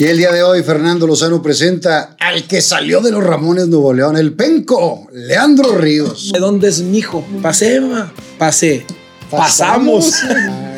Y el día de hoy Fernando Lozano presenta al que salió de los Ramones Nuevo León, el penco, Leandro Ríos. ¿De dónde es mi hijo? Pasé, ma. Pasé. Pasamos.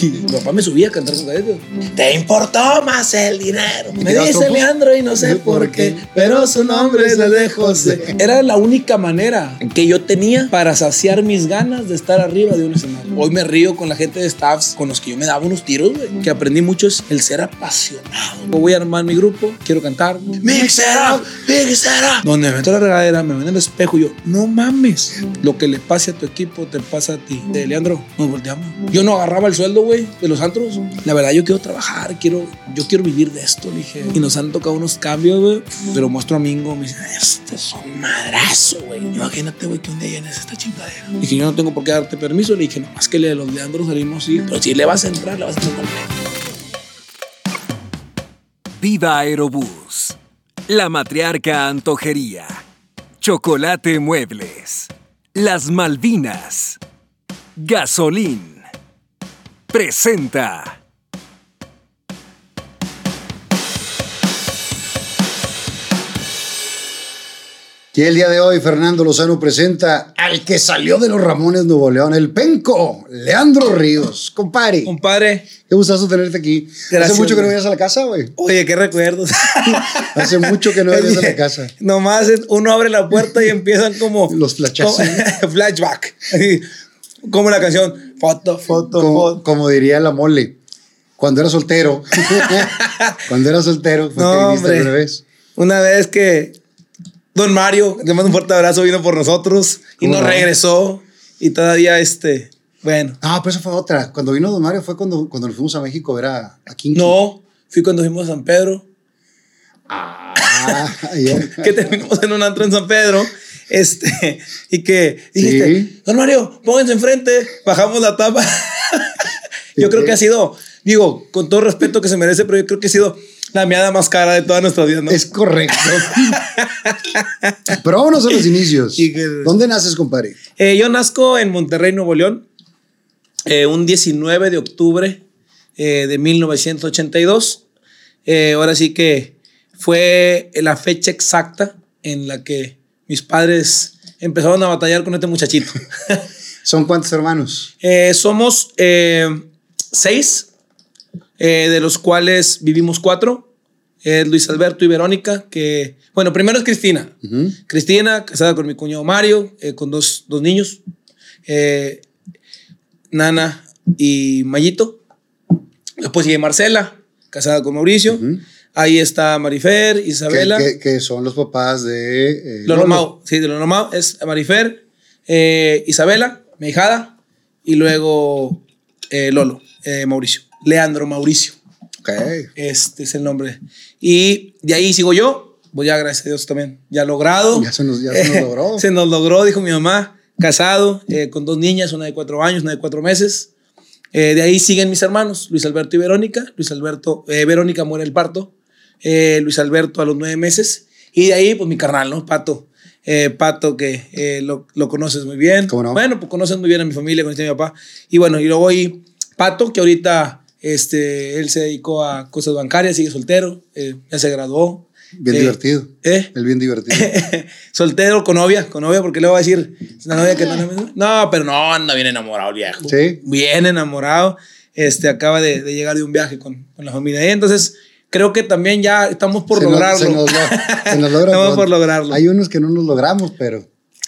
Y mi papá me subía a cantar con cadetes. Te importó más el dinero. Me dice? Leandro y no sé por qué, pero su nombre es de José. Era la única manera que yo tenía para saciar mis ganas de estar arriba de un escenario. Hoy me río con la gente de staffs con los que yo me daba unos tiros, güey. Que aprendí mucho es el ser apasionado. Voy a armar mi grupo, quiero cantar. Mix it up, mix it up. Donde me meto la regadera, me ven en el espejo y yo, no mames. Lo que le pase a tu equipo te pasa a ti. De Leandro, nos volteamos. Yo no agarraba el sueldo, güey, de los antros. La verdad, yo quiero trabajar, quiero, yo quiero vivir de esto, le dije. Y nos han tocado unos cambios, güey. Pero muestro a Mingo, me dice, este es un madrazo, güey. Imagínate, güey, que un día llenes esta chingadera. Dije, yo no tengo por qué darte permiso. Le dije, no, más que le de los Leandros salimos, sí. Pero si le vas a entrar, le vas a entrar. Viva Aerobús. La Matriarca Antojería. Chocolate Muebles. Las Malvinas. Gasolín. Presenta. Y el día de hoy Fernando Lozano presenta al que salió de los Ramones Nuevo León, el penco, Leandro Ríos. Compadre, Compadre, qué gustazo tenerte aquí. Gracias, Hace mucho que no vienes a la casa, güey. oye, qué recuerdos. Hace mucho que no vienes a la casa. Nomás uno abre la puerta y empiezan como. Los flashazos. como- flashback. Como la canción. Foto, foto, Como, foto. como diría la mole, cuando era soltero, cuando era soltero, fue No, que viniste hombre. una vez. Una vez que Don Mario, le mando un fuerte abrazo, vino por nosotros y ¿Cómo nos no? regresó. Y todavía, este. Bueno. Ah, pero esa fue otra. Cuando vino Don Mario fue cuando, cuando nos fuimos a México a ver a, a Kinky. No, fui cuando fuimos a San Pedro. Ah, ya. que terminamos en un antro en San Pedro. Este, y que Sí. dijiste, Don Mario, pónganse enfrente, bajamos la tapa. yo creo que ha sido, digo, con todo respeto que se merece, pero yo creo que ha sido la meada más cara de toda nuestra vida, ¿no? Es correcto. Pero vámonos a los inicios. Que- ¿Dónde naces, compadre? Eh, yo nazco en Monterrey, Nuevo León, eh, un 19 de octubre eh, de 1982. Eh, ahora sí que fue la fecha exacta en la que mis padres empezaron a batallar con este muchachito. ¿Son cuántos hermanos? Eh, somos eh, seis, eh, de los cuales vivimos cuatro. Luis Alberto y Verónica, que, bueno, primero es Cristina. Cristina, casada con mi cuñado Mario, con dos, dos niños, Nana y Mayito. Después sigue Marcela, casada con Mauricio. Ahí está Marifer, Que, Isabela. que- que son los papás de. eh, Lolo. Mau, sí, de Lolo Mau es Marifer, eh, Isabela, mi hijada, y luego eh, Lolo, eh, Mauricio, Leandro Mauricio, Ok. este es el nombre. Y de ahí sigo yo, pues ya gracias a Dios también, ya logrado. Ya se nos- ya se nos logró. se nos logró, dijo mi mamá, casado, eh, con dos niñas, una de cuatro años, una de cuatro meses. Eh, de ahí siguen mis hermanos, Luis Alberto y Verónica. Luis Alberto, eh, Verónica muere el parto. Eh, Luis Alberto a los nueve meses. Y de ahí, pues mi carnal, ¿no? Pato. Eh, Pato, que eh, lo, lo conoces muy bien. ¿Cómo no? Bueno, pues conoces muy bien a mi familia, conoces a mi papá. Y bueno, y luego ahí Pato, que ahorita este, él se dedicó a cosas bancarias, sigue soltero, ya se graduó. Bien divertido. ¿Eh? El bien divertido. Soltero con novia, con novia, porque le voy a decir, es una novia que no, no, pero no, anda bien enamorado el viejo. Sí. Bien enamorado. Este, acaba de, de llegar de un viaje con, con la familia. Y entonces, creo que también ya estamos por Se nos- lograrlo. se nos lo- se nos logra Estamos por lograrlo. Hay unos que no nos logramos, pero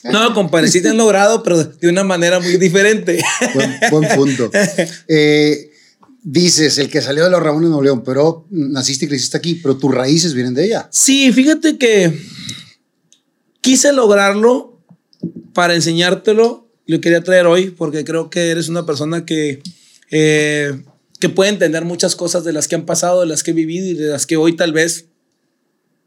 No, compadre, sí te han logrado, pero de una manera muy diferente. buen, buen punto. Eh, dices, el que salió de los Ramones de Nuevo León, pero naciste y creciste aquí, pero tus raíces vienen de ella. Sí, fíjate que quise lograrlo para enseñártelo. Lo quería traer hoy porque creo que eres una persona que, eh, que puede entender muchas cosas de las que han pasado, de las que he vivido y de las que hoy tal vez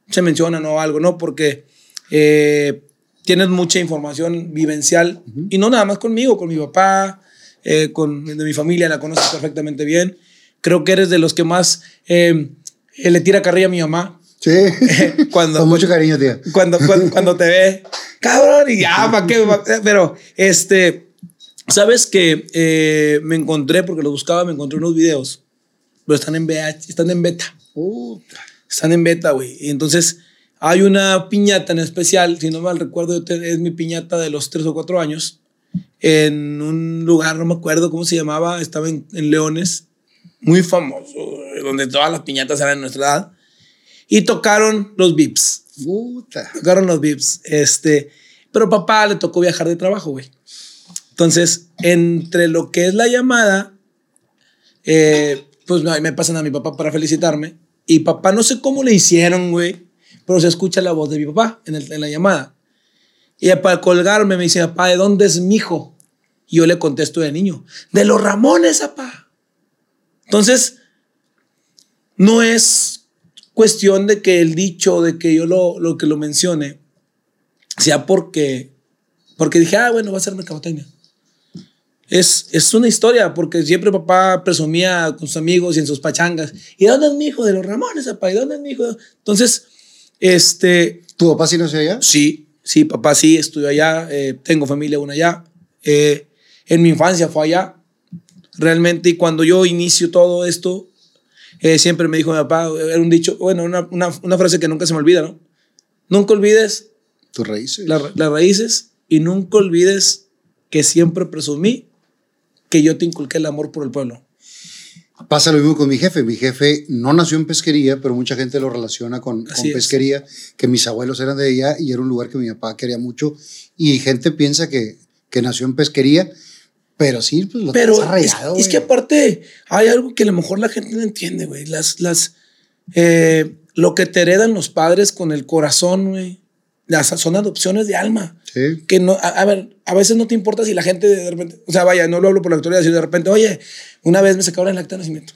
se mencionan o algo, ¿no? Porque eh, tienes mucha información vivencial y no nada más conmigo, con mi papá, eh, con de mi familia, la conoces perfectamente bien. Creo que eres de los que más eh, eh, le tira carrilla a mi mamá. Sí. Cuando, Con mucho cariño, tía. cuando, cuando, cuando te ve, cabrón, y ya, ¿para qué? Pero, este, sabes que eh, me encontré, porque lo buscaba, me encontré unos videos, pero están en, VH, están en beta. Puta. Están en beta, güey. Y entonces hay una piñata en especial, si no mal recuerdo, es mi piñata de los tres o cuatro años, en un lugar, no me acuerdo cómo se llamaba, estaba en, en Leones, muy famoso, donde todas las piñatas eran de nuestra edad. Y tocaron los Vips. Puta. Tocaron los Vips. Este, pero papá le tocó viajar de trabajo, güey. Entonces, entre lo que es la llamada, eh, pues me pasan a mi papá para felicitarme. Y papá, no sé cómo le hicieron, güey, pero se escucha la voz de mi papá en, el- la llamada. Y para colgarme me dice, papá, ¿de dónde es mi hijo? Y yo le contesto de niño, de los Ramones, papá. Entonces, no es cuestión de que el dicho, de que yo lo, lo que lo mencione, sea porque, porque dije, ah, bueno, va a ser mercadotecnia. Es, es una historia, porque siempre papá presumía con sus amigos y en sus pachangas. ¿Y dónde es mi hijo? De los Ramones, papá. ¿Y dónde es mi hijo? Entonces, este, ¿Tu papá sí nació allá? Sí, sí, papá sí, estudió allá, eh, tengo familia aún allá. Eh, en mi infancia fue allá, realmente, y cuando yo inicio todo esto, eh, siempre me dijo mi papá, era un dicho, bueno, una, una, una frase que nunca se me olvida, ¿no? Nunca olvides Tus raíces. la- las raíces y nunca olvides que siempre presumí que yo te inculqué el amor por el pueblo. Pasa lo mismo con mi jefe. Mi jefe no nació en pesquería, pero mucha gente lo relaciona con, pesquería, que mis abuelos eran de allá y era un lugar que mi papá quería mucho. Y gente piensa que, que nació en pesquería, pero sí, pues lo Pero traes es, es que aparte hay algo que a lo mejor la gente no entiende, güey. Las, las, eh, lo que te heredan los padres con el corazón, güey. Las son adopciones de alma. Sí. Que no, a, a ver, a veces no te importa si la gente de repente, o sea, vaya, no lo hablo por la actualidad, sino de repente, oye, una vez me sacaron el acta de nacimiento.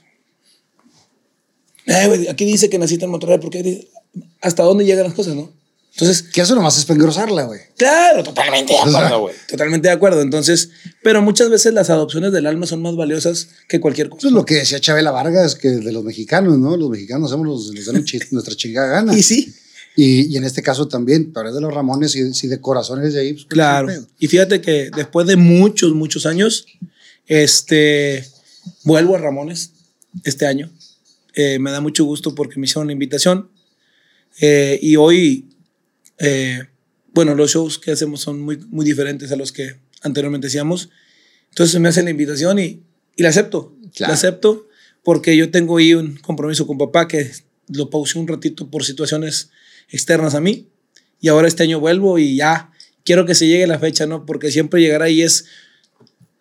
Eh, güey, aquí dice que naciste en Monterrey, porque hasta dónde llegan las cosas, ¿no? Entonces, Que eso nomás es para engrosarla, güey. Claro, totalmente de acuerdo, güey. Totalmente de acuerdo. Entonces, pero muchas veces las adopciones del alma son más valiosas que cualquier cosa. Eso es lo que decía Chabela Vargas, que de los mexicanos, ¿no? Los mexicanos hacemos los, los dan nuestra chingada gana. Y sí, Y, y en este caso también, pero es de los Ramones, y si de corazón eres de ahí, pues, ¿cuál es el claro. Y fíjate que después de muchos, muchos años, este, vuelvo a Ramones este año. Eh, me da mucho gusto porque me hicieron la invitación. Eh, y hoy, eh, bueno, los shows que hacemos son muy, muy diferentes a los que anteriormente hacíamos. Entonces me hacen la invitación y, y la acepto. Claro. La acepto porque yo tengo ahí un compromiso con papá que lo pausé un ratito por situaciones externas a mí. Y ahora este año vuelvo y ya quiero que se llegue la fecha, ¿no? Porque siempre llegar ahí es,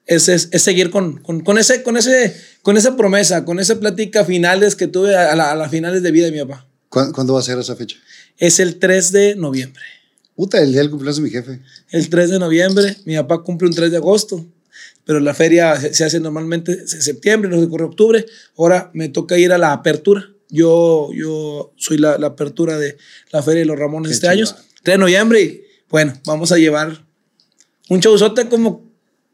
es, es, es seguir con, con, con ese, con, ese, con esa promesa, con esa plática finales que tuve a, la- a las finales de vida de mi papá. ¿Cuándo, cuándo va a ser esa fecha? Es el 3 de noviembre. Puta, el día del cumpleaños de mi jefe. El 3 de noviembre, mi papá cumple un 3 de agosto, pero la feria se, se hace normalmente en septiembre, no se corre octubre. Ahora me toca ir a la apertura. Yo, yo soy la, la apertura de la Feria de los Ramones Qué este año, chingón. 3 de noviembre. Y bueno, vamos a llevar un showzote como,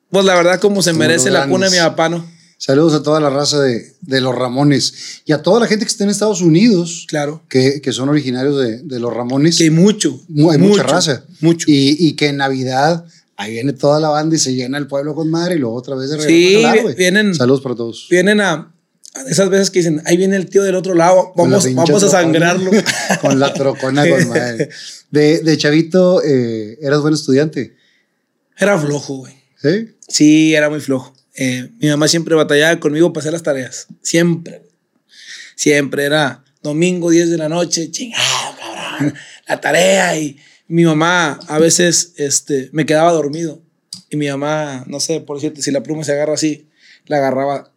pues la verdad, como se Como merece la cuna de mi grandes. papá, ¿no? Saludos a toda la raza de, de los Ramones y a toda la gente que está en Estados Unidos, Claro. que, que son originarios de, de los Ramones. Que hay mucho. Mu- hay mucha raza. Mucho. Y, y que en Navidad ahí viene toda la banda y se llena el pueblo con madre y luego otra vez de regreso Sí, a jalar, güey. vienen- Saludos para todos. Vienen a esas veces que dicen, ahí viene el tío del otro lado, vamos, vamos a sangrarlo. con la trocona con madre. De, de chavito, eh, ¿eras buen estudiante? Era flojo, güey. ¿Sí? Sí, era muy flojo. Eh, mi mamá siempre batallaba conmigo para hacer las tareas. Siempre. Siempre era domingo, 10 de la noche, chingado, cabrón, la tarea. Y mi mamá a veces este, me quedaba dormido. Y mi mamá, no sé, por decirte, si la pluma se agarra así, la agarraba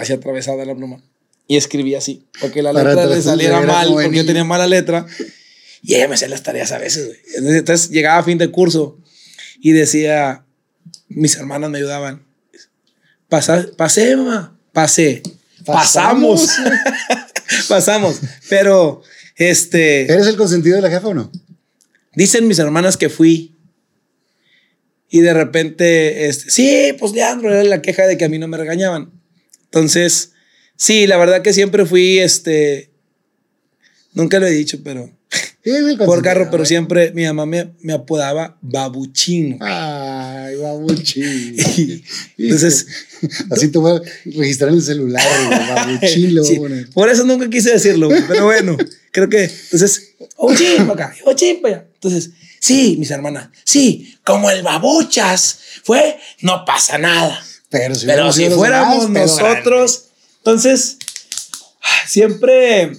así atravesada la pluma. Y escribía así, porque la letra le saliera mal, porque yo tenía mala letra. Y ella me hacía las tareas a veces, güey. Entonces, entonces, llegaba a fin de curso y decía, mis hermanas me ayudaban. Pasa, pasé, mamá. Pasé. Pasamos. Pasamos. Pero, este, ¿Eres el consentido de la jefa o no? dicen mis hermanas que fui. Y de repente, este, sí, pues Leandro, era la queja de que a mí no me regañaban. Entonces, sí, la verdad que siempre fui, este, nunca lo he dicho, pero por carro, pero güey. siempre mi mamá me, me apodaba babuchino. Ay, babuchín. Entonces, Así te voy a registrar en el celular, sí, poner. por eso nunca quise decirlo, pero bueno, creo que, entonces, babuchín para acá, babuchín para allá. Entonces, sí, mis hermanas, sí, como el babuchas fue, no pasa nada. Pero si, Pero si fuéramos pedo nosotros, entonces, siempre,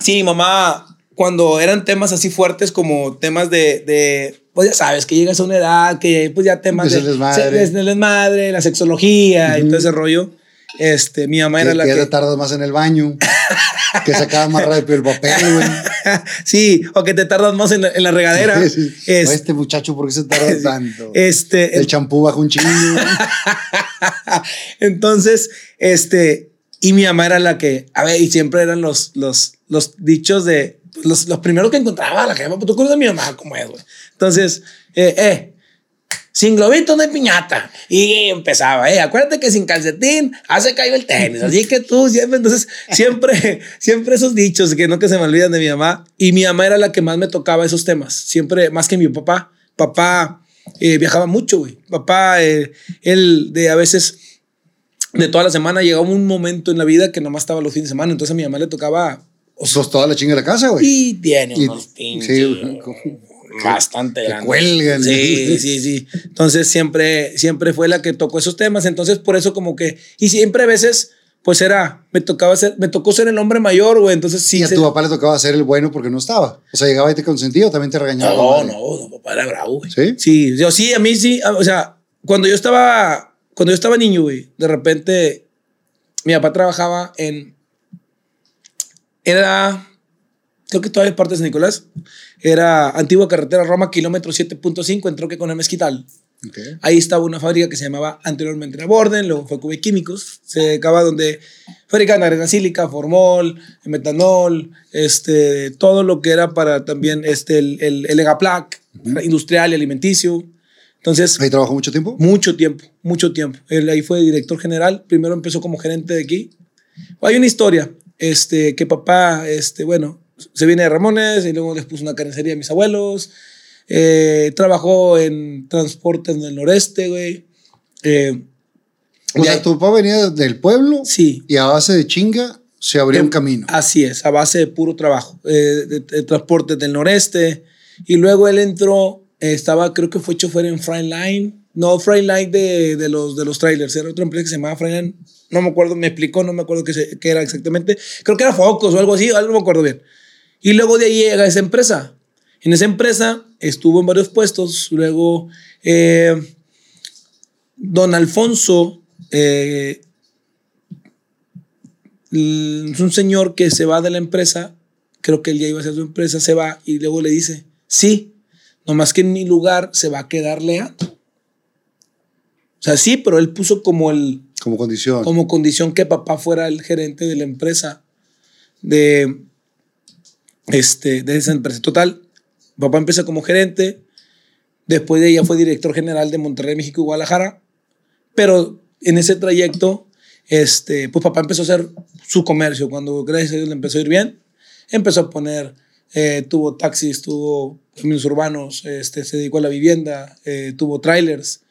sí, mamá, cuando eran temas así fuertes como temas de, de, pues ya sabes, que llegas a una edad que pues ya temas de, desmadre. desmadre, la sexología y todo ese rollo, este, mi mamá era la que, tardas más en el baño. que sacaba más rápido el papel, güey. sí, o que te tardas más en la, en la regadera. Sí, sí. Es- O Este muchacho, ¿por qué se tarda tanto? este, el champú bajo un chingo. Entonces, este, y mi mamá era la que, a ver, y siempre eran los, los, los dichos de, los, los primeros que encontraba la jefa, pues tú conoces a mi mamá como es, güey. Entonces, eh, eh, sin globito no hay piñata. Y empezaba, eh, acuérdate que sin calcetín hace caer el tenis. Así que tú siempre, entonces, siempre, siempre esos dichos que no que se me olvidan de mi mamá. Y mi mamá era la que más me tocaba esos temas, siempre más que mi papá. Papá eh, viajaba mucho, güey. Papá, eh, él de a veces de toda la semana llegaba un momento en la vida que nomás estaba los fines de semana. Entonces a mi mamá le tocaba. O sea, Sos toda la chinga de la casa, güey. y tiene Y- unos pinches. sí, güey. Bastante que grandes. cuelgan. Sí, sí, sí. Entonces siempre, siempre fue la que tocó esos temas. Entonces por eso como que. Y siempre a veces, pues era. Me tocaba ser, me tocó ser el hombre mayor, güey. Entonces sí. y a se- tu papá le tocaba ser el bueno porque no estaba. O sea, llegaba y te consentía o también te regañaba. No, no, no, papá era bravo, güey. ¿Sí? Sí, yo sí, a mí sí, o sea, cuando yo estaba, cuando yo estaba niño, güey, de repente mi papá trabajaba en, era, creo que todavía es parte de San Nicolás, era antigua carretera Roma, kilómetro 7.5, entró que con el Mezquital. Ok. Ahí estaba una fábrica que se llamaba anteriormente era Borden, luego fue Cube Químicos, se dedicaba donde fabricaban arena sílica, formol, metanol, este, todo lo que era para también este, el, el, el Egaplac, industrial y alimenticio. Entonces, ¿Ahí trabajó mucho tiempo? mucho tiempo, mucho tiempo. Él ahí fue director general, primero empezó como gerente de aquí. Hay una historia, este, que papá, este, bueno, se viene de Ramones y luego les puso una carnicería a mis abuelos. Eh, trabajó en transportes del noreste, güey. Eh, O sea, ahí- tu papá venía del pueblo Sí. y a base de chinga se abrió un camino. Así es, a base de puro trabajo, eh, de, de transportes del noreste. Y luego él entró, eh, estaba, creo que fue chofer en Freightliner. No, Freightliner de, de, los, de los trailers, era otra empresa que se llamaba Freightliner. No me acuerdo, me explicó, no me acuerdo qué, qué era exactamente. Creo que era Focus o algo así, algo no me acuerdo bien. Y luego de ahí llega esa empresa. En esa empresa estuvo en varios puestos. Luego, eh, don Alfonso eh, es un señor que se va de la empresa, creo que él ya iba a hacer su empresa, se va y luego le dice, sí, nomás que en mi lugar se va a quedar Leandro. O sea, sí, pero él puso como, el, Como condición. como condición que papá fuera el gerente de la empresa, de, este, de esa empresa. Total, papá empieza como gerente, después de ella fue director general de Monterrey, México y Guadalajara, pero en ese trayecto, este, pues papá empezó a hacer su comercio. Cuando gracias a Dios le empezó a ir bien, empezó a poner, eh, tuvo taxis, tuvo caminos urbanos, este, se dedicó a la vivienda, eh, tuvo trailers.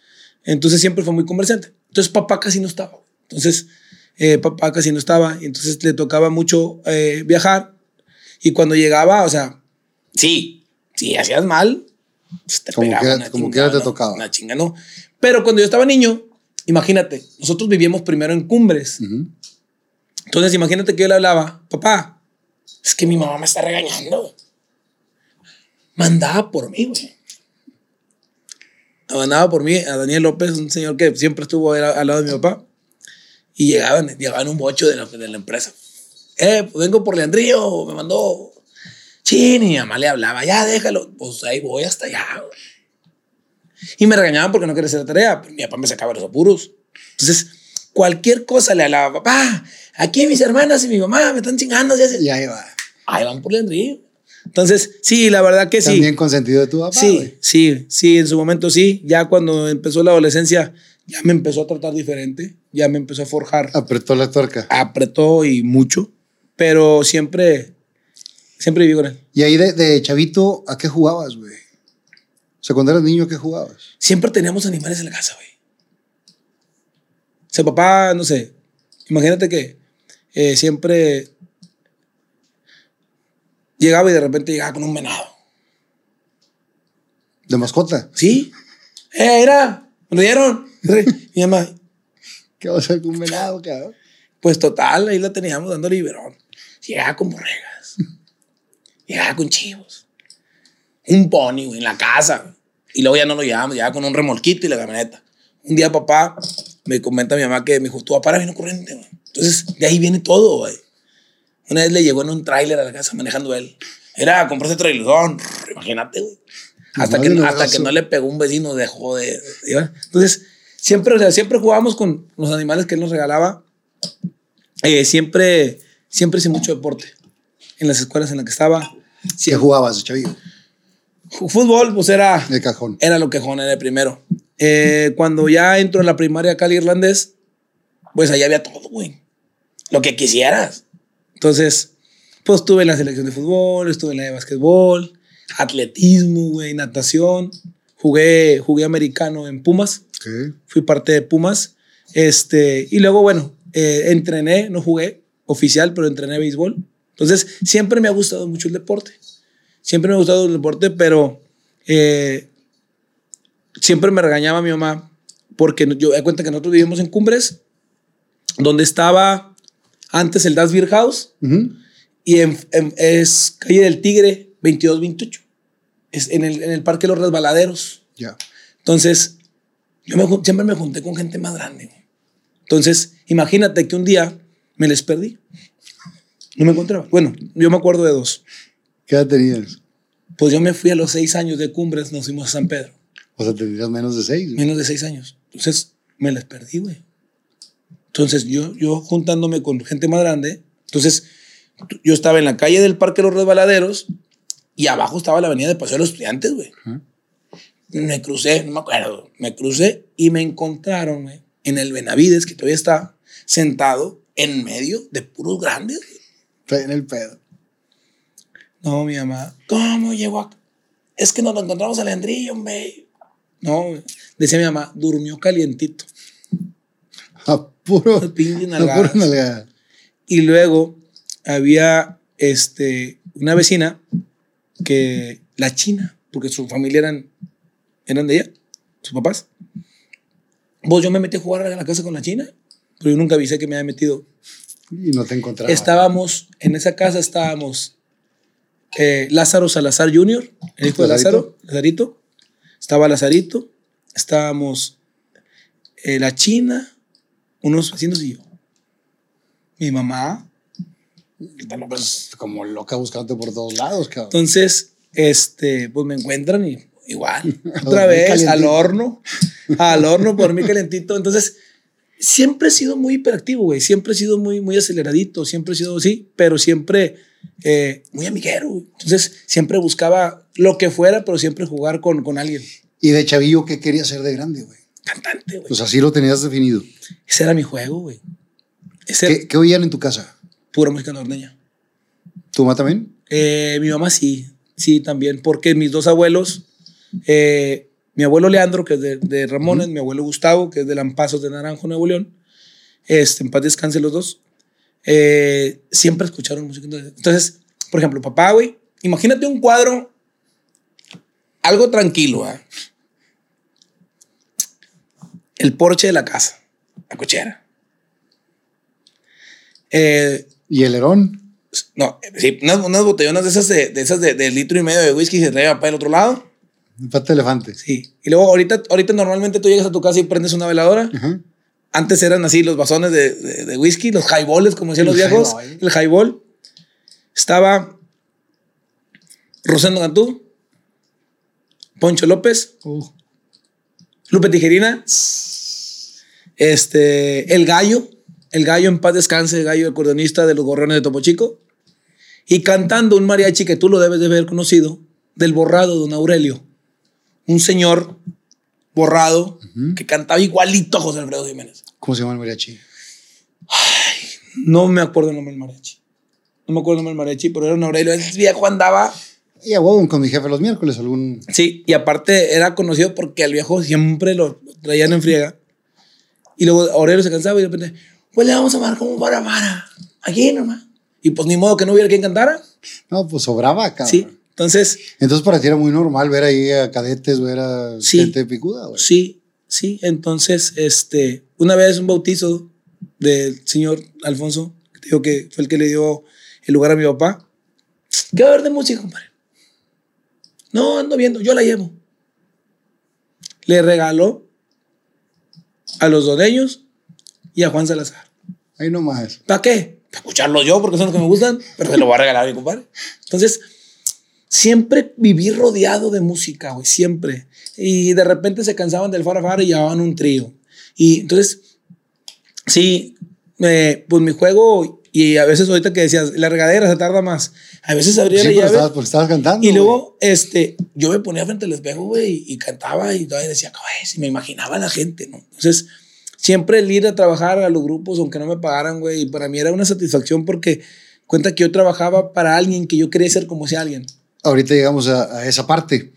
Entonces siempre fue muy comerciante. Entonces papá casi no estaba. Entonces eh, papá casi no estaba. Entonces le tocaba mucho eh, viajar. Y cuando llegaba, o sea, sí, si hacías mal, pues te Como pegaba quiera- una como quiera te tocaba. Una chinga, no. Pero cuando yo estaba niño, imagínate, nosotros vivíamos primero en Cumbres. Entonces, imagínate que yo le hablaba, papá, es que mi mamá me está regañando. Mandaba por mí, güey. Mandaba por mí a Daniel López, un señor que siempre estuvo al lado de mi papá. Y llegaban, llegaban un bocho de la, de la empresa. Eh, pues vengo por Leandrillo, me mandó. Chin, y mi mamá le hablaba, ya déjalo. Pues ahí voy hasta allá. Y me regañaban porque no quería hacer la tarea. Pero mi papá me sacaba los apuros. Entonces, cualquier cosa le hablaba, papá, aquí mis hermanas y mi mamá me están chingando. ya se-". Y ahí va. Ahí van por Leandrillo. Entonces, sí, la verdad que sí. También consentido de tu papá. Sí, sí, sí, en su momento sí. Ya cuando empezó la adolescencia, ya me empezó a tratar diferente. Ya me empezó a forjar. Apretó la tuerca. Apretó y mucho. Pero siempre, siempre viví con él. Y ahí de, de chavito, ¿a qué jugabas, güey? O sea, cuando eras niño, ¿qué jugabas? Siempre teníamos animales en la casa, güey. O sea, papá, no sé, imagínate que eh, siempre llegaba y de repente llegaba con un venado. ¿De mascota? ¿Sí? Eh, era, me lo dieron. Mi mamá, ¿Qué vas a hacer con un venado, cabrón? pues total, ahí la teníamos dando liberón. Llegaba con borregas. Llegaba con chivos. Un pony, güey, en la casa. Y luego ya no lo llevábamos, llegaba con un remolquito y la camioneta. Un día papá me comenta a mi mamá que me dijo, tu papá vino corriente, güey. Entonces, de ahí viene todo, güey. Una vez le llegó en un tráiler a la casa manejando él. Era comprarse trailerón, imagínate, güey. Hasta, que, hasta que no le pegó un vecino, dejó de... ¿iba? Entonces, siempre, o sea, siempre jugábamos con los animales que él nos regalaba. Eh, siempre, siempre hice mucho deporte. En las escuelas en las que estaba. ¿Qué jugabas, chavillo? fútbol, pues era, De cajón. era lo que Juan era el primero. Eh, cuando ya entro en la primaria Cali Irlandés, pues allá había todo, güey. Lo que quisieras. Entonces, pues estuve en la selección de fútbol, estuve en la de básquetbol, atletismo, güey, natación. Jugué, jugué americano en Pumas, Ok. fui parte de Pumas. Este, y luego, bueno, eh, entrené, no jugué oficial, pero entrené béisbol. Entonces, siempre me ha gustado mucho el deporte. Siempre me ha gustado el deporte, pero eh, siempre me regañaba mi mamá porque yo me cuenta que nosotros vivimos en Cumbres, donde estaba antes el Das Beer House Ujú. y en- en- es calle del Tigre 2228. Es en el, en el Parque Los Resbaladeros. Ya. Entonces, yo me siempre me junté con gente más grande. Entonces, imagínate que un día me les perdí. No me encontraba. Bueno, yo me acuerdo de dos. ¿Qué edad tenías? Pues yo me fui a los seis años de Cumbres, nos fuimos a San Pedro. O sea, tendrías menos de seis. güey. Menos de seis años. Entonces, me les perdí, güey. Entonces, yo, yo juntándome con gente más grande, entonces, yo estaba en la calle del Parque Los Resbaladeros y abajo estaba la avenida de Paseo de los Estudiantes, güey. Me crucé, no me acuerdo, me crucé y me encontraron, güey, en el Benavides, que todavía está sentado en medio de puros grandes. en el pedo. No, mi mamá, ¿cómo llegó acá? Es que nos lo encontramos a Leandrillo, hombre. No, decía mi mamá, durmió calientito. A puro. A nalgada. Y luego había este, una vecina que, la china, porque su familia eran, eran de ella, sus papás. Vos, yo me metí a jugar a la casa con la china, pero yo nunca avisé que me había metido. Y no te encontraba. Estábamos, en esa casa estábamos eh, Lázaro Salazar Jr., el hijo de. Lázaro, Lazarito. Estaba Lazarito, estábamos eh, la china, unos vecinos y yo. Mi mamá, Pues, como loca buscándote por todos lados, cabrón. Entonces, este, pues me encuentran y igual, otra vez al horno, al horno por mí calentito. Entonces, siempre he sido muy hiperactivo, güey. Siempre he sido muy, muy aceleradito, siempre he sido así, pero siempre eh, muy amiguero. güey. Entonces, siempre buscaba lo que fuera, pero siempre jugar con, con alguien. Y de chavillo, ¿qué querías ser de grande, güey? Cantante, güey. Pues así lo tenías definido. Ese era mi juego, güey. Ese ¿Qué, qué oían en tu casa? pura música norteña. ¿Tu mamá también? Eh, mi mamá sí, sí, también, porque mis dos abuelos, eh, mi abuelo Leandro, que es de, de Ramones, mi abuelo Gustavo, que es de Lampazos de Naranjo, Nuevo León, este, en paz descanse los dos, eh, siempre escucharon música. Entonces, por ejemplo, papá, güey, imagínate un cuadro, algo tranquilo, ¿ah? el porche de la casa, la cochera. Eh, ¿Y el Herón? no, sí, unas, unas botellonas de esas de, de esas de, de litro y medio de whisky y se trae para el otro lado. Pata de elefante. Sí. Y luego ahorita, ahorita normalmente tú llegas a tu casa y prendes una veladora. Ajá. Antes eran así los vasones de, de, de whisky, los highballs, como decían los El viejos. highball. El highball. Estaba Rosendo Cantú, Poncho López, Uh, Lupe Tijerina, este, el gallo, el gallo en paz descanse, el gallo acordeonista de los gorrones de Topo Chico, y cantando un mariachi que tú lo debes de haber conocido, del borrado Don Aurelio, un señor borrado que cantaba igualito a José Alfredo Jiménez. ¿Cómo se llama el mariachi? No me acuerdo el nombre del mariachi. No me acuerdo el nombre del mariachi, pero era un Aurelio. Ese viejo andaba Y a huevo con mi jefe los miércoles, algún. Sí, y aparte era conocido porque al viejo siempre lo traían en friega. Y luego Aurelio se cansaba y de repente, pues le vamos a amar como para para. Aquí nomás. Y pues ni modo que no hubiera quien cantara. No, pues sobraba, cabrón. Sí. Entonces, Entonces para ti era muy normal ver ahí a cadetes, ver a Sí. gente picuda, güey. sí, sí. Entonces, este, una vez un bautizo del señor Alfonso, que digo que fue el que le dio el lugar a mi papá. ¿Qué va a haber de música, compadre? No, ando viendo, yo la llevo. Le regaló a los doneños y a Juan Salazar. Ahí nomás. ¿Para qué? Para escucharlo yo, porque son los que me gustan, pero se lo voy a regalar a mi compadre. Entonces, siempre viví rodeado de música, güey, siempre. Y de repente se cansaban del farafara y llevaban un trío. Y entonces, sí, eh, pues mi juego, y a veces ahorita que decías, la regadera se tarda más. A veces abría Sí, la llave. estabas, porque estabas cantando. Y luego, este, yo me ponía frente al espejo, güey, y cantaba y todavía decía, "Ay, si me imaginaba a la gente, ¿no? Entonces, siempre el ir a trabajar a los grupos, aunque no me pagaran, güey, y para mí era una satisfacción porque cuenta que yo trabajaba para alguien que yo quería ser como ese alguien. Ahorita llegamos a, a esa parte.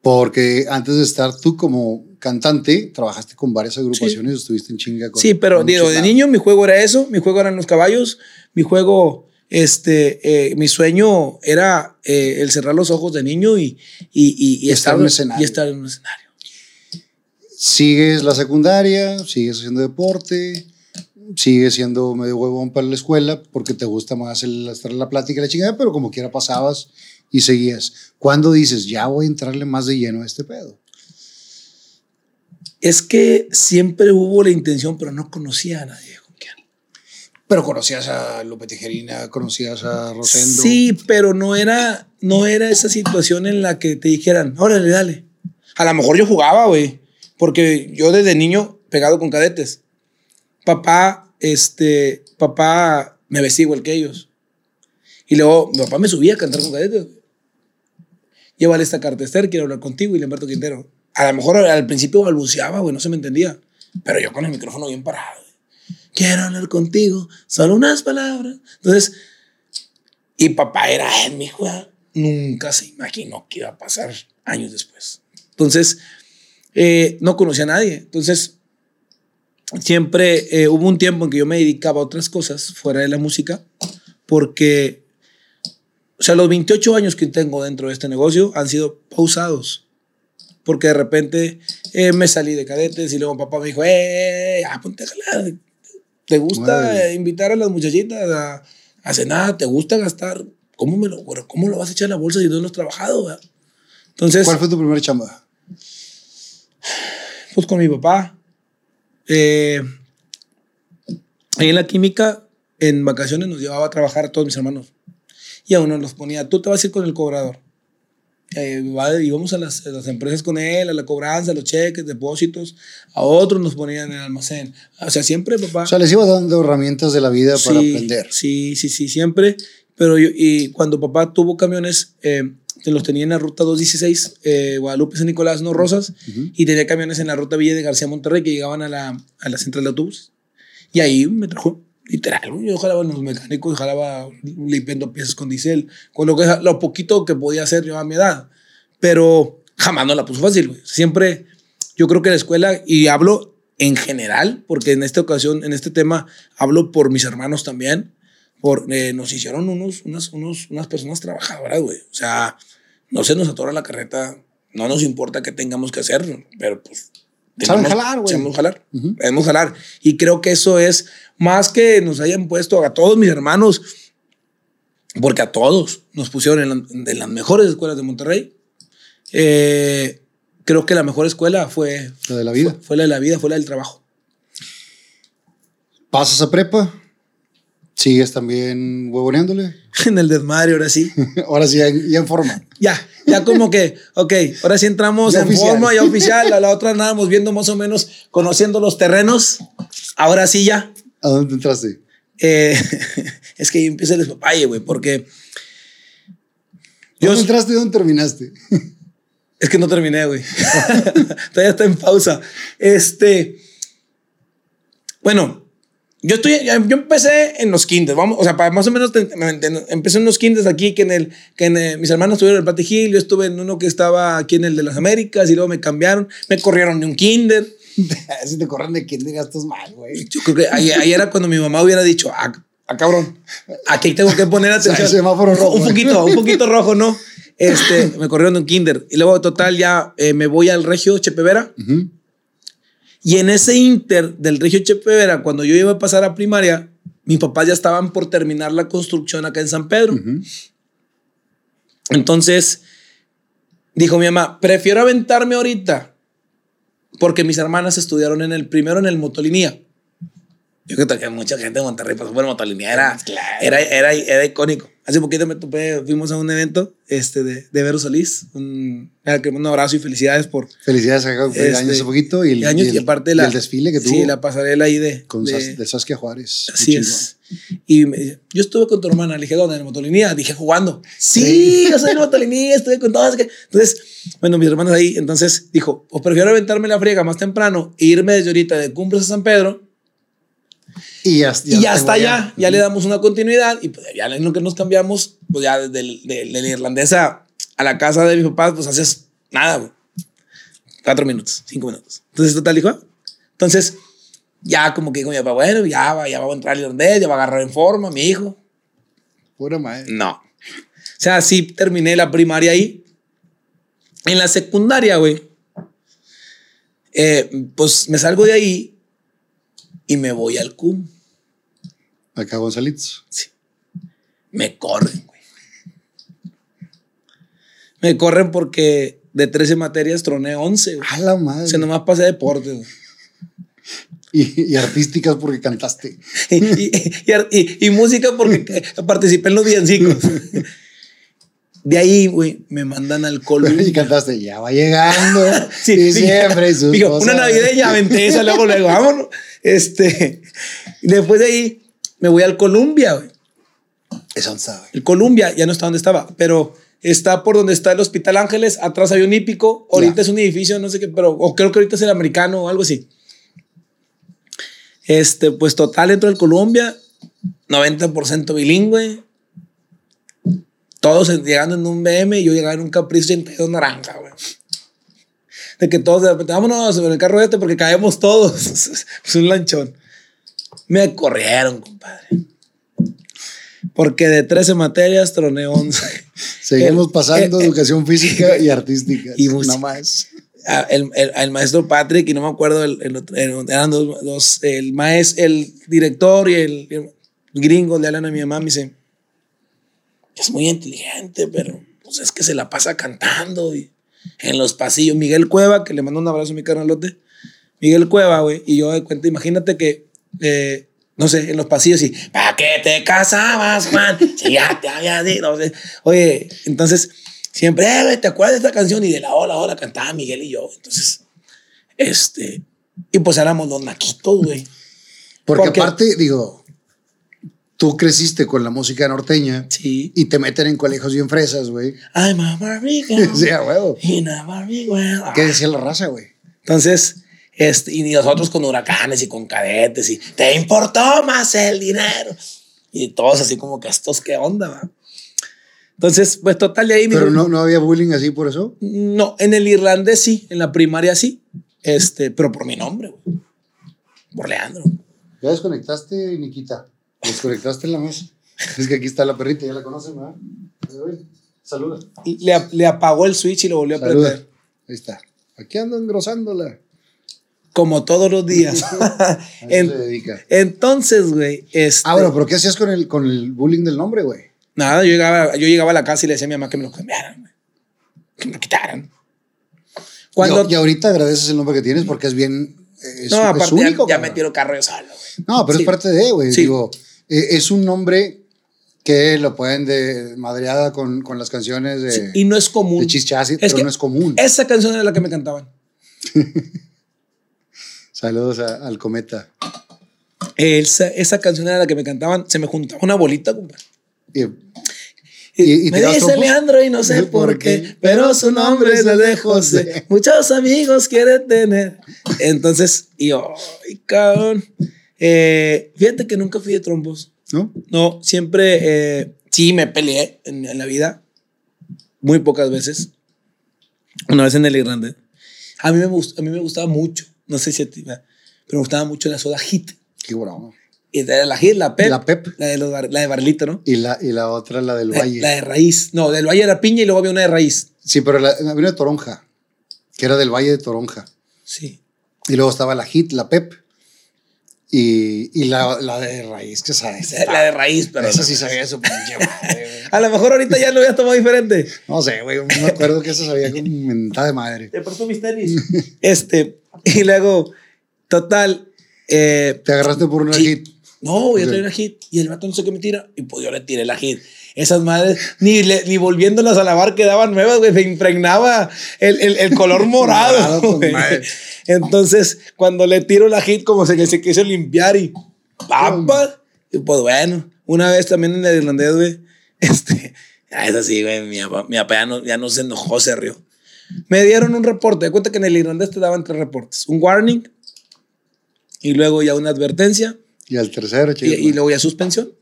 Porque antes de estar tú como cantante, trabajaste con varias agrupaciones, estuviste en chinga con. Sí, pero con digo, muchos de niño mi juego era eso, mi juego eran los caballos, mi juego, este, eh, mi sueño era eh, el cerrar los ojos de niño y, y, y, estar en un escenario. y estar en un escenario. Sigues la secundaria, sigues haciendo deporte, sigues siendo medio huevón para la escuela porque te gusta más el estar en la plática y la chingada, pero como quiera pasabas y seguías. ¿Cuándo dices, ya voy a entrarle más de lleno a este pedo? Es que siempre hubo la intención, pero no conocía a nadie. Pero conocías a Lupe Tijerina, conocías a Rosendo. Sí, pero no era, no era esa situación en la que te dijeran, órale, dale. A lo mejor yo jugaba, güey, porque yo desde niño pegado con cadetes. Papá, este, papá me vestía igual que ellos. Y luego mi papá me subía a cantar con cadetes. Llévale esta carta, Esther, quiero hablar contigo, y Lamberto Quintero. A lo mejor al principio balbuceaba, güey, no se me entendía. Pero yo con el micrófono bien parado. Quiero hablar contigo, solo unas palabras. Entonces, y papá era él, mi hijo. Nunca se imaginó que iba a pasar años después. Entonces, eh, no conocía a nadie. Entonces, siempre eh, hubo un tiempo en que yo me dedicaba a otras cosas fuera de la música, porque, o sea, los 28 años que tengo dentro de este negocio han sido pausados. Porque de repente eh, me salí de cadetes y luego papá me dijo, eh, ah, ponte a jalar. ¿Te gusta eh, invitar a las muchachitas a, a cenar? ¿Te gusta gastar? ¿Cómo, me lo, bueno, ¿Cómo lo vas a echar a la bolsa si no lo has trabajado? verdad? Entonces, ¿Cuál fue tu primer chamba? pues con mi papá. Eh, ahí en la química, en vacaciones nos llevaba a trabajar a todos mis hermanos. Y a uno nos ponía, tú te vas a ir con el cobrador. Eh, íbamos a las, a las empresas con él, a la cobranza, a los cheques, depósitos. A otros nos ponían en el almacén. O sea, siempre papá. O sea, les iba dando herramientas de la vida para Sí, aprender. Sí, sí, sí, siempre. Pero yo, y cuando papá tuvo camiones, eh, los tenía en la ruta 216, eh, Guadalupe San Nicolás, no Rosas, y tenía camiones en la ruta Villa de García Monterrey que llegaban a la, a la central de autobuses. Y ahí me trajo, literal, yo jalaba en los mecánicos, jalaba limpiando piezas con diésel, con lo, que, lo poquito que podía hacer yo a mi edad. Pero jamás no la puso fácil, güey. Siempre, yo creo que la escuela, y hablo en general, porque en esta ocasión, en este tema, hablo por mis hermanos también, por, eh, nos hicieron unos, unas, unos, unas personas trabajadoras, güey. O sea, no se nos atora la carreta, no nos importa qué tengamos que hacer, pero pues... Saben jalar, güey. Sabemos jalar, Ujú. sabemos jalar. Y creo que eso es más que nos hayan puesto a todos mis hermanos, porque a todos nos pusieron en, la- en las mejores escuelas de Monterrey. Eh, creo que la mejor escuela fue, La de la vida. fue, fue la de la vida, fue la del trabajo. Pasas a prepa, sigues también huevoneándole. en el desmadre, ahora sí. Ahora sí, ya, ya en forma. Ya, ya como que, ok, ahora sí entramos Ya en oficial. forma ya oficial. A la otra andábamos viendo más o menos, conociendo los terrenos. Ahora sí ya. ¿A dónde entraste? Eh, es que empieza el despapalle, güey, porque ¿Dónde Yo- entraste y dónde terminaste? es que no terminé, güey. Todavía está en pausa. Este, bueno, Yo estoy, yo empecé en los kinders, vamos, o sea, para más o menos empecé en los kinders aquí, que en el, que en el- mis hermanos estuvieron en el Hill, yo estuve en uno que estaba aquí en el de las Américas y luego me cambiaron, me corrieron de un kinder. si te corren de digas, estás mal, güey. Yo creo que ahí, ahí era cuando mi mamá hubiera dicho, ah, ah, cabrón, aquí tengo que poner atención. el semáforo rojo. Un poquito, un poquito rojo, ¿no? Este, me corrieron de un kinder. Y luego, total, ya eh, me voy al Regio Chepevera. Ujú. Y en ese inter del Regio Chepevera, cuando yo iba a pasar a primaria, mis papás ya estaban por terminar la construcción acá en San Pedro. Entonces, dijo mi mamá, prefiero aventarme ahorita porque mis hermanas estudiaron en el primero en el Motolinía. Yo creo que mucha gente de Monterrey pasó por el Motolinía, era, era, era, era icónico. Hace poquito me topé, fuimos a un evento este, de, de Vero Solís. Un, un abrazo y felicidades por Felicidades Este, años hace poquito y el, años y el- y aparte y la, el desfile que tuvo Sí, la pasarela ahí de. con de- de Saskia Juárez. Así es. Y me yo estuve con tu hermana. Le dije, ¿dónde? En el motolinía. Dije, jugando. Sí, yo soy el motolinía, estuve con todas. Entonces, bueno, mis hermanos ahí. Entonces dijo, pues prefiero aventarme la friega más temprano e irme desde ahorita de Cumbres a San Pedro. Y ya, y ya tengo está ya. Ya le damos una continuidad. Y pues ya en lo que nos cambiamos, pues ya desde el- de, de la irlandesa a la casa de mis papás, pues haces nada. Cuatro minutos, cinco minutos. Entonces, total, dijo. Entonces, ya como que dijo mi papá, bueno, ya va, ya va a entrar el irlandés, ya va a agarrar en forma, mi hijo. Pura madre. No. O sea, sí terminé la primaria ahí. En la secundaria, güey. eh, pues me salgo de ahí y me voy al CUM. Acá Gonzalitos. Sí. Me corren, güey. Me corren porque de 13 materias troné 11, güey. A la madre. O sea, nomás pasé deporte, güey. y, y artísticas porque cantaste. y, y- y- y- y música porque participé en los villancicos. De ahí, güey, me mandan al y Columbia. cantaste, ya va llegando. Sí, diciembre y sus Digo, cosas. una navideña aventé esa, luego, luego, vámonos. Este, después de ahí me voy al Columbia, güey. Eso no sabe. El Columbia ya no está donde estaba, pero está por donde está el Hospital Ángeles. Atrás hay un hípico. Ahorita es un edificio, no sé qué, pero o creo que ahorita es el americano o algo así. Este, pues total, dentro del Columbia, 90% bilingüe. Todos llegando en un BM y yo llegaba en un Caprice 82 naranja, güey. De que todos de repente, vámonos en el carro este porque caemos todos. es un lanchón. Me corrieron, compadre. Porque de 13 materias troné 11. Seguimos pasando el- educación física y artística. Y música. Nada más. Ah, el, el- el maestro Patrick y no me acuerdo el, el eran dos, dos, el maestro el director y el, el gringo le hablan a mi mamá me dice es muy inteligente pero pues es que se la pasa cantando y en los pasillos. Miguel Cueva que le mando un abrazo a mi carnalote. Miguel Cueva güey y yo de cuenta imagínate que eh, no sé en los pasillos y ¿para qué te casabas Juan? si ya te había dicho no sé. oye entonces siempre eh, güey, te acuerdas de esta canción y de la ola ola cantaba Miguel y yo entonces este y pues éramos los naquitos güey. Porque, Porque- aparte, digo, tú creciste con la música norteña sí y te meten en colegios bien fresas, güey. I'm a Barbie girl Sí, a huevo. in a Barbie world. ¿Qué decía la raza, güey? Entonces, este, y nosotros con huracanes y con cadetes y te importó más el dinero. Y todos así como que estos, ¿qué onda? va?" Entonces, pues total, de ahí... Pero no, no había bullying así por eso. No, en el irlandés sí, en la primaria sí. Este, pero por mi nombre, güey. Por Leandro. Ya desconectaste, Niquita. Desconectaste en la mesa. Es que aquí está la perrita, ya la conocen, ¿verdad? Saluda. Le, le apagó el switch y lo volvió a Saluda. prender. Ahí está. Aquí ando engrosándola. Como todos los días. A eso En- se dedica. entonces, güey, este, Ah, bueno, pero ¿qué hacías con el, con el bullying del nombre, güey? Nada, yo llegaba, yo llegaba a la casa y le decía a mi mamá que me lo cambiaran, güey. que me lo quitaran. Cuando, Y, y ahorita agradeces el nombre que tienes porque es bien. Es, no, es aparte ya- único. ya, cabrón. me tiro carro yo solo, güey. No, pero Sí. es parte de, güey. Sí. Digo, eh, es un nombre que lo pueden de madreada con, con las canciones de, Sí, y no es común. de Chichasi, Es pero que no es común. Esa canción era la que me cantaban. Saludos a- al cometa. Esa, esa canción era la que me cantaban. Se me juntaba una bolita, compadre. Y, Y, ¿Y- y me dice? Leandro y no sé ¿Por qué? pero su nombre es el de José. Muchos amigos quiere tener. Entonces, y yo, ay, cabrón. Eh, fíjate que nunca fui de trompos. ¿No? No, siempre, eh, sí me peleé en, en la vida, muy pocas veces. Una vez en el Irlandés. A mí me, gust- a mí me gustaba mucho, no sé si a ti, pero me gustaba mucho la soda Hit. Qué bravo. Y de la Hit, la Pep. La Pep. La de, los la de Barlito, ¿no? Y la, y la otra, la del La, Valle. la de raíz. No, del Valle era piña y luego había una de raíz. Sí, pero la, había una de Toronja, que era del Valle de Toronja. Sí. Y luego estaba la Hit, la Pep. Y, y la, la de raíz, que sabes. La de raíz, pero. Esa sí sabía eso, pinche madre, güey. A lo mejor ahorita ya lo habías tomado diferente. No sé, güey. No me acuerdo que esa sabía con mentada de madre. Te presto mis tenis. este, y luego, total. eh, Te agarraste por una. Hit. No, yo Ok. traía una hit y el vato no sé qué me tira. Y pues yo le tiré la hit. Esas madres, ni, le- ni volviéndolas a lavar quedaban nuevas, güey. Se impregnaba el, el- el color morado. Güey. madre. Entonces, cuando le tiro la hit, como se, que se quiso limpiar y ¡papa! Y pues bueno, una vez también en el irlandés, güey. Este, ah, es así, güey. Mi papá, mi papá ya, no, ya no se enojó, se rió. Me dieron un reporte. De cuenta que en el irlandés te daban tres reportes: un warning y luego ya una advertencia Y al tercero, y, y luego ya suspensión.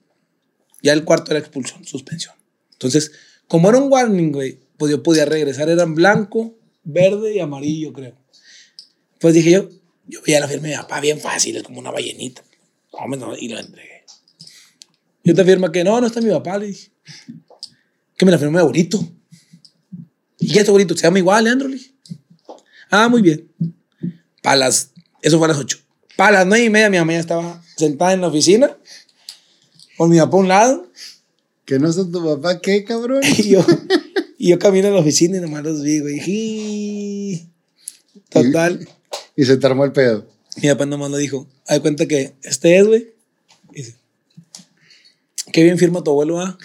Ya el cuarto era expulsión, suspensión. Entonces, como era un warning, güey, pues yo podía regresar. Eran blanco, verde y amarillo, creo. Pues dije yo, yo veía la firma de mi papá bien fácil, es como una ballenita. Y lo entregué. Yo te afirma que no, no está mi papá, le dije. Que me la firmó mi abuelito. ¿Y qué es tu abuelito? Se llama igual, Leandro, le dije. Ah, muy bien. Para las, eso fue a las 8. Para las nueve y media mi mamá ya estaba sentada en la oficina, con mi papá a un lado, Que no está tu papá, ¿qué, cabrón? y yo, y yo camino a la oficina y nomás los vi, güey. Y- Total. Y se te armó el pedo. Mi papá nomás lo dijo. Hay cuenta que este es, güey. Dice, Qué bien firma tu abuelo, ¿ah?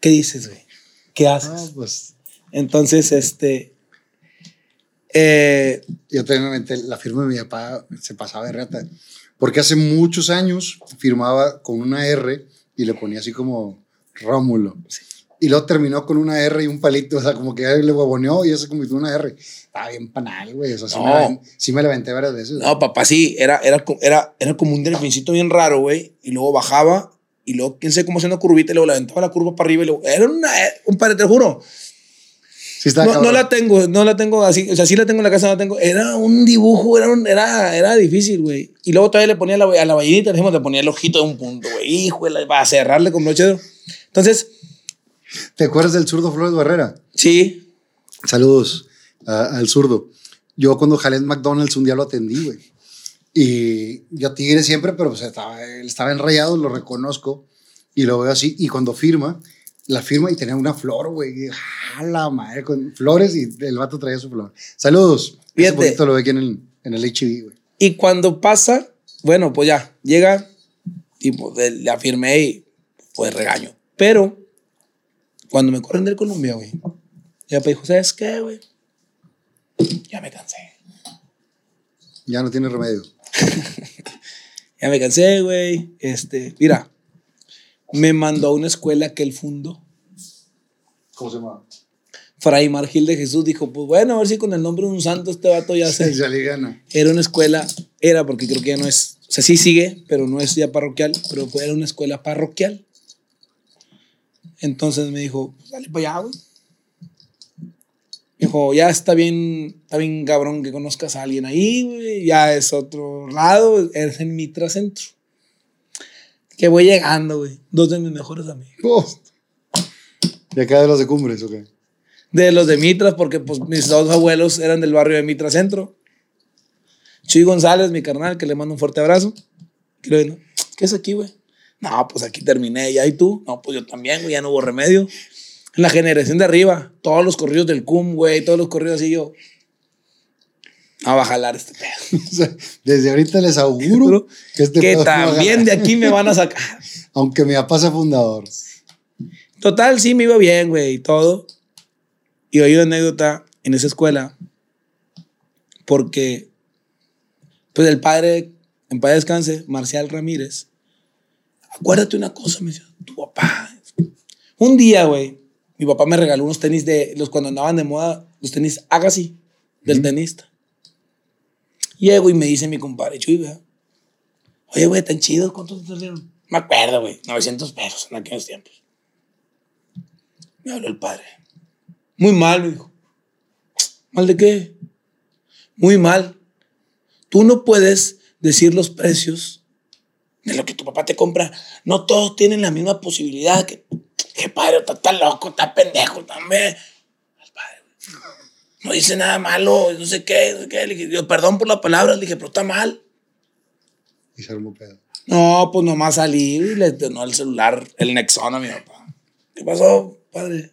¿Qué dices, güey? ¿Qué haces? Ah, pues. Entonces, este. Eh, Yo también me metí, la firma de mi papá se pasaba de rata. Porque hace muchos años firmaba con una R y le ponía así como Rómulo. Y luego terminó con una R y un palito, o sea, como que le huevoneó y ya se convirtió en una R. Estaba bien panal, güey. O sea, sí, No. me, sí me la aventé varias veces. no, papá, sí, era, era, era, era como un delfincito bien raro, güey. Y luego bajaba y luego, quién sabe cómo haciendo curvita y luego le aventaba la curva para arriba y luego. Era una, un padre, te lo juro. Sí, está No, la tengo, no la tengo así, o sea, sí la tengo en la casa, no la tengo. Era un dibujo, era, un- era, era difícil, güey. Y luego todavía le ponía la, a la ballenita, le dijimos, le ponía el ojito de un punto, güey. Híjole, para cerrarle con broche. Entonces, ¿Te acuerdas del zurdo Flores Barrera? sí, Saludos a- al zurdo. Yo cuando jalé en McDonald's un día lo atendí, güey. Y yo tigre siempre, pero pues estaba, estaba enrayado, lo reconozco. Y lo veo así. Y cuando firma, la firma y tenía una flor, güey. Y, ¡ah, la madre! Con flores y el vato traía su flor. Saludos. Ese Fíjate. poquito lo ve aquí en el, en el HIV, güey. Y cuando pasa, bueno, pues ya, llega y pues le- la firmé y pues regaño. Pero cuando me corren del Colombia, güey, ya me dijo, ¿sabes qué, güey? Ya me cansé. Ya no tiene remedio. Ya me cansé, güey. Este, mira, me mandó a una escuela que él fundó. ¿Cómo se llama? Fray Margil de Jesús dijo, pues bueno, a ver si con el nombre de un santo este vato ya se... Se le gana. Era una escuela, era porque creo que ya no es, o sea, sí sigue, pero no es ya parroquial, pero fue, era una escuela parroquial. Entonces me dijo, "Pues dale para allá, güey. Me dijo, ya está bien, está bien cabrón que conozcas a alguien ahí, güey, ya es otro lado, eres en Mitra Centro. Que voy llegando, güey, dos de mis mejores amigos. Oh. ¿De acá de los de Cumbres o qué? De los de Mitras, porque pues mis dos abuelos eran del barrio de Mitra Centro. Chuy González, mi carnal, que le mando un fuerte abrazo. Creo, ¿no? ¿Qué es aquí, güey? No, pues aquí terminé. ¿Ya y tú? No, pues yo también, güey, ya no hubo remedio. En la generación de arriba, todos los corridos del CUM, güey, todos los corridos así yo. Va a jalar este pedo. Desde ahorita les auguro que este que pedo también de aquí me van a sacar. Aunque mi papá sea fundador. Total, sí me iba bien, güey, y todo. Y oí una anécdota en esa escuela, porque, pues el padre, en paz descanse, Marcial Ramírez, acuérdate una cosa, me decía, tu papá. Un día, güey, mi papá me regaló unos tenis de, los cuando andaban de moda, los tenis Agassi, del tenista. Llego y me dice mi compadre, Chuy, vea, Oye, güey, tan chido, ¿cuánto te salieron? Me acuerdo, güey, 900 pesos en aquellos tiempos. Me habló el padre. Muy mal, me dijo. ¿Mal de qué? Muy mal. Tú no puedes decir los precios de lo que tu papá te compra. No todos tienen la misma posibilidad. Que, padre, está, está loco, está pendejo también. El padre, güey, no dice nada malo, no sé qué, no sé qué. Le dije, yo, perdón por la palabra, le dije, pero está mal. Y se armó pedo. No, pues nomás salí y le detonó el celular, el Nexon a mi papá. ¿Qué pasó, padre?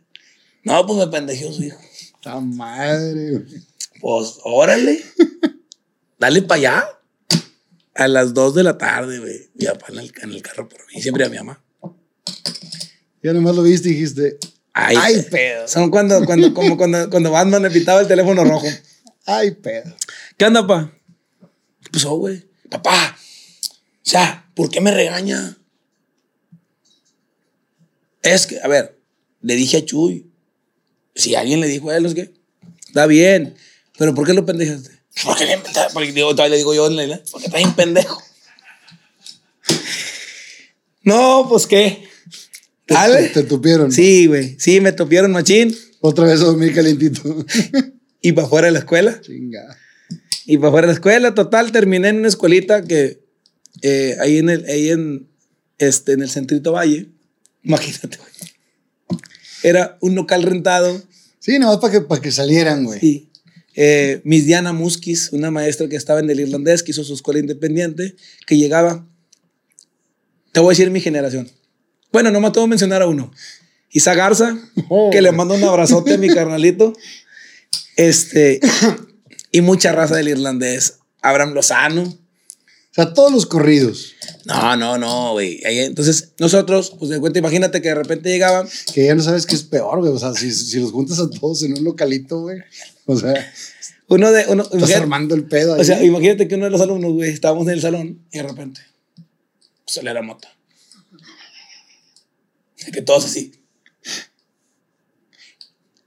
No, pues me pendejeó su hijo. ¡Ta madre, güey! Pues, órale. Dale para allá. A las 2 de la tarde, güey. Mi papá en el, en el carro por mí. Siempre a mi mamá. Ya nomás lo viste y dijiste, Ay, ¡ay, pe- pedo! Son cuando, cuando, como cuando, cuando Batman le pitaba el teléfono rojo. ¡Ay, pedo! ¿Qué onda, pa? ¿Qué pasó, güey? Papá, o sea, ¿por qué me regaña? Es que, a ver, le dije a Chuy, si alguien le dijo a él, es que está bien, pero ¿por qué lo pendejaste? Porque, pendejo, porque digo, todavía le digo yo, en la- porque está bien pendejo. No, pues qué. Te, Dale. te- te tupieron. Sí, güey, sí, me topieron machín Otra vez a dormir calientito. y para fuera de la escuela. Chinga. Y para fuera de la escuela, total, terminé en una escuelita que eh, ahí, en el, ahí en, este, en el Centrito Valle, imagínate, güey. Era un local rentado. Sí, nomás para que, para que salieran, güey. Y eh, Miss Diana Muskis, una maestra que estaba en el irlandés, que hizo su escuela independiente, que llegaba. Te voy a decir mi generación. Bueno, nomás te voy a mencionar a uno. Isa Garza, Oh. que le mando un abrazote a mi carnalito. Este, y mucha raza del irlandés. Abraham Lozano. O sea, todos los corridos. No, no, no, güey. Entonces, nosotros, pues de cuenta, imagínate que de repente llegaban. Que ya no sabes qué es peor, güey. O sea, si, si los juntas a todos en un localito, güey. O sea, Uno de. Uno, estás armando el pedo ahí. o sea, imagínate que uno de los alumnos, güey, estábamos en el salón y de repente sale la mota. Que todos así.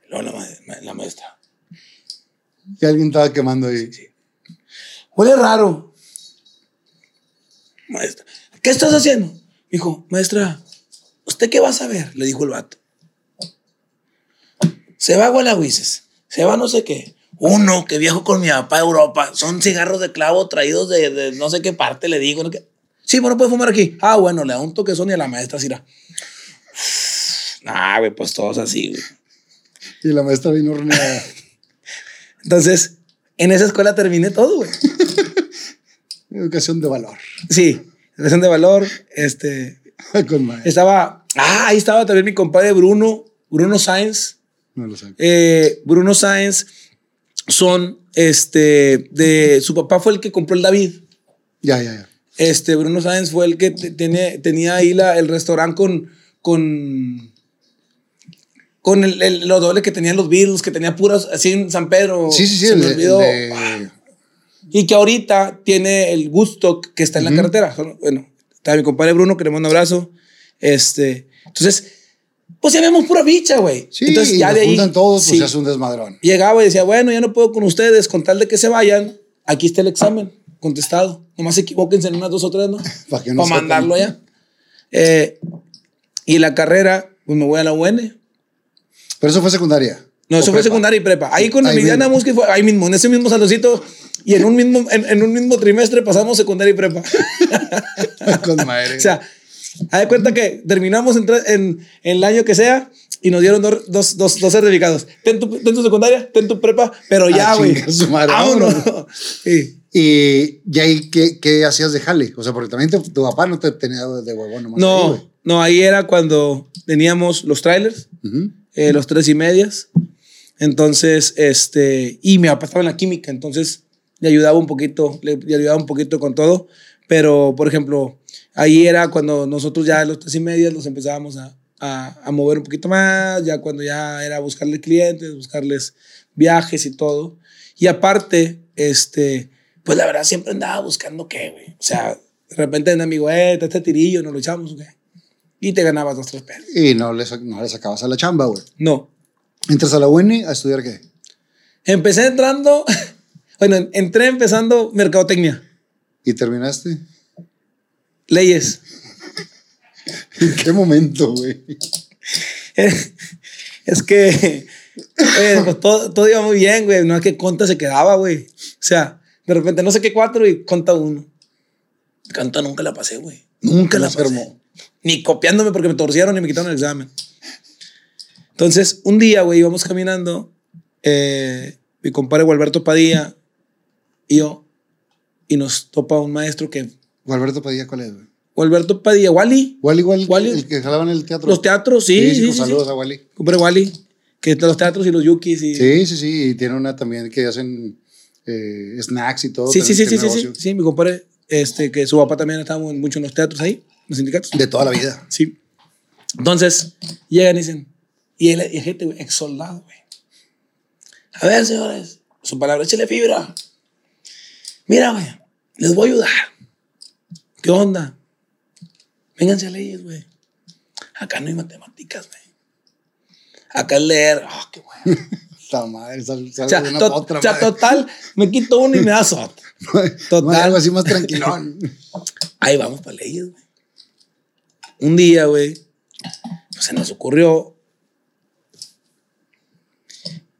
Luego la, ma- ma- la maestra. Y alguien estaba quemando ahí. Huele raro. Maestra, ¿qué estás haciendo? Dijo, maestra, ¿usted qué va a saber? Le dijo el vato. Se va a Gualahuises, se va no sé qué. Uno que viajo con mi papá a Europa, son cigarros de clavo traídos de, de no sé qué parte, le digo. ¿no? que- Sí, bueno, puede fumar aquí. Ah, bueno, le da un toquezón y a la maestra así Nah, güey, pues todos así, güey. Y la maestra vino horneada. Entonces, en esa escuela terminé todo, güey. Educación de valor. Sí, relación de valor, este, Con. Estaba, ah, ahí estaba también mi compadre Bruno, Bruno Sáenz. No lo sé. Eh, Bruno Sáenz son, este, de, su papá fue el que compró el David. Ya, ya, ya. Este, Bruno Sáenz fue el que tiene, tenía ahí la, el restaurante con, con, con el, el- los dobles que tenían los Beatles, que tenía puras, así en San Pedro. Sí, sí, sí. se El, me olvidó. de- Y que ahorita tiene el Gustock que está en la carretera. Bueno, está mi compadre Bruno, que le mando un abrazo. Este, entonces, pues ya vemos pura bicha, güey. Sí, entonces y ya los de ahí. juntan todos, sí, pues se hace un desmadrón. Llegaba y decía, bueno, ya no puedo con ustedes, con tal de que se vayan, aquí está el examen contestado. Nomás equivóquense en unas dos o tres, ¿no? Para que no sepan. mandarlo ya. Eh, y la carrera, pues me voy a la UN. Pero eso fue secundaria. No, ¿O eso fue prepa? secundaria y prepa. Ahí con Ahí mismo. Musqui fue ahí mismo, en ese mismo saloncito. Y en un mismo, en, en un mismo trimestre pasamos secundaria y prepa. Con madre. o sea, haz de cuenta que terminamos en, en, en el año que sea y nos dieron dos, dos, dos, dos certificados. Ten tu, ten tu secundaria, ten tu prepa, pero ya, Ah, güey. vámonos. Sí. y, y ahí, ¿qué, ¿qué hacías de jale? O sea, porque también te- tu papá no te tenía de huevón nomás. ahí, No, güey. no, ahí era cuando teníamos los trailers, Ujú. Eh, los tres y medias. Entonces, este, y mi papá estaba en la química, entonces le ayudaba un poquito, le, le ayudaba un poquito con todo. Pero, por ejemplo, ahí era cuando nosotros ya los tres y medias los empezábamos a, a, a mover un poquito más, ya cuando ya era buscarle clientes, buscarles viajes y todo. Y aparte, este, pues la verdad siempre andaba buscando qué, güey. O sea, de repente un amigo, eh, te este tirillo, nos lo echamos, ¿o qué? Y te ganabas dos, tres pesos. Y no le, sa- no le sacabas a la chamba, güey. No, Entras a la UN a estudiar qué? Empecé entrando, bueno, entré empezando mercadotecnia. ¿Y terminaste? Leyes. ¿En qué momento, güey? es que oye, pues todo, todo, iba muy bien, güey. No es que Conta se quedaba, güey. O sea, de repente no sé qué cuatro y Conta uno. Conta nunca la pasé, güey. Nunca la pasé. Ni copiándome porque me torcieron ni me quitaron el examen. Entonces, un día, güey, íbamos caminando, eh, mi compadre Gualberto Padilla y yo, y nos topa un maestro que... ¿Gualberto Padilla cuál es, güey? Gualberto Padilla, Wally. Wally, Wally, Wally. El que jalaban el teatro. Los teatros, sí. Sí, sí, pues saludos a Wally. Compadre Wally. Que los teatros y los yukis. Y... Sí, sí, sí. Y tiene una también que hacen eh, snacks y todo. Sí, sí, sí, sí, sí, sí, sí. Mi compadre, este, que su papá también estaba mucho en los teatros ahí, los sindicatos. De toda la vida. Sí. Entonces, llegan y dicen, y el, y gente, güey, ex soldado, güey. A ver, señores, su palabra, échale fibra. Mira, güey, les voy a ayudar. ¿Qué onda? Vénganse a leyes, güey. Acá no hay matemáticas, güey. Acá es leer. Oh, qué bueno. Esta madre, sal, o sea, una to, otra, o sea total, me quito uno y me da sot. Total. algo así más tranquilón. Ahí vamos para leyes, güey. Un día, güey, pues se nos ocurrió.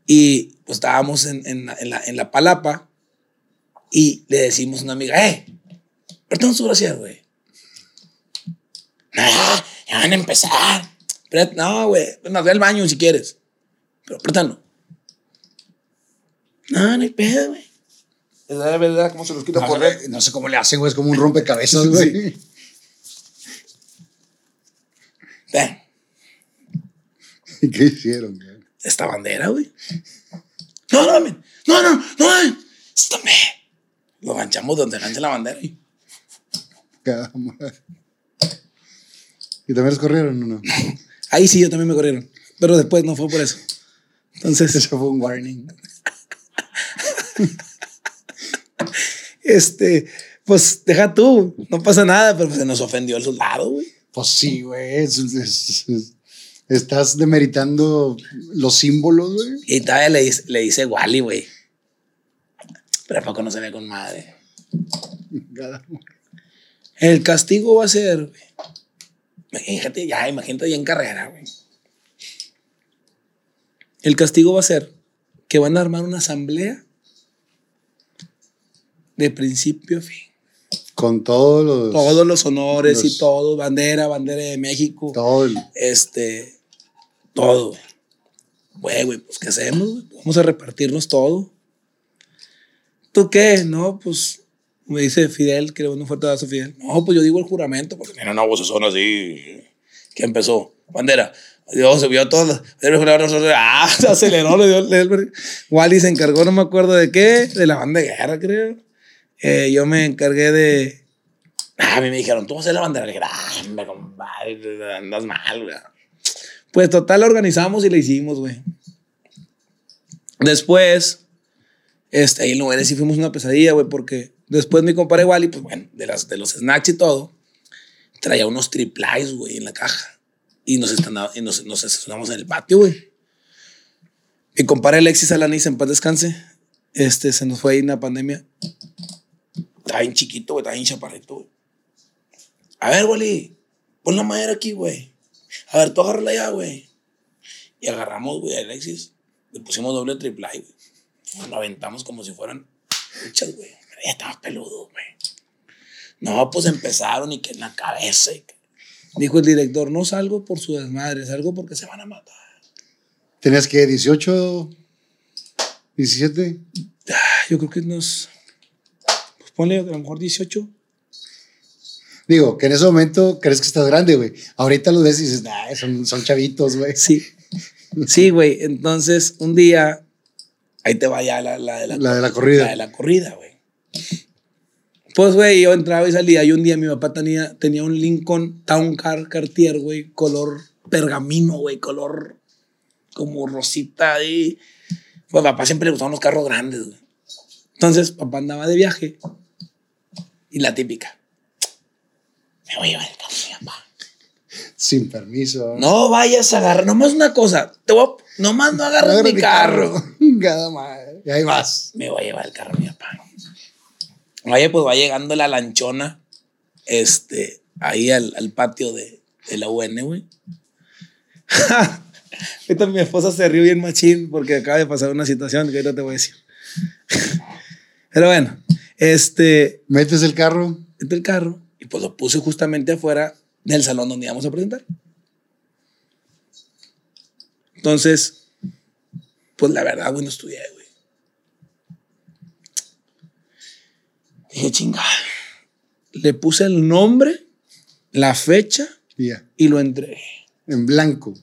Y pues estábamos en, en, en, la, en la palapa y le decimos a una amiga, ¡eh! Perdón su gracia, güey. No, ya van a empezar. no, güey, nos ve al baño si quieres. Pero préstalo. No, no hay pedo, güey. Es la verdad, cómo se los quita no, correr. No sé cómo le hacen, güey, es como un rompecabezas, güey. Sí. Ven. ¿Y qué hicieron, güey? Esta bandera, güey. No, no, no, no, no, no. Lo ganchamos donde gancha la bandera. Y... ¿Y también los corrieron o no? Ahí sí, yo también me corrieron. Pero después no fue por eso. Entonces. Eso fue un warning. este, pues deja tú, no pasa nada, pero se nos ofendió el soldado, güey. Pues sí, güey. estás demeritando los símbolos, güey. Y todavía le, le dice Wally, güey. Pero ¿a poco no se ve con madre? El castigo va a ser, güey Imagínate ya, imagínate ya en carrera, güey. El castigo va a ser que van a armar una asamblea de principio a fin. Con todos los... Todos los honores y todo, bandera, bandera de México. Todo. Este, todo, güey. Güey, pues ¿qué hacemos? Vamos a repartirnos todo. ¿Tú qué? No, pues me dice Fidel, que le un fuerte abrazo Fidel. No, pues yo digo el juramento, porque tiene una son así. ¿Qué empezó? Bandera. Dios, se vio todo. Ah, se aceleró, le dio, Wally se encargó, no me acuerdo de qué, de la banda de guerra, creo. Eh, yo me encargué de. Ah, a mí me dijeron, tú vas a hacer la bandera. Le dije, ah, compadre, andas mal, güey. Pues total, organizamos y la hicimos, güey. Después, este, ahí en lugares sí fuimos una pesadilla, güey, porque Después mi compadre Wally, pues bueno, de, las, de los snacks y todo, traía unos triplies, güey, en la caja. Y nos, están, y nos, nos estacionamos en el patio, güey. Mi compadre Alexis Alanis, en paz descanse, este, se nos fue ahí en la pandemia. Estaba bien chiquito, güey, estaba bien chaparrito, güey. A ver, Wally, pon la madera aquí, güey. A ver, tú agárrala ya, güey. Y agarramos, güey, a Alexis. Le pusimos doble triple, güey. Lo aventamos como si fueran muchas, güey estaba peludo, güey. No, pues empezaron y que en la cabeza. Dijo el director, no salgo por su desmadre, salgo porque se van a matar. ¿Tenías que 18, 17? Yo creo que nos... Ponle a lo mejor 18. Digo, que en ese momento crees que estás grande, güey. Ahorita lo ves y dices, nah, son, son chavitos, güey. Sí. Sí, güey. Entonces, un día, ahí te va ya la, la, de la, la de la corrida. La de la corrida, güey. Pues, güey, yo entraba y salía. Y un día mi papá tenía, tenía un Lincoln Town Car Cartier, güey, color pergamino, güey, color como rosita. Y pues, papá siempre le gustaban los carros grandes, güey. Entonces, papá andaba de viaje. Y la típica. Me voy a llevar el carro mi papá. Sin permiso. No vayas a agarrar. Nomás una cosa. Te voy a, nomás no agarres mi, carro. Cada madre. Y ahí vas. Me voy a llevar el carro mi papá. Oye, pues va llegando la lanchona, este, ahí al, al patio de, de la UN, güey. Ahorita mi esposa se rió bien machín porque acaba de pasar una situación que ahorita te voy a decir. Pero bueno, este, Metes el carro. entré el carro y pues lo puse justamente afuera del salón donde íbamos a presentar. Entonces, pues la verdad, güey, no estudié, güey. Dije, chinga. Le puse el nombre, la fecha y ya. y lo entregué. En blanco.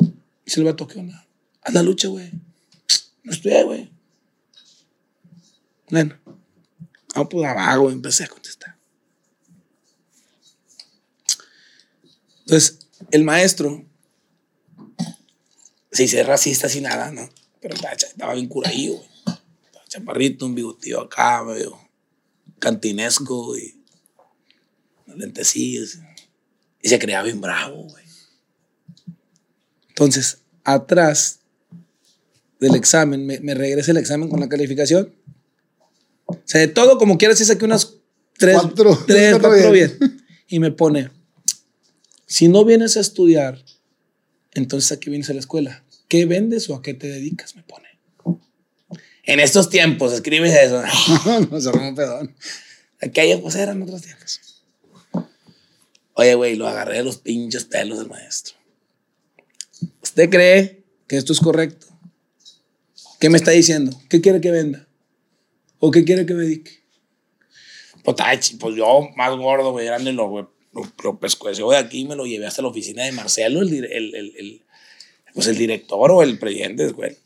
Y se le va a tocar una. Haz la lucha, güey. No estudié, güey. Bueno. Ah, pues abajo, empecé a contestar. Entonces, el maestro se hice racista sin nada, ¿no? Pero estaba, estaba bien curadillo, güey. Estaba chaparrito, un bigotillo acá, medio cantinesco y unos lentecillos. Y se creía bien bravo, güey. Entonces, atrás del examen, me, me regresa el examen con la calificación. O sea, de todo, como quieras, sí saqué unas tres, Cuatro. tres, Cuatro cuatro bien. bien. Y me pone, si no vienes a estudiar, entonces ¿a qué vienes a la escuela? ¿Qué vendes o a qué te dedicas? Me pone. En estos tiempos, escribes eso. no se un pedón. Aquellos pues eran otros tiempos. Oye, güey, lo agarré de los pinches pelos del maestro. ¿Usted cree que esto es correcto? ¿Qué me está diciendo? ¿Qué quiere que venda? ¿O qué quiere que me dedique? Pues, pues yo, más gordo, güey, grande, lo, lo, lo pescueció de aquí y me lo llevé hasta la oficina de Marcelo, el, el, el, el- pues el director o el presidente, güey.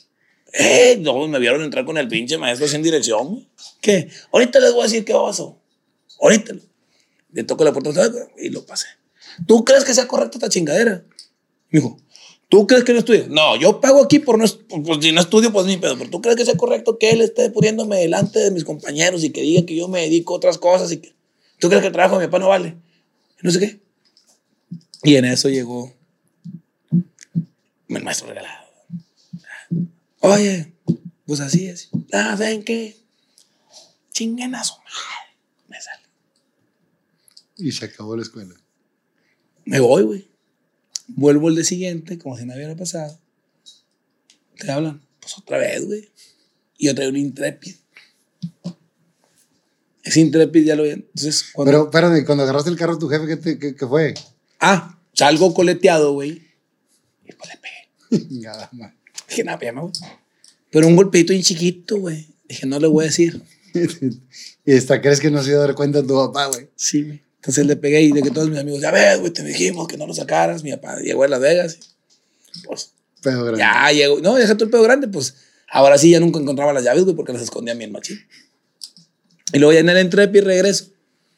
Eh, no, me vieron entrar con el pinche maestro sin dirección. güey. ¿Qué? Ahorita les voy a decir qué pasó. Ahorita. Le toco la puerta y lo pasé. ¿Tú crees que sea correcta esta chingadera? Me dijo, ¿tú crees que no estudia? No, yo pago aquí por no, pues, si no estudio, pues ni pedo. Pero ¿tú crees que sea correcto que él esté poniéndome delante de mis compañeros y que diga que yo me dedico a otras cosas? y que ¿Tú crees que el trabajo de mi papá no vale? No sé qué. Y en eso llegó el maestro regalado. Oye, pues así es. Ah, ¿ven qué? Chinguen a su madre. Me sale. Y se acabó la escuela. Me voy, güey. Vuelvo el día siguiente, como si nada hubiera pasado. Te hablan, pues otra vez, güey. Y yo traigo un Intrepid. Ese Intrepid ya lo vi. Entonces, cuando. Pero, espérame, cuando agarraste el carro, tu jefe, ¿qué, te- qué- qué fue? ah, salgo coleteado, güey. Y pues le pegué. Nada más. Dije, nada, pues, ya me voy. Pero un golpeito bien chiquito, güey. Dije, no le voy a decir. y hasta crees que no se iba a dar cuenta tu papá, güey. Sí, güey. Entonces le pegué y de que todos mis amigos, ya ves, güey, te dijimos que no lo sacaras. Mi papá llegó a Las Vegas. y, pues, Pero grande. Ya llegó. No, deja todo el pedo grande, pues. Ahora sí ya nunca encontraba las llaves, güey, porque las escondía bien machín. Y luego ya en el entrepi regreso.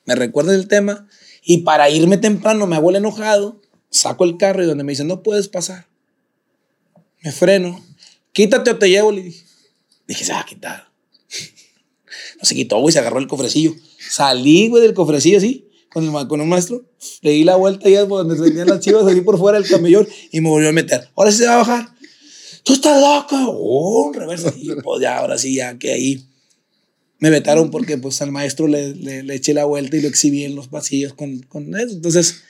Me recuerda el tema. Y para irme temprano, me abuelo enojado, saco el carro y donde me dicen, no puedes pasar. Me freno. Quítate o te llevo, le dije. Dije, se va a quitar. No se quitó, güey, se agarró el cofrecillo. Salí, güey, del cofrecillo así, con, el, con un maestro. Le di la vuelta ya por donde tenían las chivas, así por fuera del camellón, y me volvió a meter. Ahora sí se va a bajar. Tú estás loco. Oh, un reverso. Y pues ya, ahora sí, ya que ahí me vetaron porque pues al maestro le, le, le eché la vuelta y lo exhibí en los pasillos con, con eso. Entonces,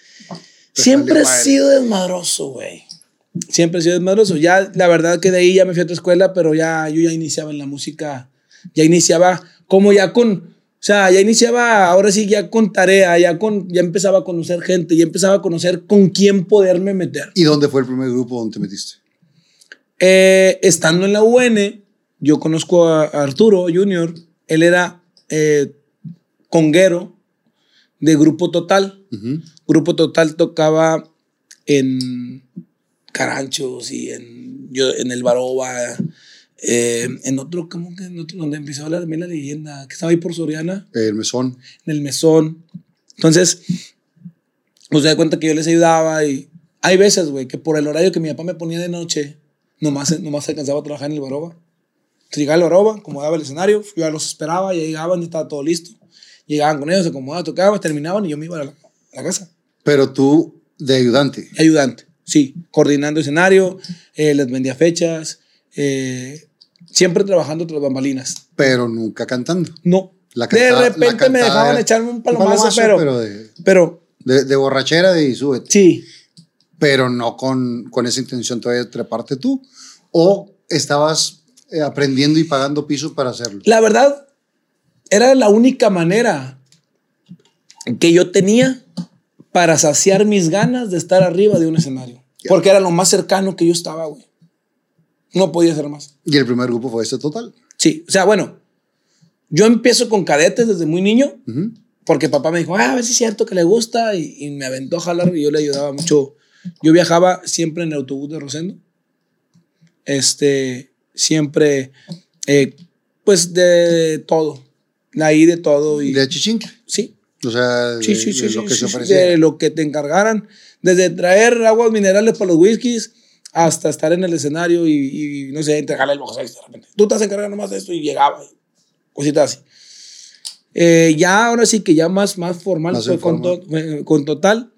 Te siempre he sido desmadroso, güey. Siempre he sido desmadroso. Ya, la verdad que de ahí ya me fui a otra escuela, pero ya yo ya iniciaba en la música. Ya iniciaba como ya con, o sea, ya iniciaba ahora sí ya con tarea, ya con, ya empezaba a conocer gente, ya empezaba a conocer con quién poderme meter. ¿Y dónde fue el primer grupo donde te metiste? Eh, estando en la UN, yo conozco a Arturo Junior. Él era eh, conguero de Grupo Total. Grupo Total tocaba en Caranchos y en, yo, en el Baroba. Eh, en otro, ¿cómo que en otro? Donde empezó a hablar también la leyenda, que estaba ahí por Soriana El mesón. en el mesón. Entonces, pues se da cuenta que yo les ayudaba y hay veces, güey, que por el horario que mi papá me ponía de noche, nomás, nomás alcanzaba a trabajar en el Baroba. Entonces llegaba el Baroba, acomodaba el escenario, yo ya los esperaba, ya llegaban, ya estaba todo listo. Llegaban con ellos, se acomodaban, tocaban, terminaban y yo me iba a la, a la casa. Pero tú, de ayudante. Ayudante, sí, coordinando escenario, eh, les vendía fechas, eh, siempre trabajando tras bambalinas. Pero nunca cantando. No, La de cantada- la repente me dejaban era echarme un palomazo, palomazo, pero, de, pero de, de borrachera de y súbete. sí. Pero no con, con esa intención todavía de treparte tú. O estabas eh, aprendiendo y pagando piso para hacerlo. La verdad, era la única manera que yo tenía para saciar mis ganas de estar arriba de un escenario. Porque era lo más cercano que yo estaba, güey. No podía ser más. Y el primer grupo fue este total. Sí, o sea, bueno, yo empiezo con cadetes desde muy niño, porque papá me dijo, ah, a ver si es cierto que le gusta, y, y me aventó a jalar y yo le ayudaba mucho. Yo viajaba siempre en el autobús de Rosendo. Este, siempre, eh, pues de todo, ahí de todo. Y, De Chichincle. sí, O sea, de, sí, sí, de sí, lo que se ofrecía. de lo que te encargaran, desde traer aguas minerales para los whiskies hasta estar en el escenario y, y, no sé, entregarle el box de repente. Tú te has encargado nomás de esto y llegaba, y cositas así. Eh, ya ahora sí que ya más, más formal Más fue con, to- eh, con Total.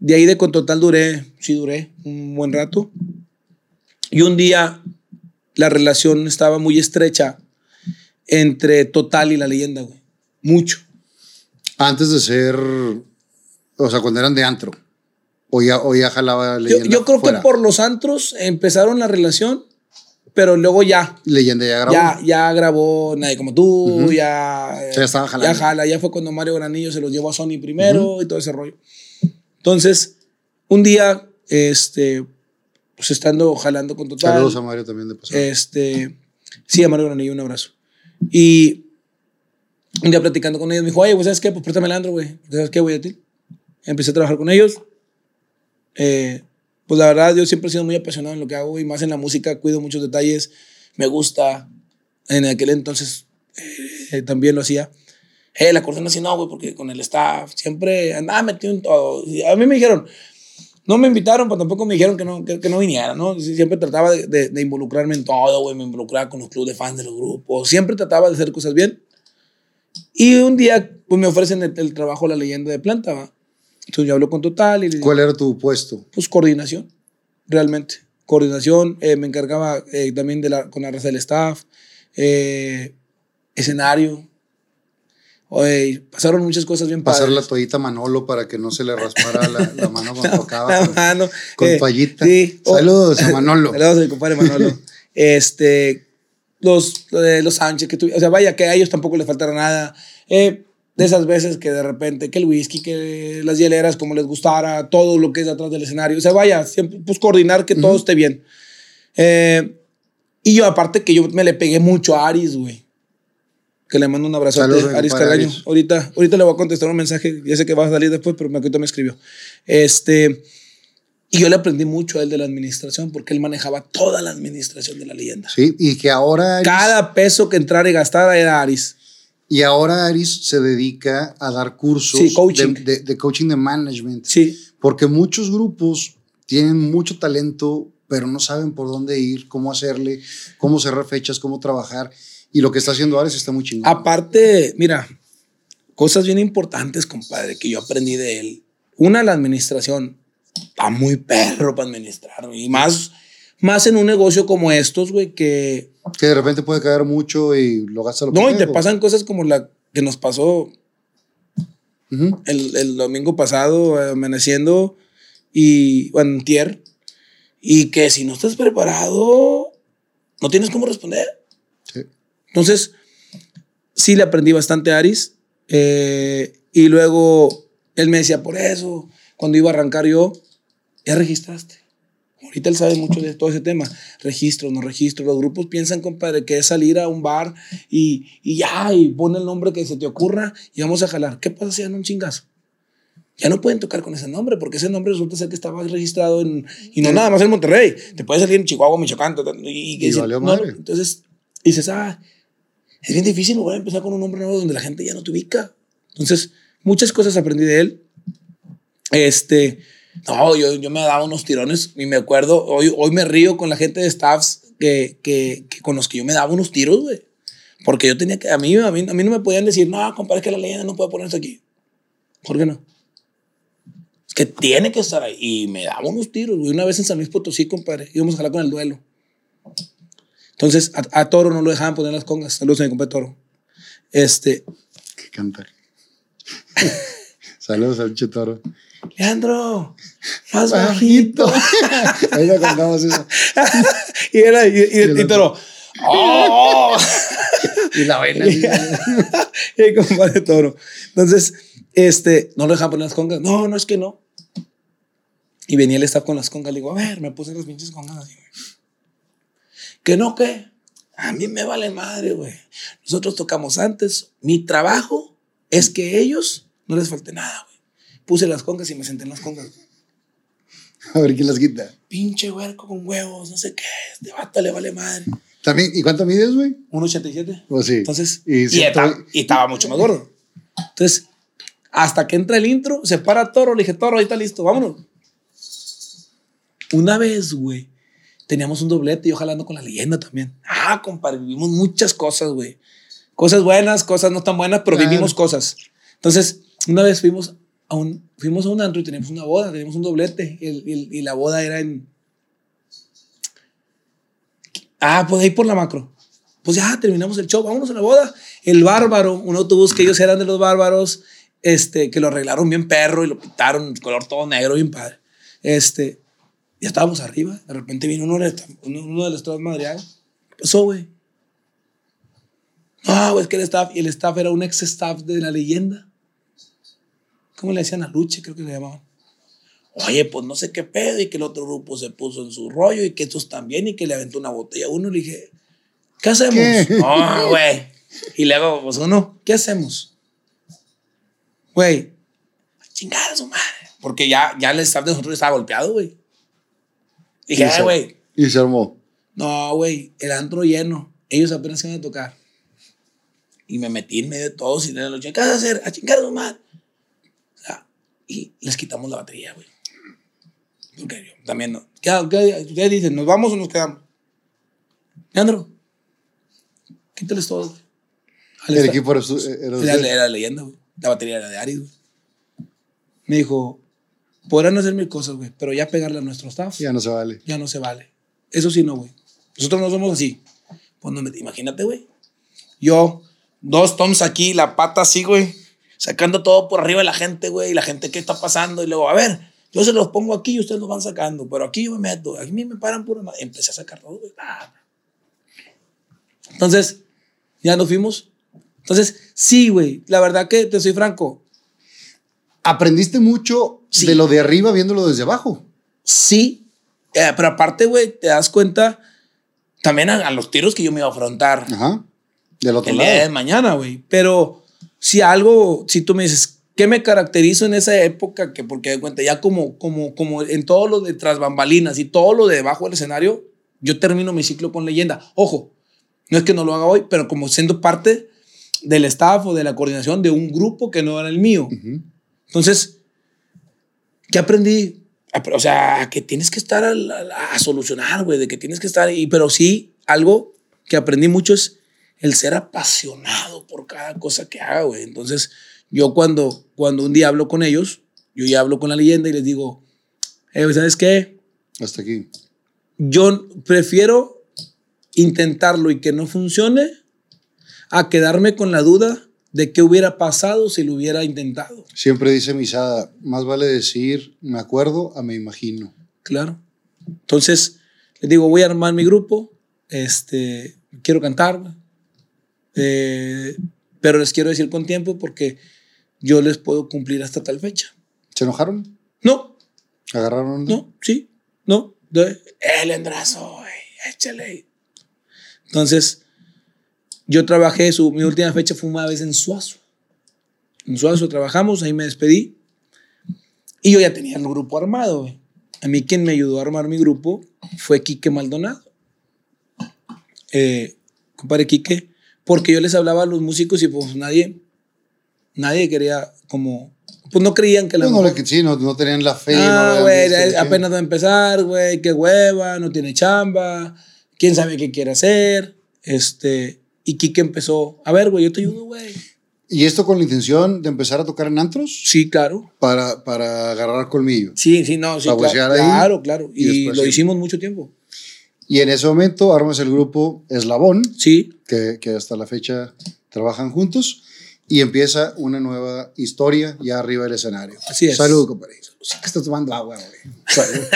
De ahí de con Total duré, sí duré un buen rato. Y un día la relación estaba muy estrecha entre Total y la leyenda, güey. Mucho. Antes de ser, o sea, cuando eran de antro. O ya, o ya jalaba Yo, leyenda. yo creo fuera. que por los antros empezaron la relación, pero luego ya, Leyenda ya grabó. ya, ya grabó Nadie como tú, Ujú. ya, Ya estaba jalando. ya jala, ya fue cuando Mario Granillo se los llevó a Sony primero y todo ese rollo. Entonces, un día, este, pues estando jalando con Total, Saludos a Mario también de pasado. este, sí, a Mario Granillo, un abrazo. Y un día platicando con ellos, me dijo, oye, pues, ¿sabes qué? Pues préstame el andro, güey. ¿Sabes qué, güey, a ti? Empecé a trabajar con ellos. Eh, pues la verdad, yo siempre he sido muy apasionado en lo que hago y más en la música, cuido muchos detalles, me gusta. En aquel entonces eh, también lo hacía. Eh, la acordeón así no, güey, porque con el staff siempre andaba metido en todo. Y A mí me dijeron, no me invitaron, pero tampoco me dijeron que no, que, que no viniera, ¿no? Siempre trataba de, de- de involucrarme en todo, güey, me involucraba con los clubes de fans de los grupos, siempre trataba de hacer cosas bien. Y un día, pues me ofrecen el, el trabajo La Leyenda de Planta, ¿va? Entonces yo hablo con Total y le digo, ¿Cuál era tu puesto? pues coordinación, realmente. Coordinación, eh, me encargaba eh, también de la, con la raza del staff, eh, escenario. Oye, pasaron muchas cosas bien Pasar la toallita a Manolo para que no se le raspara la, la mano cuando tocaba. La mano, con eh, toallita. sí. Oh, Saludos a Manolo. Saludos a mi compadre Manolo. este, los, los Sánchez, que o sea, vaya, que a ellos tampoco les faltara nada. Eh, de esas veces que de repente, que el whisky, que las hieleras, como les gustara, todo lo que es atrás del escenario. O sea, vaya, siempre, pues coordinar que todo esté bien. Eh, y yo, aparte que yo me le pegué mucho a Aris, güey. Que le mando un Saludos a Aris. Aris. Ahorita, ahorita le voy a contestar un mensaje. Ya sé que va a salir después, pero ahorita me escribió. Este, y yo le aprendí mucho a él de la administración, porque él manejaba toda la administración de la leyenda. Sí, y que ahora Aris, Cada peso que entrara y gastara era Aris. Y ahora Aris se dedica a dar cursos Sí, coaching. De, de- de coaching de management. Sí, Porque muchos grupos tienen mucho talento, pero no saben por dónde ir, cómo hacerle, cómo cerrar fechas, cómo trabajar. Y lo que está haciendo Ares está muy chingón. Aparte, mira, cosas bien importantes, compadre, que yo aprendí de él. Una, la administración. Está muy perro para administrar. Y más, más en un negocio como estos, güey, que... Que de repente puede caer mucho y lo gasta lo No, y te pasan cosas como la que nos pasó el, el domingo pasado, eh, amaneciendo, y, bueno, antier, y que si no estás preparado, no tienes cómo responder. Sí. Entonces, sí le aprendí bastante a Aris. eh, y luego él me decía, por eso, cuando iba a arrancar yo, ya registraste. Ahorita él sabe mucho de todo ese tema. Registro, no registro. Los grupos piensan, compadre, que es salir a un bar y, y ya, y pone el nombre que se te ocurra y vamos a jalar. ¿Qué pasa si dan un chingazo? Ya no pueden tocar con ese nombre, porque ese nombre resulta ser que estaba registrado en. Y no nada más en Monterrey. Te puede salir en Chihuahua, Michoacán. Y, Y dicen, valió no, madre. entonces dices, ah, es bien difícil volver a empezar con un nombre nuevo donde la gente ya no te ubica. Entonces, muchas cosas aprendí de él. Este, no, yo, yo me daba unos tirones y me acuerdo, hoy, hoy me río con la gente de staffs que, que, que con los que yo me daba unos tiros, güey. Porque yo tenía que, a mí, a mí, a mí no me podían decir, no, compadre, es que la leyenda no puede ponerse aquí. ¿Por qué no? Es que tiene que estar ahí. Y me daba unos tiros, güey. Una vez en San Luis Potosí, compadre, íbamos a jalar con el duelo. Entonces, a, a Toro no lo dejaban poner las congas. Saludos a mi compadre Toro. Este, Que canta. Saludos al Chetoro. Leandro, más Bajito. bajito. Ahí le contamos eso. y era, y, y, Y el y Toro, ¡oh! Y la vaina. y compadre Toro. Entonces, este, no lo dejan poner las congas. No, no es que no. Y venía el staff con las congas. Le digo, a ver, me puse las pinches congas así. Que no, que a mí me vale madre, güey. Nosotros tocamos antes. Mi trabajo es que ellos no les falte nada, güey. Puse las congas y me senté en las congas. A ver quién las quita. Pinche huerco con huevos, no sé qué. Este vato le vale madre. También, ¿y cuánto mides, güey? 1.87. Pues sí. Entonces, y, y, estaba, y estaba mucho más gordo. Entonces, hasta que entra el intro, se para Toro, le dije, Toro, ahí está listo, vámonos. Una vez, güey, teníamos un doblete, yo jalando con la leyenda también. Ah, compadre, vivimos muchas cosas, güey. Cosas buenas, cosas no tan buenas, pero Claro. vivimos cosas. Entonces, una vez fuimos a fuimos a un antro y teníamos una boda, teníamos un doblete, y, el- y la boda era en... Ah, pues ahí por la macro. Pues ya terminamos el show, vámonos a la boda. El bárbaro, un autobús que ellos eran de los bárbaros, este, que lo arreglaron bien perro y lo pintaron color todo negro, bien padre. Este, ya estábamos arriba, de repente vino uno de, uno, de los tres. ¿Qué pasó, güey? No, es que el staff, y el staff era un ex staff de la leyenda. ¿Cómo le decían a Luche? Creo que le llamaban. Oye, pues no sé qué pedo, y que el otro grupo se puso en su rollo, y que estos también, y que le aventó una botella a uno. Le dije, ¿qué hacemos? No, güey. Y luego, pues uno, ¿qué hacemos? Güey, a chingar a su madre. Porque ya, ya el staff de nosotros estaba golpeado, güey. Dije, Y se- "Ay, güey, Y se armó. no, güey, el antro lleno. Ellos apenas iban a tocar. Y me metí en medio de todos y le dije, ¿qué vas a hacer? A chingar a su madre. Y les quitamos la batería, güey. Porque yo también no. ¿Qué, qué, ustedes dicen, ¿nos vamos o nos quedamos? Leandro, quítales todo, güey. El equipo era, su- era era, era leyenda, güey. La batería era de Aris, güey. Me dijo, podrán hacer mil cosas, güey, pero ya pegarle a nuestro staff Ya no se vale. ya no se vale. Eso sí, no, güey. Nosotros no somos así. Pues no me- imagínate, güey. Yo, dos toms aquí, la pata así, güey. Sacando todo por arriba de la gente, güey. Y la gente, ¿qué está pasando? Y luego, a ver, yo se los pongo aquí y ustedes los van sacando. Pero aquí yo me meto. Aquí me paran pura madre. Empecé a sacar todo, güey. Ah. Entonces, ya nos fuimos. Entonces, sí, güey. La verdad que te soy franco. Aprendiste mucho Sí. de lo de arriba viéndolo desde abajo. Sí. eh, pero aparte, güey, te das cuenta también a, a los tiros que yo me iba a afrontar. Ajá. Del otro el día de lado. mañana, güey. Pero si algo, si tú me dices, ¿qué me caracterizo en esa época? Que porque de cuenta, ya como, como, como en todo lo de tras bambalinas y todo lo de debajo del escenario, yo termino mi ciclo con leyenda. Ojo, no es que no lo haga hoy, pero como siendo parte del staff o de la coordinación de un grupo que no era el mío. Entonces, ¿qué aprendí? Ap- O sea, que tienes que estar a, solucionar, güey, de que tienes que estar ahí. Pero sí, algo que aprendí mucho es el ser apasionado por cada cosa que haga, güey. Entonces, yo cuando, cuando un día hablo con ellos, yo ya hablo con la leyenda y les digo, "Eh, güey, ¿sabes qué? Hasta aquí. Yo prefiero intentarlo y que no funcione a quedarme con la duda de qué hubiera pasado si lo hubiera intentado. Siempre dice Misada, más vale decir me acuerdo a me imagino. Claro. Entonces, les digo, voy a armar mi grupo, este, quiero cantar. Eh, pero les quiero decir con tiempo porque yo les puedo cumplir hasta tal fecha. ¿Se enojaron? No, ¿Agarraron? no, sí, no. de- El endrazo, échale. Entonces, yo trabajé, su, mi última fecha fue una vez en Suazo. En Suazo trabajamos, ahí me despedí. Y yo ya tenía el grupo armado. A mí quien me ayudó a armar mi grupo fue Quique Maldonado. Eh, compadre Quique, porque yo les hablaba a los músicos y pues nadie, nadie quería como, pues no creían que la no, le- sí, no, no tenían la fe. no Ah, güey, eh, sí. apenas va a empezar, güey, qué hueva, no tiene chamba, quién sabe qué quiere hacer. Este, y Kike empezó, a ver, güey, yo te ayudo, güey. ¿Y esto con la intención de empezar a tocar en antros? Sí, claro. Para, para agarrar colmillo. Sí, sí, no, sí, Para claro, ahí, claro, claro. y Y, lo sí. hicimos mucho tiempo. Y en ese momento armas el grupo Eslabón, Sí, que, que hasta la fecha trabajan juntos y empieza una nueva historia ya arriba del escenario. Así es. Salud, compadre. Sí que estás tomando agua, güey. Salud.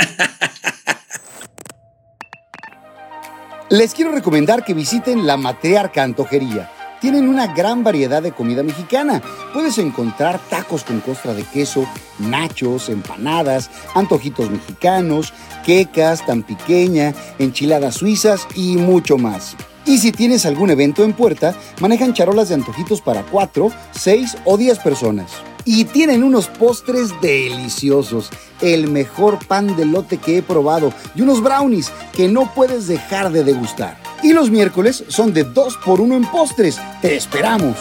Les quiero recomendar que visiten la Matriarca Antojería. Tienen una gran variedad de comida mexicana. Puedes encontrar tacos con costra de queso, nachos, empanadas, antojitos mexicanos, quecas tan pequeña, enchiladas suizas y mucho más. Y si tienes algún evento en puerta, manejan charolas de antojitos para 4, 6 o 10 personas. Y tienen unos postres deliciosos, el mejor pan de lote que he probado y unos brownies que no puedes dejar de degustar. Y los miércoles son de 2 por 1 en postres. ¡Te esperamos!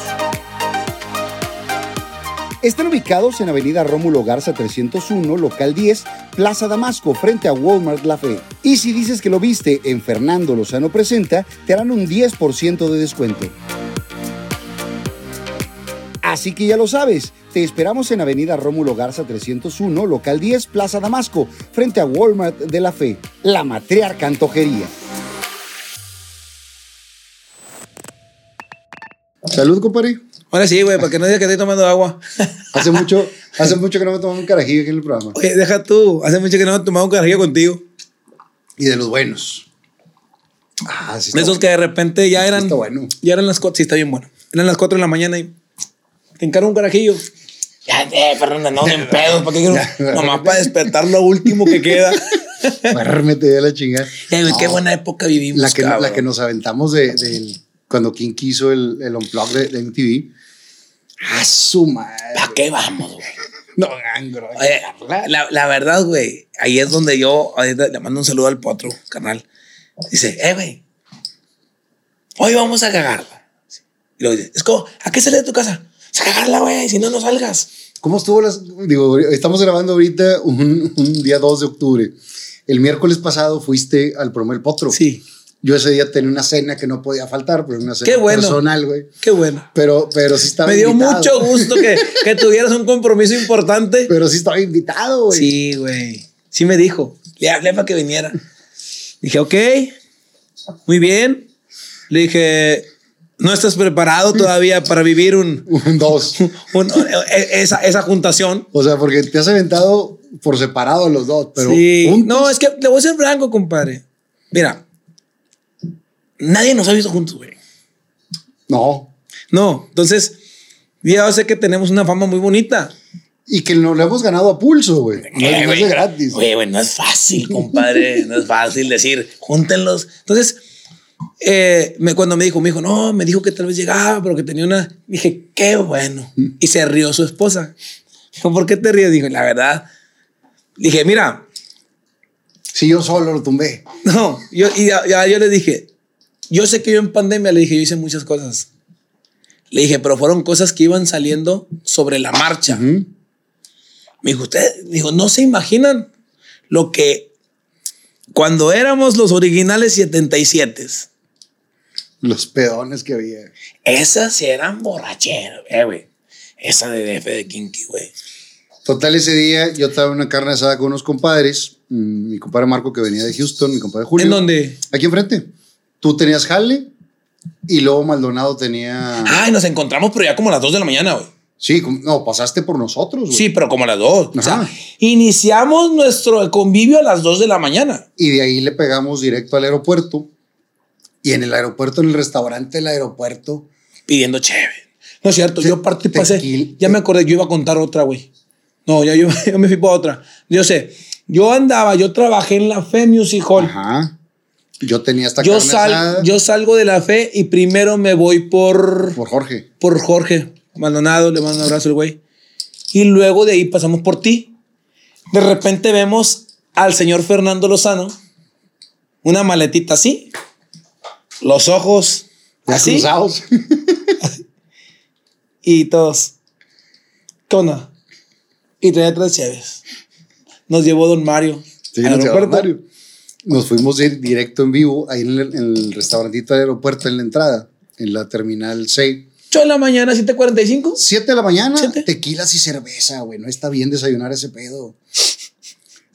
Están ubicados en Avenida Rómulo Garza 301, local 10, Plaza Damasco, frente a Walmart La Fe. Y si dices que lo viste en Fernando Lozano Presenta, te harán un 10% de descuento. Así que ya lo sabes, te esperamos en Avenida Rómulo Garza 301, local 10, Plaza Damasco, frente a Walmart de La Fe, la matriarca antojería. Salud, compadre. Ahora sí, güey, para que no digas que estoy tomando agua. Hace mucho, hace mucho que no me tomo un carajillo aquí en el programa. Oye, deja tú. Hace mucho que no he tomado un carajillo contigo. Y de los buenos. Ah, sí. De esos que de repente ya eran. está bueno. Ya eran las cuatro. Sí, está bien bueno. Eran las cuatro de la mañana y te encargo un carajillo. Ya, eh, Fernanda, no, en pedos. ¿Para qué quiero? Nomás para despertar lo último que queda. Duérmete de la chingada. Ya, güey, qué buena época vivimos. la que, la que nos aventamos de, cuando King quiso el, el unplug de, de MTV. A su madre. ¿Para qué vamos, güey? No, gangro. Oye, la, la verdad, güey, ahí es donde yo le mando un saludo al potro, carnal. Dice, eh, güey, hoy vamos a cagarla. Y luego dice, es como, ¿a qué sales de tu casa? A cagarla, güey, si no, no salgas. ¿Cómo estuvo las.? Digo, estamos grabando ahorita un, un día 2 de octubre. El miércoles pasado fuiste al promo El Potro. Sí, Yo ese día tenía una cena que no podía faltar, pero una cena bueno. personal, güey. qué bueno. Pero, pero sí estaba Me dio invitado. mucho gusto que, que tuvieras un compromiso importante. Pero sí estaba invitado, güey. Sí, güey. Sí me dijo. Le hablé para que viniera. Dije, ok, muy bien. Le dije, no estás preparado todavía para vivir un, Un dos. un- e- esa, esa juntación. O sea, porque te has aventado por separado los dos, pero sí. juntos, No, es que le voy a ser franco, compadre. Mira, nadie nos ha visto juntos, güey. no. No, entonces, ya sé que tenemos una fama muy bonita. Y que nos lo hemos ganado a pulso, güey. No, Eh, no es de gratis. Güey, güey, no es fácil, compadre. no es fácil decir, júntenlos. Entonces, eh, me, cuando me dijo, me dijo, no, me dijo que tal vez llegaba, pero que tenía una. Dije, qué bueno. Y se rió su esposa. Dijo, ¿por qué te ríes? Dijo, la verdad. Dije, mira, Si yo solo lo tumbé. no, yo, y ya, ya yo le dije, yo sé que yo en pandemia le dije, yo hice muchas cosas. Le dije, pero fueron cosas que iban saliendo sobre la marcha. Me dijo, usted, dijo, no se imaginan lo que cuando éramos los originales 77, Los pedones que había. esas sí eran borracheras, eh, güey. Esa de DF de Kinky, güey. Total, ese día yo estaba en una carne asada con unos compadres. mm, Mi compadre Marco, que venía de Houston, mi compadre Julio. ¿En dónde? Aquí enfrente. Tú tenías jale y luego Maldonado tenía. Ay, nos encontramos, pero ya como a las 2 de la mañana, güey. Sí, no, pasaste por nosotros. güey. Sí, pero como a las 2. O sea, iniciamos nuestro convivio a las 2 de la mañana. Y de ahí le pegamos directo al aeropuerto. Y en el aeropuerto, en el restaurante del aeropuerto, pidiendo chévere. No es cierto, yo partí pasé. Ya me acordé, yo iba a contar otra, güey. No, ya yo, yo me fui para otra. Yo sé, yo andaba, yo trabajé en la Fe Music Hall. ajá. Yo tenía esta Yo, sal, yo salgo de la Fe y primero me voy por, por Jorge. por Jorge Maldonado, le mando un abrazo al güey. Y luego de ahí pasamos por ti. De repente vemos al señor Fernando Lozano, una maletita así, los ojos así. cruzados. Y todos, ¿qué onda? Y traía tres chaves. Nos llevó don Mario Sí, al nos aeropuerto. Mario. Nos fuimos directo en vivo ahí en el, en el restaurantito del aeropuerto, en la entrada, en la terminal 6. 8 de la mañana, 7.45. 7 de la mañana, tequilas y cerveza, güey. No está bien desayunar ese pedo.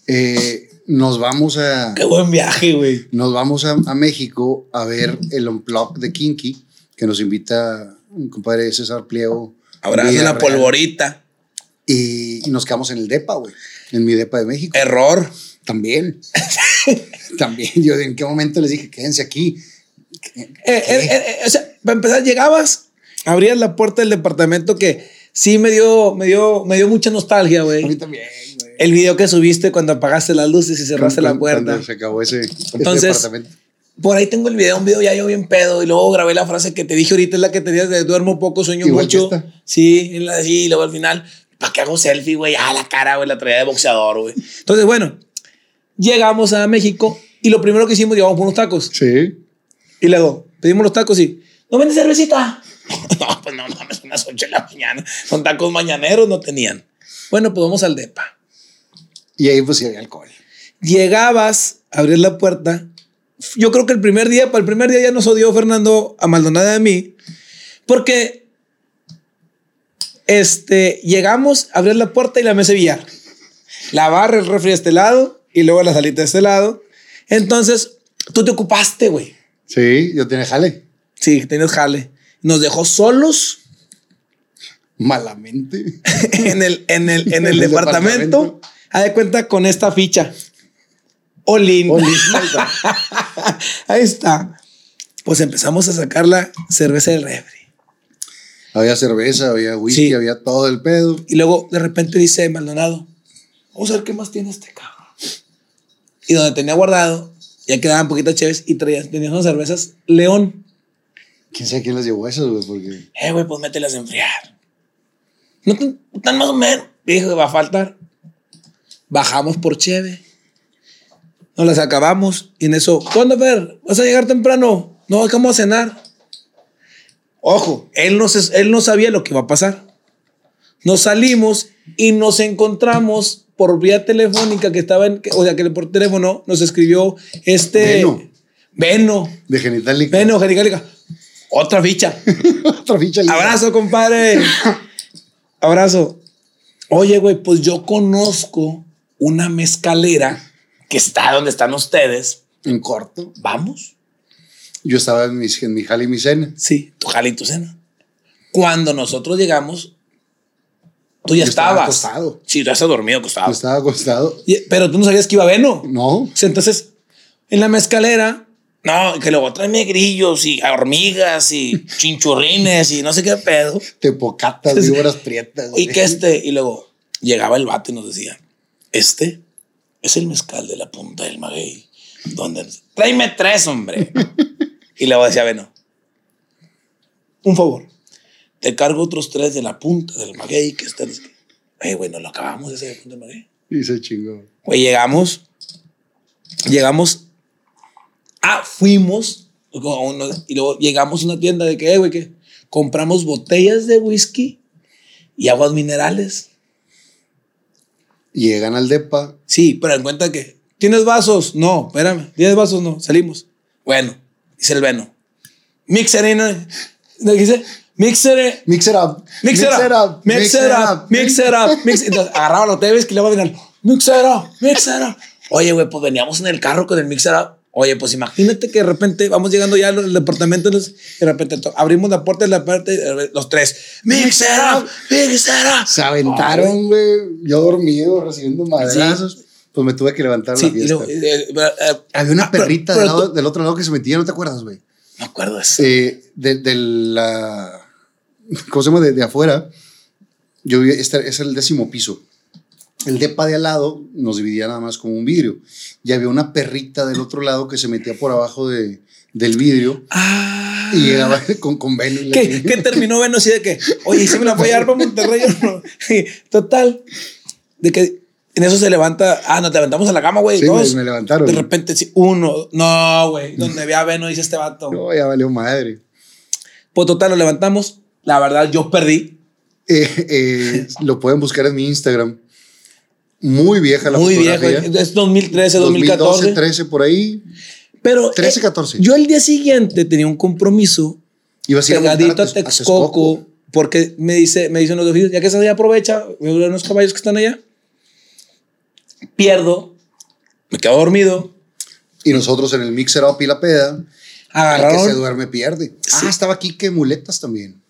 Eh, nos vamos a. Qué buen viaje, güey. Nos vamos a, a México a ver el Unplug de Kinky, que nos invita mi compadre César Pliego. Abrazo la polvorita. Y, y nos quedamos en el DEPA, güey. En mi DEPA de México. Error. También. También. Yo en qué momento les dije, quédense aquí. Eh, eh, eh, eh, o sea, para empezar, llegabas, abrías la puerta del departamento que sí me dio, me dio, me dio mucha nostalgia, A mí güey. también, güey. El video que subiste cuando apagaste las luces y cerraste la Cuando- puerta. cuando Se acabó ese, ese Entonces, departamento. Por ahí tengo el video, un video ya yo bien pedo. Y luego grabé la frase que te dije ahorita, es la que tenías de duermo poco, sueño Igual mucho. Sí, en la, sí, y luego al final, ¿para qué hago selfie, güey? Ah, la cara, güey, la traía de boxeador, güey. Entonces, bueno, llegamos a México y lo primero que hicimos, llevamos por unos tacos. Sí. Y luego pedimos los tacos y, ¿no vende cervecita? no, pues no mames, unas 8 de la mañana. Son tacos mañaneros, no tenían. Bueno, pues vamos al DEPA. Y ahí pues sí había alcohol. llegabas, abrías la puerta. Yo creo que el primer día, para el primer día ya nos odió Fernando a Maldonado de mí, porque este, llegamos, abrías la puerta y la mesa de billar. La barra, el refri de este lado y luego la salita de este lado. Entonces, tú te ocupaste, güey. Sí, yo tenía jale. Sí, tenías jale. Nos dejó solos Malamente. en el, en el, en En el el departamento. departamento. Haz de cuenta con esta ficha. Olin. Oli. Ahí está. Pues empezamos a sacar la cerveza del refri. había cerveza, había whisky, Sí. había todo el pedo. Y luego de repente dice Maldonado, vamos a ver qué más tiene este cabrón. Y donde tenía guardado, ya quedaban poquitas chéves y traía, tenía unas cervezas León. ¿Quién sabe quién las llevó esas, güey? Porque Eh, güey, pues mételas a enfriar. No tan, tan más o menos. Dijo, va a faltar. Bajamos por cheve. Nos las acabamos. Y en eso, ¿cuándo, Fer? ¿Vas a llegar temprano? No, ¿cómo a cenar? Ojo, él no, se- él no sabía lo que iba a pasar. Nos salimos y nos encontramos por vía telefónica que estaba en, o sea, que por teléfono nos escribió este... Veno. Veno. de genitálica. Veno, Jericalica. Otra ficha. Otra ficha. Abrazo, compadre. Abrazo. Oye, güey, pues yo conozco una mezcalera que está donde están ustedes. En corto. Vamos. Yo estaba en, mis, en mi jale y mi cena. Sí, tu jale y tu cena. Cuando nosotros llegamos, tú ya Yo estaba estabas. acostado. Sí, tú ya estás dormido acostado. Yo estaba acostado. Y- Pero tú no sabías que iba Veno. No. Entonces, en la mezcalera, no, que luego tráeme grillos y hormigas y chinchurrines y no sé qué pedo. Tepocatas, víboras prietas. Y que este, y luego llegaba el vato y nos decía, este es el mezcal de la punta del maguey. Donde, tráeme tres, hombre. y luego decía, bueno, un favor, te cargo otros tres de la punta del maguey que están. Oye, güey, lo acabamos ese de punta del maguey. Y se chingó. Güey, llegamos, llegamos, ah, fuimos, y luego llegamos a una tienda de que, güey, que compramos botellas de whisky y aguas minerales. Llegan al depa. Sí, pero en cuenta que, ¿tienes vasos? No, espérame, ¿tienes vasos? No, salimos. Bueno, dice el Veno. Mixer, ¿eh? ¿no? ¿No dice? Mixer, ¿eh? Mixer up. Mixer up, mixer up, mixer up, mixer Entonces agarraba los teves que le iba a venir, mixer up, mixer up. Oye, güey, pues veníamos en el carro con el mixer up. Oye, pues imagínate que de repente vamos llegando ya al departamento y de repente abrimos la puerta de la parte, los tres, mixer up, mixer up. Se aventaron, güey. Yo dormido, recibiendo madrazos. Pues me tuve que levantar Sí, la fiesta. luego, eh, eh, eh, Había una ah, perrita pero del, lado- tú- del otro lado que se metía, ¿no te acuerdas, güey? Me acuerdo eso. Eh, de, de la. ¿Cómo se llama? De, de afuera. Yo vivía, este es el décimo piso. El depa de al lado nos dividía nada más como un vidrio. Y había una perrita del otro lado que se metía por abajo de, del vidrio Ah. y llegaba con, con Veno y la ¿Qué, chingada. qué terminó Veno así de que, oye, ¿y si me la voy a llevar para Monterrey o no? Total. De que en eso se levanta, ah, nos levantamos a la cama, güey. Sí, dos. me- me levantaron. De repente, sí, uno, no, güey, donde ve a Veno, dice este vato. No, ya valió madre. Pues total, lo levantamos. La verdad, yo perdí. Eh, eh, lo pueden buscar en mi Instagram. Muy vieja la Muy fotografía. Es 2013, 2012, 2014. 13 por ahí. Pero 13, eh, 14. yo el día siguiente tenía un compromiso Ibas a ir a pegadito a Tex- Texcoco, porque me dice, me dicen los dos hijos, ya que estás allá, aprovecha, me duelen unos caballos que están allá. Pierdo, me quedo dormido, Y nosotros en el mixer up y la peda. El que se agarraron. duerme pierde. Sí. Ah, estaba aquí que muletas también.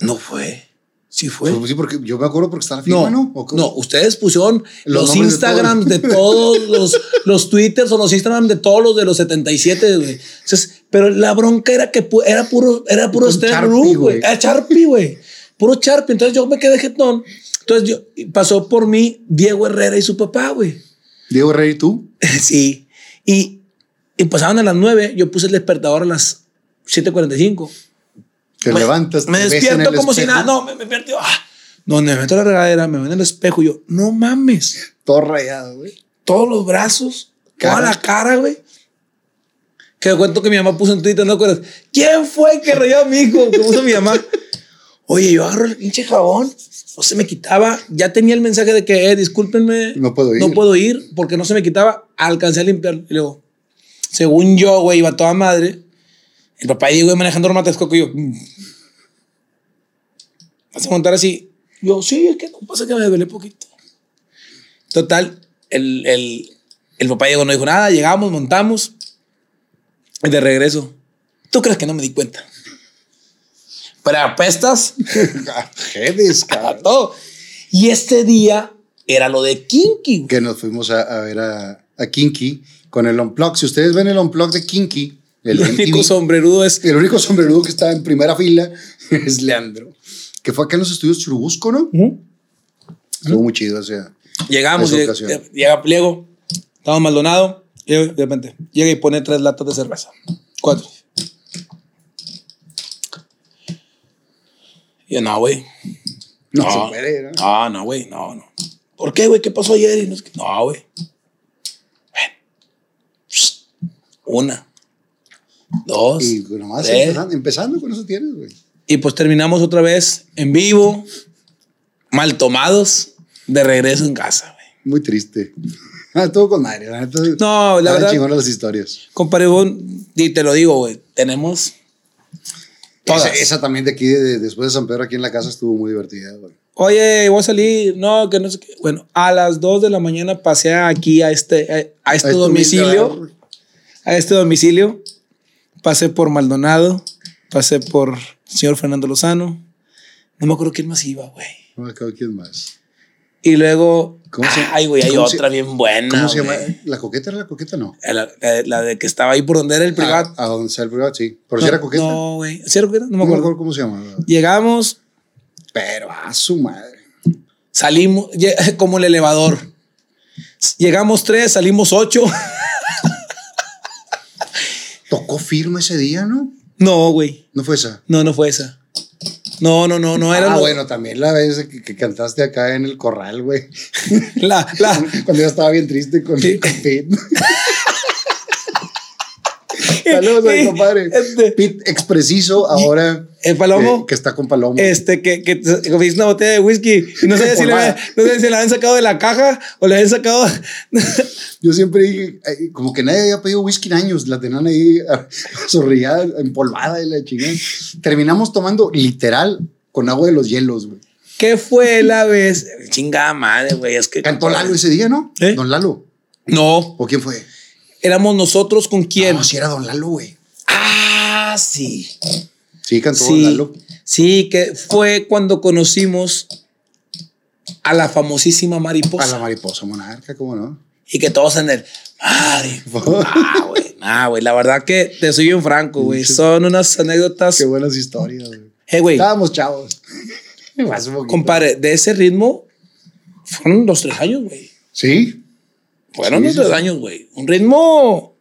No fue. Sí fue. Sí, porque yo me acuerdo porque está la firma, ¿no? No, no, ustedes pusieron Los los, nombres de Instagrams de todos, los, los Twitters o los Instagram de todos los de los 77, güey. Entonces, pero la bronca era que pu- era puro, era puro Rook, güey. Era Sharpie, güey. Puro Sharpie. Entonces yo me quedé jetón. Entonces yo, y pasó por mí Diego Herrera y su papá, güey. Diego Rey, ¿tú? sí. Y, y pasaban a las 9, yo puse el despertador a las 7.45. Te Me- levantas. Me te despierto como si nada. No, me, me despierto. Ah, donde me meto la regadera, me veo en el espejo y yo, no mames. Todo rayado, güey. Todos los brazos, toda la cara, güey. Que cuento que mi mamá puso en Twitter, ¿no acuerdas? ¿Quién fue que rayó a mi hijo? Que puso mi mamá. Oye, yo agarro el pinche jabón, no se me quitaba. Ya tenía el mensaje de que, eh, discúlpenme. No puedo ir. No puedo ir porque no se me quitaba. Alcancé a limpiar. Y luego, según yo, güey, iba a toda madre. El papá y güey, manejando Roma Texcoco y yo, mm. vas a montar así. Yo, sí, es que no pasa que me duele poquito. Total, el, el, el papá llegó, no dijo nada, llegamos, montamos. Y de regreso, ¿tú crees que no me di cuenta? Pero apestas Jedes, a cabrón. todo. Y este día era lo de Kinky. Que nos fuimos a, a ver a, a Kinky con el Unplug. Si ustedes ven el Unplug de Kinky, el, El único sombrerudo es el único sombrerudo que está en primera fila es Leandro. Que fue acá en los estudios Churubusco, ¿no? Estuvo muy chido, o sea. Llegamos, llega, Pliego, estamos Maldonado, y de repente llega y pone tres latas de cerveza. Cuatro. Y yo, no, güey. No, No. se puede, ¿no? Ah, no, güey, no, no. ¿Por qué, güey? ¿Qué pasó ayer? Y no, güey. Bueno. Una. Dos. Y nomás tres. empezando, empezando con eso tienes, güey. Y pues terminamos otra vez en vivo, mal tomados, de regreso en casa, güey. Muy triste. Ah, todo con madre, la neta. No, la verdad- chingonas las historias. Compadre, y te lo digo, güey, tenemos todas. Esa, esa también de aquí, de- de- después de San Pedro, aquí en la casa, estuvo muy divertida, güey. Oye, voy a salir, no, que no sé qué. Bueno, a las 2 de la mañana pasé aquí a este, a, a este domicilio, a este domicilio. Pasé por Maldonado, pasé por señor Fernando Lozano. No me acuerdo quién más iba, güey. No me acuerdo quién más. Y luego, ¿Cómo se- ay, güey, hay cómo se- otra bien buena. ¿Cómo se llama? güey. ¿La coqueta era la coqueta? No. La, la- la de que estaba ahí por donde era el privado. A, a donde sea el privado, sí. Pero si era coqueta. No, No, güey. ¿Sí era coqueta? No me me acuerdo. acuerdo cómo se llama. Llegamos, Pero a su madre. salimos, como el elevador. Llegamos tres, salimos ocho. Tocó firme ese día, ¿no? No, güey. No fue esa. No, no fue esa. No, no, no, no era ah, lo- bueno, también la vez que, que cantaste acá en el corral, güey. la, la, Cuando yo estaba bien triste con, Sí. con Pete. Saludos a mi compadre. Este- Pete Expreciso, ahora. ¿El Palomo? Que, que está con Palomo. Este, que, que que me hizo una botella de whisky y no sé si le, Polvada. no sé si la habían sacado de la caja o le habían sacado. Yo siempre dije, como que nadie había pedido whisky en años, la tenían ahí ah, zorrillada, empolvada y la chingada. Terminamos tomando literal con agua de los hielos, güey. ¿Qué fue la vez? Chingada madre, güey. Es que. Cantó Lalo ese día, ¿no? ¿Eh? Don Lalo. No, ¿O quién fue? Éramos nosotros con quién. No, si era Don Lalo, güey. Ah, sí. Sí, cantó Sí, Don Lalo. sí, que fue cuando conocimos a la famosísima A mariposa. la mariposa monarca, ¿cómo no? Y que todos en el. Madre. Ah, güey. Ah, güey. La verdad que te soy bien franco, güey. Son unas anécdotas. Qué buenas historias, güey. Hey, güey. Estábamos chavos. Compadre, de ese ritmo fueron los tres años, güey. Sí. Fueron Sí, sí. años, güey. Un ritmo.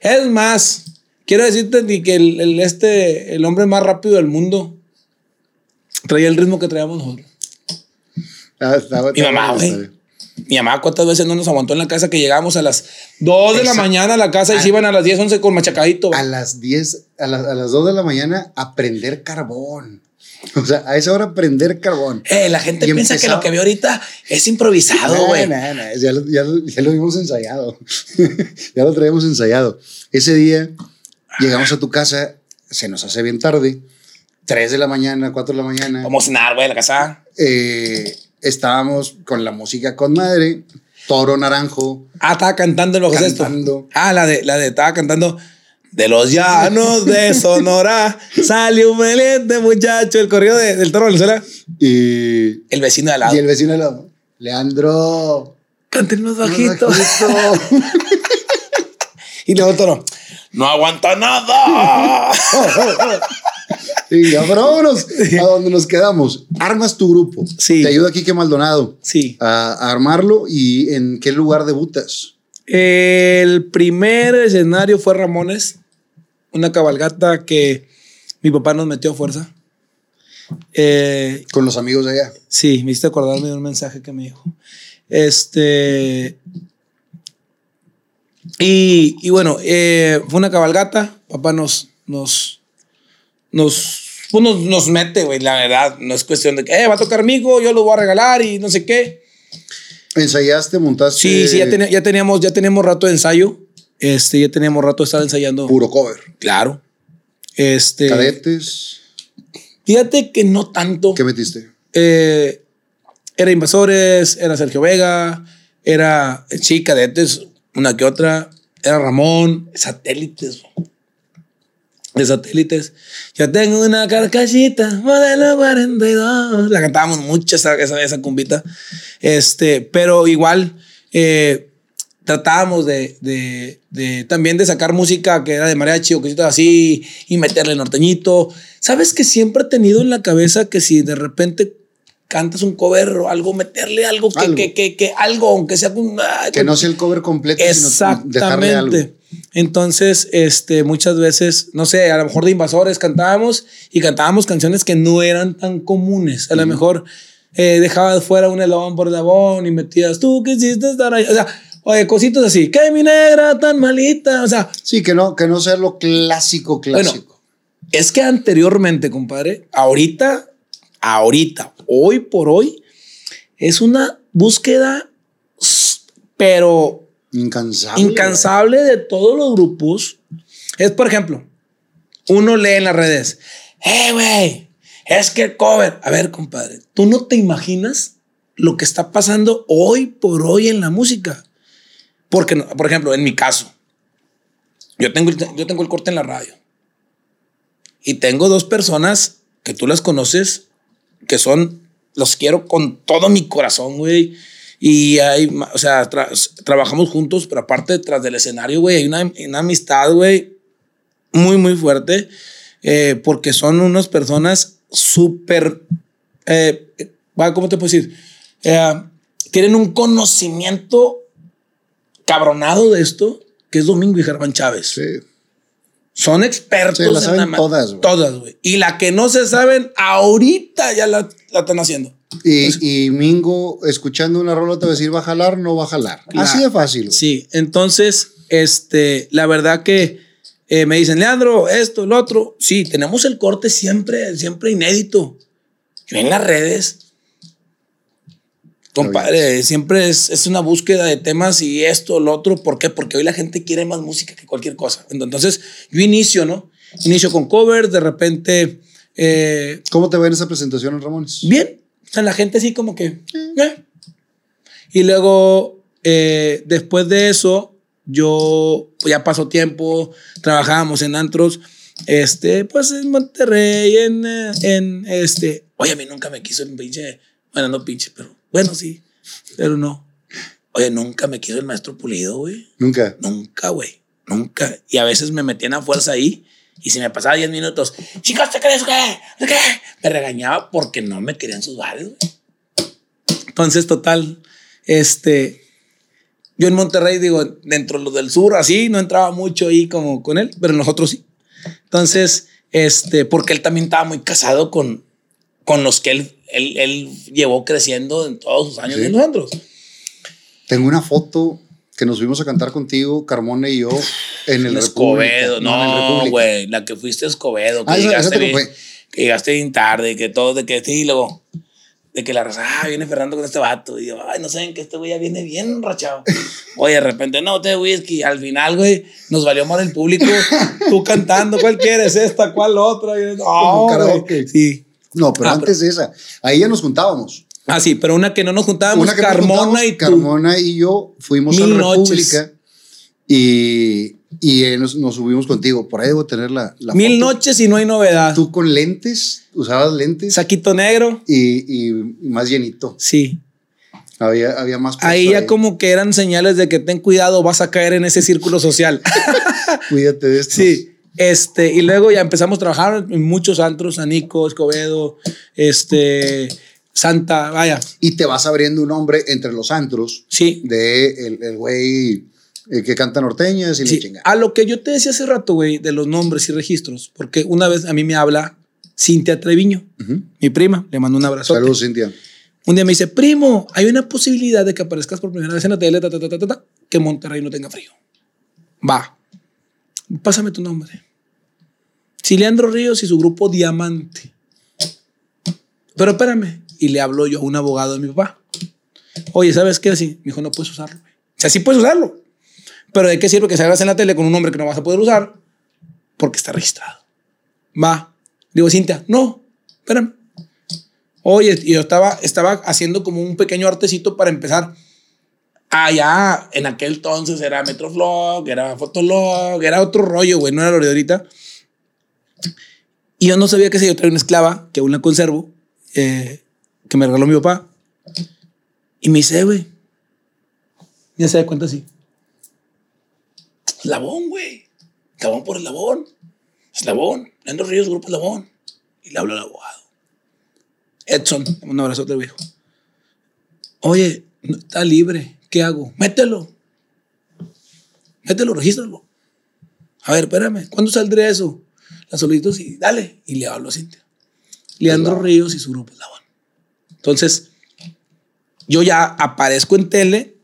Es más, quiero decirte que el, el este, el hombre más rápido del mundo traía el ritmo que traíamos nosotros. Ah, estaba- Mi mamá, güey. Mi mamá, ¿cuántas veces no nos aguantó en la casa que llegábamos a las 2 de la mañana a la casa y se iban a las 10, 11 con machacadito? A las 10, a, las- a las 2 de la mañana, a prender carbón. O sea, a esa hora prender carbón. Eh, la gente piensa que empezaba- lo que ve ahorita es improvisado, güey. no, no, ya, lo, ya lo- ya lo vimos ensayado. ya lo traíamos ensayado. Ese día llegamos a tu casa, se nos hace bien tarde, 3 de la mañana, 4 de la mañana. Vamos a cenar, güey, a la casa. Eh, estábamos con la música con madre, toro naranjo, Ah, estaba cantando el bajo sexto. cantando. Ah, la de, la de, estaba cantando. De los llanos de Sonora salió un valiente muchacho, el corrido de- del toro de Venezuela. Y, El vecino de al lado. y el vecino de la... Leandro. Canten más bajito. bajito. Y luego el toro. No aguanta nada. Y ya, pero vámonos a donde nos quedamos. Armas tu grupo. Sí. Te ayuda Quique Maldonado sí. a, a armarlo y en qué lugar debutas. El primer escenario fue Ramones, una cabalgata que mi papá nos metió a fuerza. Eh, Con los amigos de allá. sí, me hiciste acordarme de un mensaje que me dijo. Este. Y, y bueno, eh, fue una cabalgata. Papá nos. nos. nos. pues nos, nos mete, güey, la verdad. No es cuestión de que, eh, va a tocar amigo, yo lo voy a regalar y no sé qué. ¿Ensayaste, montaste? Sí, sí, ya, tenía- ya teníamos, ya teníamos rato de ensayo. Este, ya teníamos rato de estar ensayando. Puro cover. Claro. Este. Cadetes. Fíjate que no tanto. ¿Qué metiste? Eh, era Invasores, era Sergio Vega, era eh, sí, cadetes, una que otra, era Ramón, satélites. bro. De satélites. Yo tengo una carcachita, modelo 42. La cantábamos mucho esa, esa, esa cumbita. Este, pero igual eh, tratábamos de, de- de- también de sacar música que era de mariachi o cositas así y meterle norteñito. Sabes que siempre he tenido en la cabeza que si de repente cantas un cover o algo, meterle algo que, Algo. que, que, que algo, aunque sea un. ay, Que no sea el cover completo, sino dejarle algo. Exactamente. Entonces, este, muchas veces, no sé, a lo mejor de invasores cantábamos y cantábamos canciones que no eran tan comunes. A lo mejor eh, dejabas fuera un elabón por elabón y metías tú que hiciste estar ahí. O sea, oye, cositas así. Que mi negra tan malita. O sea, Sí, que no, que no sea lo clásico, clásico. es que anteriormente, compadre, ahorita, ahorita, hoy por hoy, es una búsqueda, pero Incansable. incansable de todos los grupos. Es, por ejemplo, uno lee en las redes, eh, güey, es que el cover. A ver, compadre, tú no te imaginas lo que está pasando hoy por hoy en la música. Porque, por ejemplo, en mi caso, yo tengo, yo tengo el corte en la radio. Y tengo dos personas que tú las conoces, que son, los quiero con todo mi corazón, güey. Y hay, o sea, tra- trabajamos juntos, pero aparte, tras del escenario, güey, hay una, amistad, güey, muy, muy fuerte, eh, porque son unas personas súper, eh, ¿cómo te puedo decir? Eh, tienen un conocimiento cabronado de esto, que es Domingo y Germán Chávez. Sí. Son expertos Sí, la en la todas, güey. Todas, güey. Y la que no se saben, ahorita ya la, la están haciendo. Y, y Mingo, escuchando una rola, te va a decir, ¿va a jalar? No va a jalar. Así de fácil. Sí, entonces, este, la verdad que eh, me dicen, Leandro, esto, lo otro. Sí, tenemos el corte siempre, siempre inédito. Yo en las redes, compadre, siempre es, es una búsqueda de temas y esto, lo otro. ¿Por qué? Porque hoy la gente quiere más música que cualquier cosa. Entonces, yo inicio, ¿no? Inicio con covers, de repente, eh, ¿Cómo te va en esa presentación en Ramones? bien. O sea, la gente así como que... eh. Y luego, eh, después de eso, yo ya pasó tiempo, trabajábamos en antros, este, pues en Monterrey, en, eh, en este... Oye, a mí nunca me quiso el pinche... Bueno, no pinche, pero... Bueno, sí, pero no. Oye, nunca me quiso el maestro Pulido, güey. Nunca. Nunca, güey. Nunca. Y a veces me metían a fuerza ahí. Y si me pasaba 10 minutos, chicos, ¿te crees que? ¿Qué? Me regañaba porque no me querían sus bares, güey. Entonces, total, este, yo en Monterrey, digo, dentro de lo del sur, así, no entraba mucho ahí como con él, pero nosotros sí. Entonces, este, porque él también estaba muy casado con, con los que él, él, él llevó creciendo en todos sus años Sí. de nosotros. Tengo una foto que nos fuimos a cantar contigo, Carmona y yo, en el Escobedo, República. no, güey, la que fuiste a Escobedo, que, Ah, esa- esa llegaste te bien, que llegaste bien tarde, que todo, de que sí, y luego, de que la raza, ah, viene Fernando con este vato, y yo, ay, no saben que este güey ya viene bien rachado. Oye, de repente, no, te whisky, al final, güey, nos valió mal el público, tú cantando, ¿cuál quieres, esta, cuál otra? Y yo, "No, güey". karaoke. Sí. No, pero Ah, antes de esa, ahí ya nos juntábamos. Ah, sí, pero una que no nos juntábamos, Una que nos Carmona y tú. Carmona y yo fuimos a la noches. República Y, y eh, nos, nos subimos contigo. Por ahí debo tener la, la Mil foto. noches y no hay novedad. Tú con lentes, usabas lentes Saquito negro. y, y más llenito. Sí. Había, había más. Ahí ya como que eran señales de que ten cuidado, vas a caer en ese círculo social. Cuídate de esto. Sí. Este, y luego ya empezamos a trabajar en muchos antros, Anico, Escobedo, este, Santa, vaya. Y te vas abriendo un nombre entre los antros Sí. de el, el güey eh, que canta norteñas y Sí, la chingada. a lo que yo te decía hace rato, güey, de los nombres y registros, porque una vez a mí me habla Cintia Treviño, mi prima, le mando un abrazo. Saludos, Cintia. Un día me dice, primo, hay una posibilidad de que aparezcas por primera vez en la tele, ta, ta, ta, que Monterrey no tenga frío. Va, pásame tu nombre. Leandro Ríos y su grupo Diamante. Pero espérame, y le hablo yo a un abogado de mi papá. Oye, ¿sabes qué? Así, me dijo, no puedes usarlo. O sea, sí puedes usarlo. Pero ¿de qué sirve que salgas en la tele con un nombre que no vas a poder usar? Porque está registrado. Va. Digo, Cintia, no, espérame. Oye, y yo estaba, estaba haciendo como un pequeño artecito para empezar. Allá, en aquel entonces era Metroflog, era Fotolog, era otro rollo, güey, no era lo de ahorita. Y yo no sabía que si yo traía una esclava, que aún la conservo, eh, que me regaló mi papá. Y me dice, "Eh, güey, ya se da cuenta así. Eslabón, güey. Eslabón por eslabón. Eslabón. Leandro Ríos, Grupo Eslabón. Y le hablo al abogado. Edson, un abrazo del viejo. Oye, está libre. ¿Qué hago? Mételo. Mételo, regístralo. A ver, espérame. ¿Cuándo saldría eso? La solicitud, sí, dale. Y le hablo a Cintia. Leandro Ríos y su grupo Eslabón. Entonces, yo ya aparezco en tele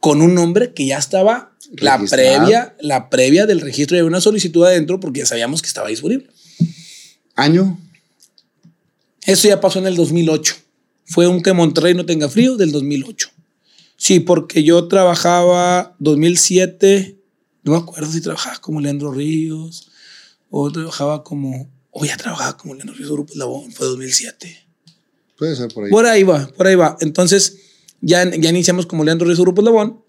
con un nombre que ya estaba la previa, la previa del registro de una solicitud adentro porque ya sabíamos que estaba disponible. Año. Eso ya pasó en el 2008. Fue un que Monterrey no tenga frío del 2008. Sí, porque yo trabajaba 2007, no me acuerdo si trabajaba como Leandro Ríos o trabajaba como, o ya trabajaba como Leandro Ríos Grupo Eslabón, fue 2007. Puede ser por ahí. Por ahí va, por ahí va. Entonces, ya, ya iniciamos como Leandro Ríos Grupo Eslabón.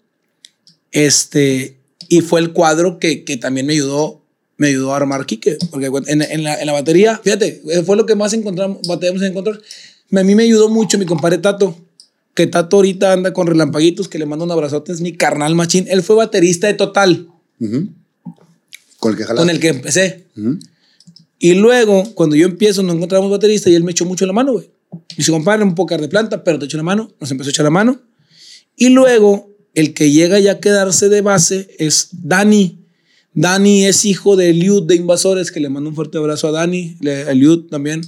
Este, y fue el cuadro que, que también me ayudó, me ayudó a armar Quique. Porque en, en la, en la batería, fíjate, eh, fue lo que más encontramos, batallamos en encontrar. A mí me ayudó mucho mi compadre Tato. Que Tato ahorita anda con relampaguitos, que le mando un abrazote, es mi carnal machín. Él fue baterista de Total, Ujú. Con el que jalaste. con el que empecé. Y luego, cuando yo empiezo, no encontramos baterista y él me echó mucho la mano, güey. Me dice, compadre, un poco de planta, pero te echo la mano. Nos empezó a echar la mano. Y luego, el que llega ya a quedarse de base es Dani. Dani es hijo de Eliud de Invasores, que le mando un fuerte abrazo a Dani, a Eliud también.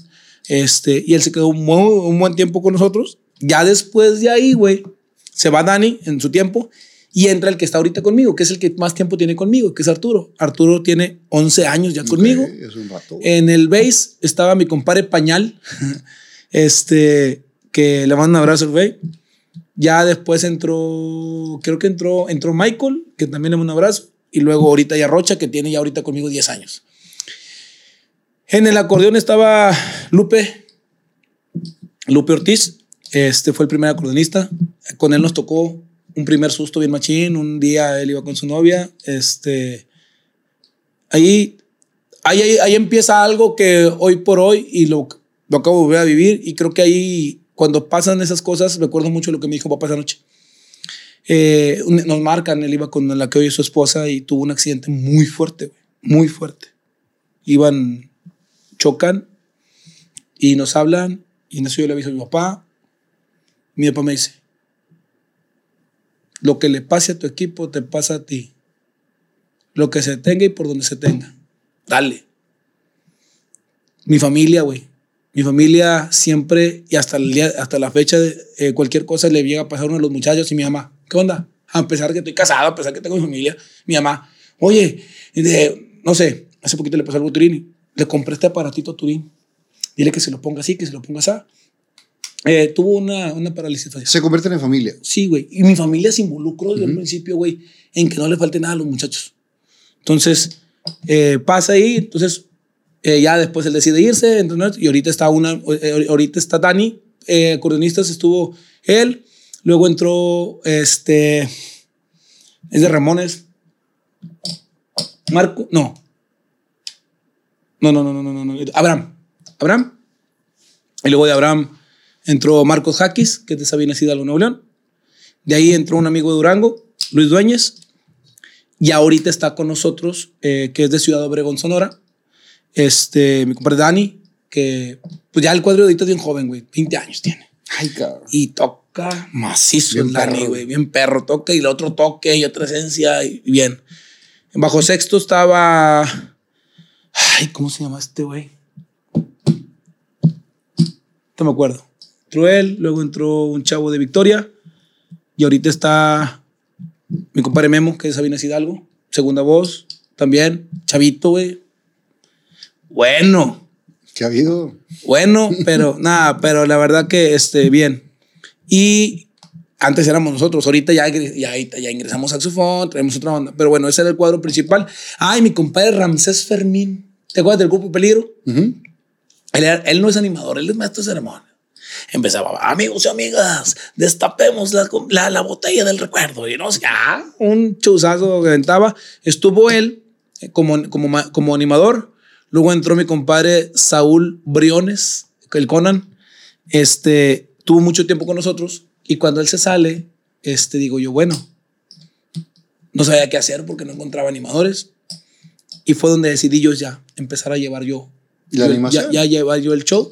Este, y él se quedó un, un buen tiempo con nosotros. Ya después de ahí, güey, se va Dani en su tiempo y entra el que está ahorita conmigo, que es el que más tiempo tiene conmigo, que es Arturo. Arturo tiene 11 años ya conmigo. Es un rato. En el base estaba mi compadre Pañal, este, que le mando un abrazo, güey. Ya después entró, creo que entró, entró Michael, que también le mando un abrazo. Y luego ahorita ya Rocha, que tiene ya ahorita conmigo 10 años. En el acordeón estaba Lupe, Lupe Ortiz. Este fue el primer acordeonista. Con él nos tocó un primer susto bien machín. Un día él iba con su novia. Este, ahí ahí, ahí, empieza algo que hoy por hoy y lo, lo acabo de volver a vivir y creo que ahí cuando pasan esas cosas recuerdo mucho lo que me dijo papá esa noche. Eh, nos marcan, él iba con la que hoy es su esposa y tuvo un accidente muy fuerte, muy fuerte. Iban, chocan y nos hablan y en eso yo le aviso a mi papá. Mi papá me dice, lo que le pase a tu equipo te pasa a ti. Lo que se tenga y por donde se tenga. Dale. Mi familia, güey. Mi familia siempre y hasta, el día, hasta la fecha, de, eh, cualquier cosa le llega a pasar a uno de los muchachos y mi mamá, ¿qué onda? A pesar que estoy casado, a pesar que tengo mi familia, mi mamá, oye, de- no sé, hace poquito le pasó algo a Turín, le compré este aparatito a Turín, dile que se lo ponga así, que se lo ponga así. Eh, tuvo una, una parálisis facial. Se convierten en familia. Sí, güey. Y mi familia se involucró desde el principio, güey, en que no le falte nada a los muchachos. Entonces, eh, pasa ahí, entonces eh, ya después él decide irse, entonces, y ahorita está una, eh, ahorita está Dani, eh, acordeonistas estuvo él, luego entró, este, es de Ramones, Marco, no. No, no, no, no, no, no. Abraham. Abraham. Y luego de Abraham entró Marcos Jaquis, que es de Sabina Hidalgo, Nuevo León. De ahí entró un amigo de Durango, Luis Dueñez. Y ahorita está con nosotros, eh, que es de Ciudad Obregón, Sonora. Este, mi compadre Dani, que pues ya el cuadro ahorita es bien joven, güey. 20 años tiene. Ay, cabrón. Y toca macizo Bien el Dani, güey. Bien perro. Toca y el otro toque y otra esencia y bien. En bajo sexto estaba. Ay, ¿cómo se llama este güey? No me acuerdo. Entró él, luego entró un chavo de Victoria. Y ahorita está mi compadre Memo, que es Sabina Hidalgo. Segunda voz, también. Chavito, güey. Bueno. ¿Qué ha habido? Bueno, pero nada, pero la verdad que este, bien. Y antes éramos nosotros, ahorita ya, ya, ya ingresamos saxofón, traemos otra banda. Pero bueno, ese era el cuadro principal. Ay, mi compadre Ramsés Fermín. ¿Te acuerdas del grupo Peligro? Ujú. Él, era- él no es animador, él es maestro de ceremonia. Empezaba, amigos y amigas, destapemos la, la, la botella del recuerdo. Y no sé, ah, un chuzazo que aventaba. Estuvo él eh, como, como, como animador. Luego entró mi compadre Saúl Briones, el Conan. Este, tuvo mucho tiempo con nosotros. Y cuando él se sale, este, digo yo, bueno, no sabía qué hacer porque no encontraba animadores. Y fue donde decidí yo ya empezar a llevar yo. ¿La yo- animación? Ya, ya llevar yo el show.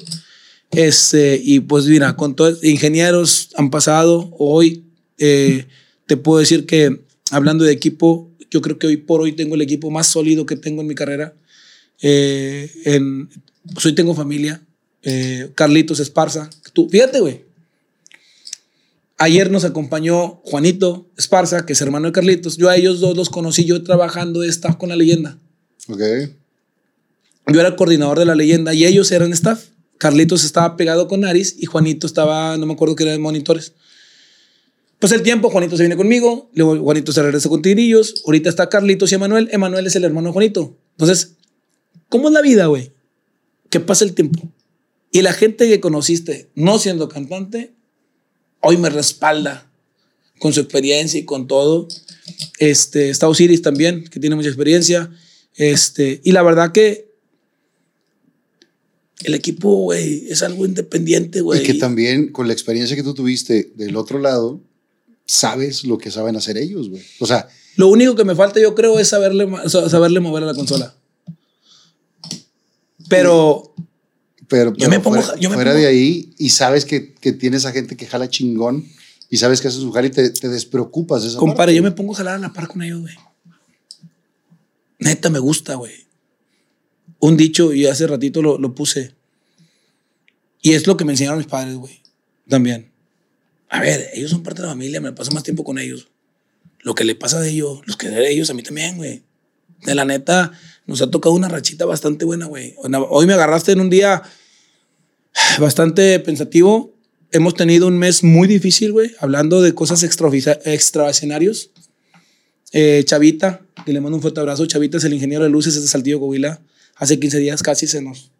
Este, y pues mira, con todos ingenieros han pasado. Hoy eh, te puedo decir que hablando de equipo, yo creo que hoy por hoy tengo el equipo más sólido que tengo en mi carrera. Eh, en, pues hoy tengo familia. eh, Carlitos Esparza. Tú, fíjate, güey. Ayer nos acompañó Juanito Esparza, que es hermano de Carlitos. Yo a ellos dos los conocí yo trabajando de staff con la leyenda. Ok. Yo era el coordinador de la leyenda y ellos eran staff. Carlitos estaba pegado con Aris y Juanito estaba, no me acuerdo que era de monitores. Pues el tiempo, Juanito se viene conmigo, luego Juanito se regresa con Tigrillos, ahorita está Carlitos y Emanuel, Emanuel es el hermano de Juanito. Entonces, ¿cómo es la vida, güey? Que pasa el tiempo. Y la gente que conociste no siendo cantante, hoy me respalda con su experiencia y con todo. Este, está Osiris también, que tiene mucha experiencia. Este, y la verdad que el equipo, güey, es algo independiente, güey. Y que también con la experiencia que tú tuviste del otro lado, sabes lo que saben hacer ellos, güey. O sea, Lo único que me falta, yo creo, es saberle, saberle mover a la consola. Pero pero, Yo me pongo- fuera, yo me fuera pongo- de ahí y sabes que, que tienes a gente que jala chingón y sabes que hace su jale y te, te despreocupas de esa Compadre, parte. yo me pongo a jalar a la par con ellos, güey. Neta, me gusta, güey. Un dicho, y hace ratito lo, lo puse. Y es lo que me enseñaron mis padres, güey. También. A ver, ellos son parte de la familia, me paso más tiempo con ellos. Lo que le pasa de ellos, los que de ellos, a mí también, güey. De la neta, nos ha tocado una rachita bastante buena, güey. Hoy me agarraste en un día bastante pensativo. Hemos tenido un mes muy difícil, güey, hablando de cosas extraescenarios. Eh, Chavita, que le mando un fuerte abrazo. Chavita es el ingeniero de luces es de Saltillo, Coahuila. Hace 15 días casi se nos,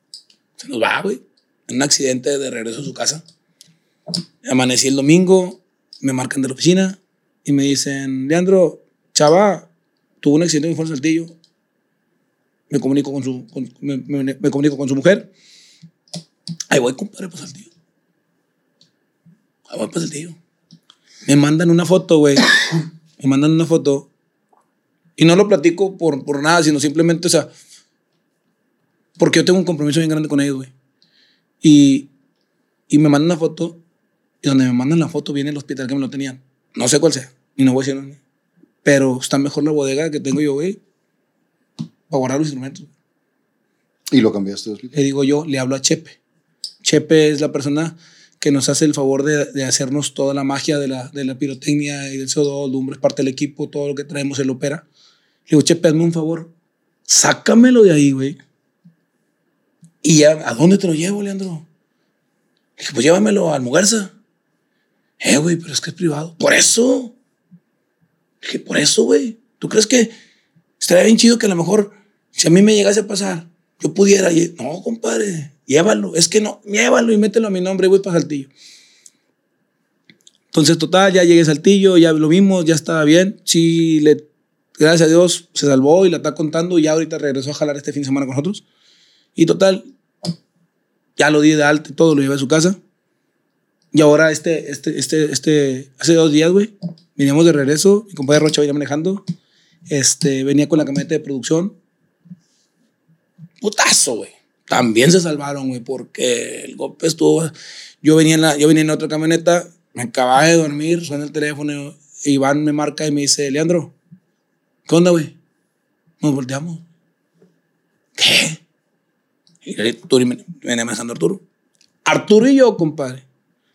se nos va, güey. En un accidente de regreso a su casa. Amanecí el domingo, me marcan de la oficina y me dicen, Leandro, Chava tuvo un accidente en Saltillo. Me comunico con su, me comunico con su mujer. Ahí voy, compadre, para Saltillo. Ahí voy para Saltillo. Me mandan una foto, güey. me mandan una foto. Y no lo platico por, por nada, sino simplemente, o sea, porque yo tengo un compromiso bien grande con ellos, güey. Y, y me mandan una foto, y donde me mandan la foto viene el hospital que me lo tenían. No sé cuál sea, y no voy a decir dónde. Pero está mejor la bodega que tengo yo, güey, para guardar los instrumentos. Y lo cambiaste. Le digo yo, le hablo a Chepe. Chepe es la persona que nos hace el favor de, de hacernos toda la magia de la, de la pirotecnia y del CO2, lumbre, es parte del equipo, todo lo que traemos, él opera. Le digo, Chepe, hazme un favor, sácamelo de ahí, güey. Y ya, ¿a dónde te lo llevo, Leandro? Le dije, pues llévamelo al Mugarza. Eh, güey, pero es que es privado. Por eso. Le dije, por eso, güey. ¿Tú crees que estaría bien chido que a lo mejor, si a mí me llegase a pasar, yo pudiera? No, compadre, llévalo. Es que no, llévalo y mételo a mi nombre y voy para Saltillo. Entonces, total, ya llegué a Saltillo, ya lo vimos, ya estaba bien. Sí, le gracias a Dios se salvó y la está contando y ya ahorita regresó a jalar este fin de semana con nosotros. Y total, ya lo di de alta y todo, lo llevé a su casa. Y ahora este, este, este, este, hace dos días, güey, veníamos de regreso, mi compadre Rocha venía manejando, este, venía con la camioneta de producción. Putazo, güey. También se salvaron, güey, porque el golpe estuvo... Yo venía, en la, yo venía en otra camioneta, me acababa de dormir, suena el teléfono, Iván me marca y me dice, Leandro, ¿qué onda, güey? Nos volteamos. ¿Qué? Y venía manejando Arturo. Arturo y yo, compadre,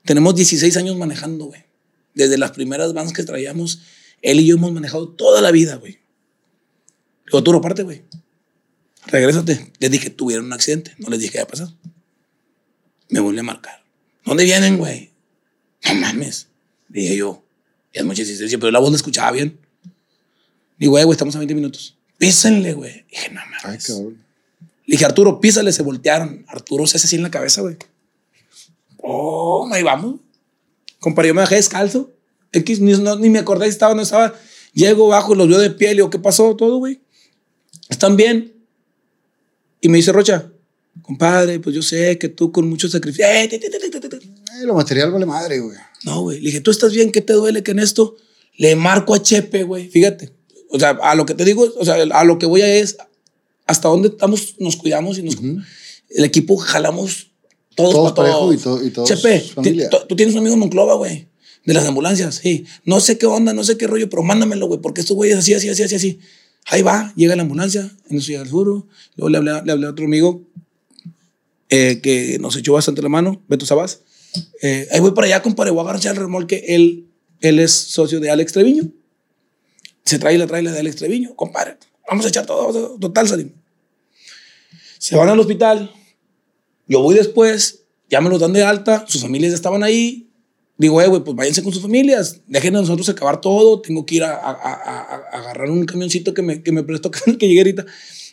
tenemos 16 años manejando, güey. Desde las primeras vans que traíamos, él y yo hemos manejado toda la vida, güey. Digo, Arturo, aparte, güey. Regrésate. Les dije, tuvieron un accidente. No les dije qué había pasado. Me vuelve a marcar. ¿Dónde vienen, güey? No mames. Dije yo. Ya es mucha insistencia, pero la voz la escuchaba bien. Digo, güey, estamos a 20 minutos. Písenle, güey. Dije, no mames. Ay, cabrón. Le dije, Arturo, písale, se voltearon. Arturo se hace así en la cabeza, güey. Oh, ahí vamos. Compadre, yo me bajé descalzo. X, ni, no, ni me acordé si estaba o no estaba. Llego bajo, los veo de piel y digo, ¿qué pasó? Todo, güey. ¿Están bien? Y me dice Rocha, compadre, pues yo sé que tú con mucho sacrificio. Eh, te, te, te, lo material vale madre, güey. No, güey. Le dije, ¿tú estás bien? ¿Qué te duele que en esto? Le marco a Chepe, güey. Fíjate. O sea, a lo que te digo, o sea, a lo que voy a es hasta dónde estamos, nos cuidamos y nos, el equipo jalamos todos, Todos para todos. y to- y todos Chepe, tú- tienes un amigo en Monclova, güey, de las ambulancias, sí. No sé qué onda, no sé qué rollo, pero mándamelo, güey, porque estos güeyes así, así, así, así, así. Ahí va, llega la ambulancia, en eso llega el seguro. Luego le hablé, le hablé a otro amigo eh, que nos echó bastante la mano, Beto Sabás. Eh, ahí voy para allá, compadre, voy a agarrar el remolque. Él, él es socio de Alex Treviño. Se trae la traila de Alex Treviño, compadre. Vamos a echar todo, total, salimos. Se van al hospital. Yo voy después, ya me los dan de alta, sus familias estaban ahí. Digo, eh, güey, pues váyanse con sus familias, dejen a nosotros acabar todo. Tengo que ir a, a- a- a- a agarrar un camioncito que me, que me prestó que llegue ahorita.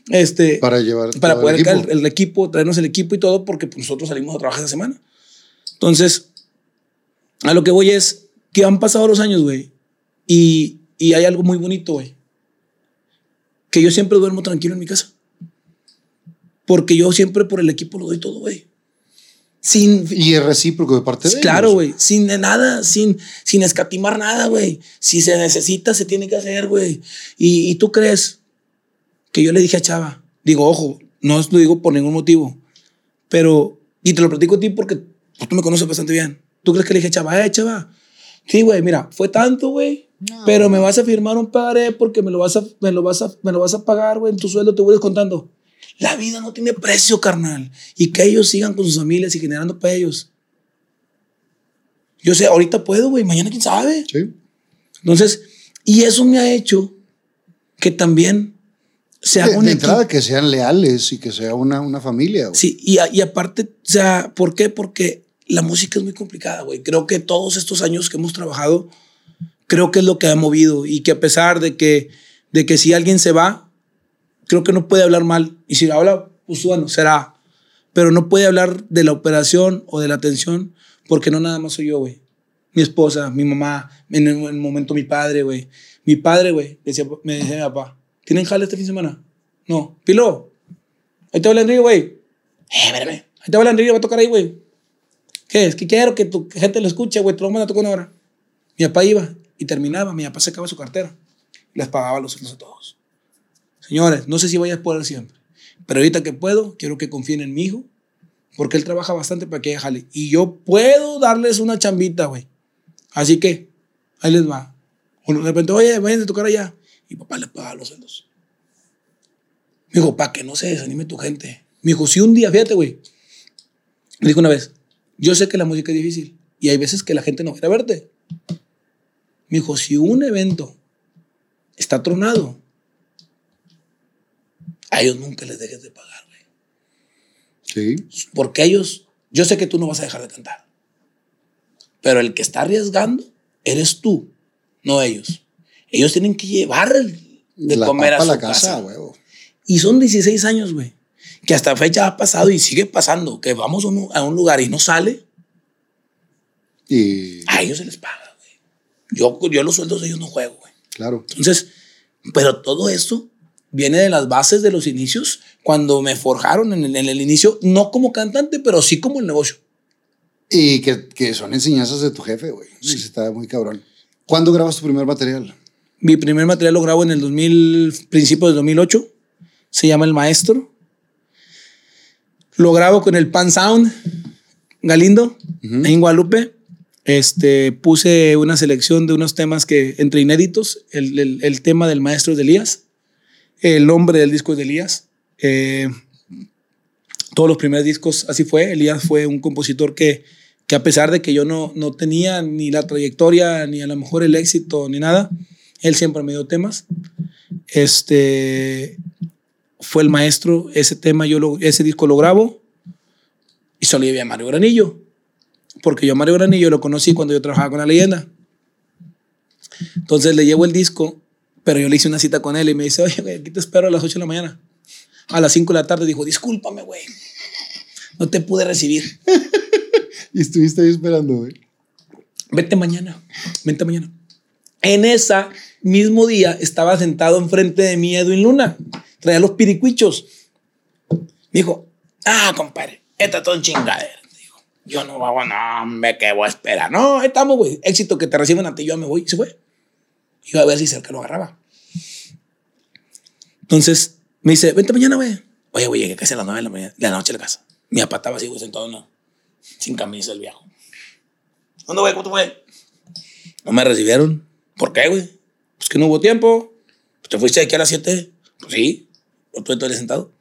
Este, Para llevar. para poder el el, equipo. el equipo, traernos el equipo y todo, porque pues, nosotros salimos a trabajar esa semana. Entonces, a lo que voy es que han pasado los años, güey, y, y hay algo muy bonito, güey, que yo siempre duermo tranquilo en mi casa. Porque yo siempre por el equipo lo doy todo, güey. Sin, Y es recíproco de parte de ellos. Claro, güey. Sin de nada, sin, sin escatimar nada, güey. Si se necesita, se tiene que hacer, güey. Y, y tú crees que yo le dije a Chava, digo, ojo, no lo digo por ningún motivo, pero, y te lo platico a ti porque pues, tú me conoces bastante bien. ¿Tú crees que le dije a Chava, eh, Chava? Sí, güey, mira, fue tanto, güey. Pero me vas a firmar un padre porque me lo vas a, me lo vas a, me lo vas a pagar, güey, en tu sueldo te voy descontando. La vida no tiene precio, carnal. Y que ellos sigan con sus familias y generando para ellos. Yo sé, ahorita puedo, güey, mañana quién sabe. Sí. Entonces, y eso me ha hecho que también se haga De, un de entrada que sean leales y que sea una, una familia. güey. Sí, y, a- y aparte, o sea, ¿por qué? Porque la música es muy complicada, güey. Creo que todos estos años que hemos trabajado, creo que es lo que ha movido y que a pesar de que, de que si alguien se va, creo que no puede hablar mal. Y si habla, pues bueno, será. Pero no puede hablar de la operación o de la atención porque no nada más soy yo, güey. Mi esposa, mi mamá, en el, en el momento mi padre, güey. Mi padre, güey, me decía mi papá, ¿tienen jale este fin de semana? No. Pilo, ahí te va el Enrique, güey. Eh, espérame. Ahí te va el Enrique, va a tocar ahí, güey. ¿Qué es? Que quiero que tu gente lo escuche, güey. Te lo mando a tocar una hora. Mi papá iba y terminaba. Mi papá sacaba su cartera. Les pagaba los sueldos a todos. Señores, no sé si vaya a poder siempre. Pero ahorita que puedo, quiero que confíen en mi hijo. Porque él trabaja bastante para que jale. Y yo puedo darles una chambita, güey. Así que, ahí les va. O de repente, oye, vayan a tocar allá. Y papá les paga los sueldos. Me dijo, para que no se desanime tu gente. Me dijo, si un día, fíjate, güey. Me dijo una vez, yo sé que la música es difícil y hay veces que la gente no quiere verte. Me dijo, si un evento está tronado, a ellos nunca les dejes de pagar, güey. Sí. Porque ellos, yo sé que tú no vas a dejar de cantar. Pero el que está arriesgando eres tú, no ellos. Ellos tienen que llevar el- de la comer a su la casa, casa. huevo. Y son 16 años, güey. Que hasta fecha ha pasado y sigue pasando. Que vamos a un, a un lugar y no sale, Y a ellos se les paga, güey. Yo, yo los sueldos de ellos no juego, güey. claro. Entonces, Pero todo eso viene de las bases de los inicios, cuando me forjaron en el, en el inicio, no como cantante, pero sí como el negocio. Y que, que son enseñanzas de tu jefe, güey. Sí. Está muy cabrón. ¿Cuándo grabas tu primer material? Mi primer material lo grabo en el 2000, principio del 2008. Se llama El Maestro. Lo grabo con el Pan Sound Galindo, en Guadalupe. Este, puse una selección de unos temas que, entre inéditos, el, el, el tema del maestro de Elías, el nombre del disco es de Elías. Eh, todos los primeros discos así fue. Elías fue un compositor que, que a pesar de que yo no, no tenía ni la trayectoria, ni a lo mejor el éxito, ni nada, él siempre me dio temas. Este fue el maestro, ese tema, yo lo, ese disco lo grabo y solo llevé a Mario Granillo, porque yo a Mario Granillo lo conocí cuando yo trabajaba con la leyenda. Entonces le llevo el disco, pero yo le hice una cita con él y me dice, oye, güey, aquí te espero a las 8 de la mañana. A las 5 de la tarde dijo, discúlpame, güey, no te pude recibir. y estuviste ahí esperando, güey. Vete mañana, vente mañana. En esa mismo día estaba sentado enfrente de mí Edwin Luna. Traía los piricuichos. Me dijo, ah, compadre, esta todo en chingadera. Dijo, yo no a, no, me que voy a esperar. No, estamos, güey. Éxito que te reciban a ti, yo me voy. Y se fue. Iba a ver si cerca lo agarraba. Entonces me dice, vente mañana, güey. Oye, güey, llegué casi a las nueve de la, mañana, de la noche a la casa. Mi papá estaba así, güey, sentado no, sin camisa el viejo. ¿Dónde, güey? ¿Cómo te fue? No me recibieron. ¿Por qué, güey? Pues que no hubo tiempo. Pues te fuiste aquí a las 7. Pues sí. Por tú todo sentado.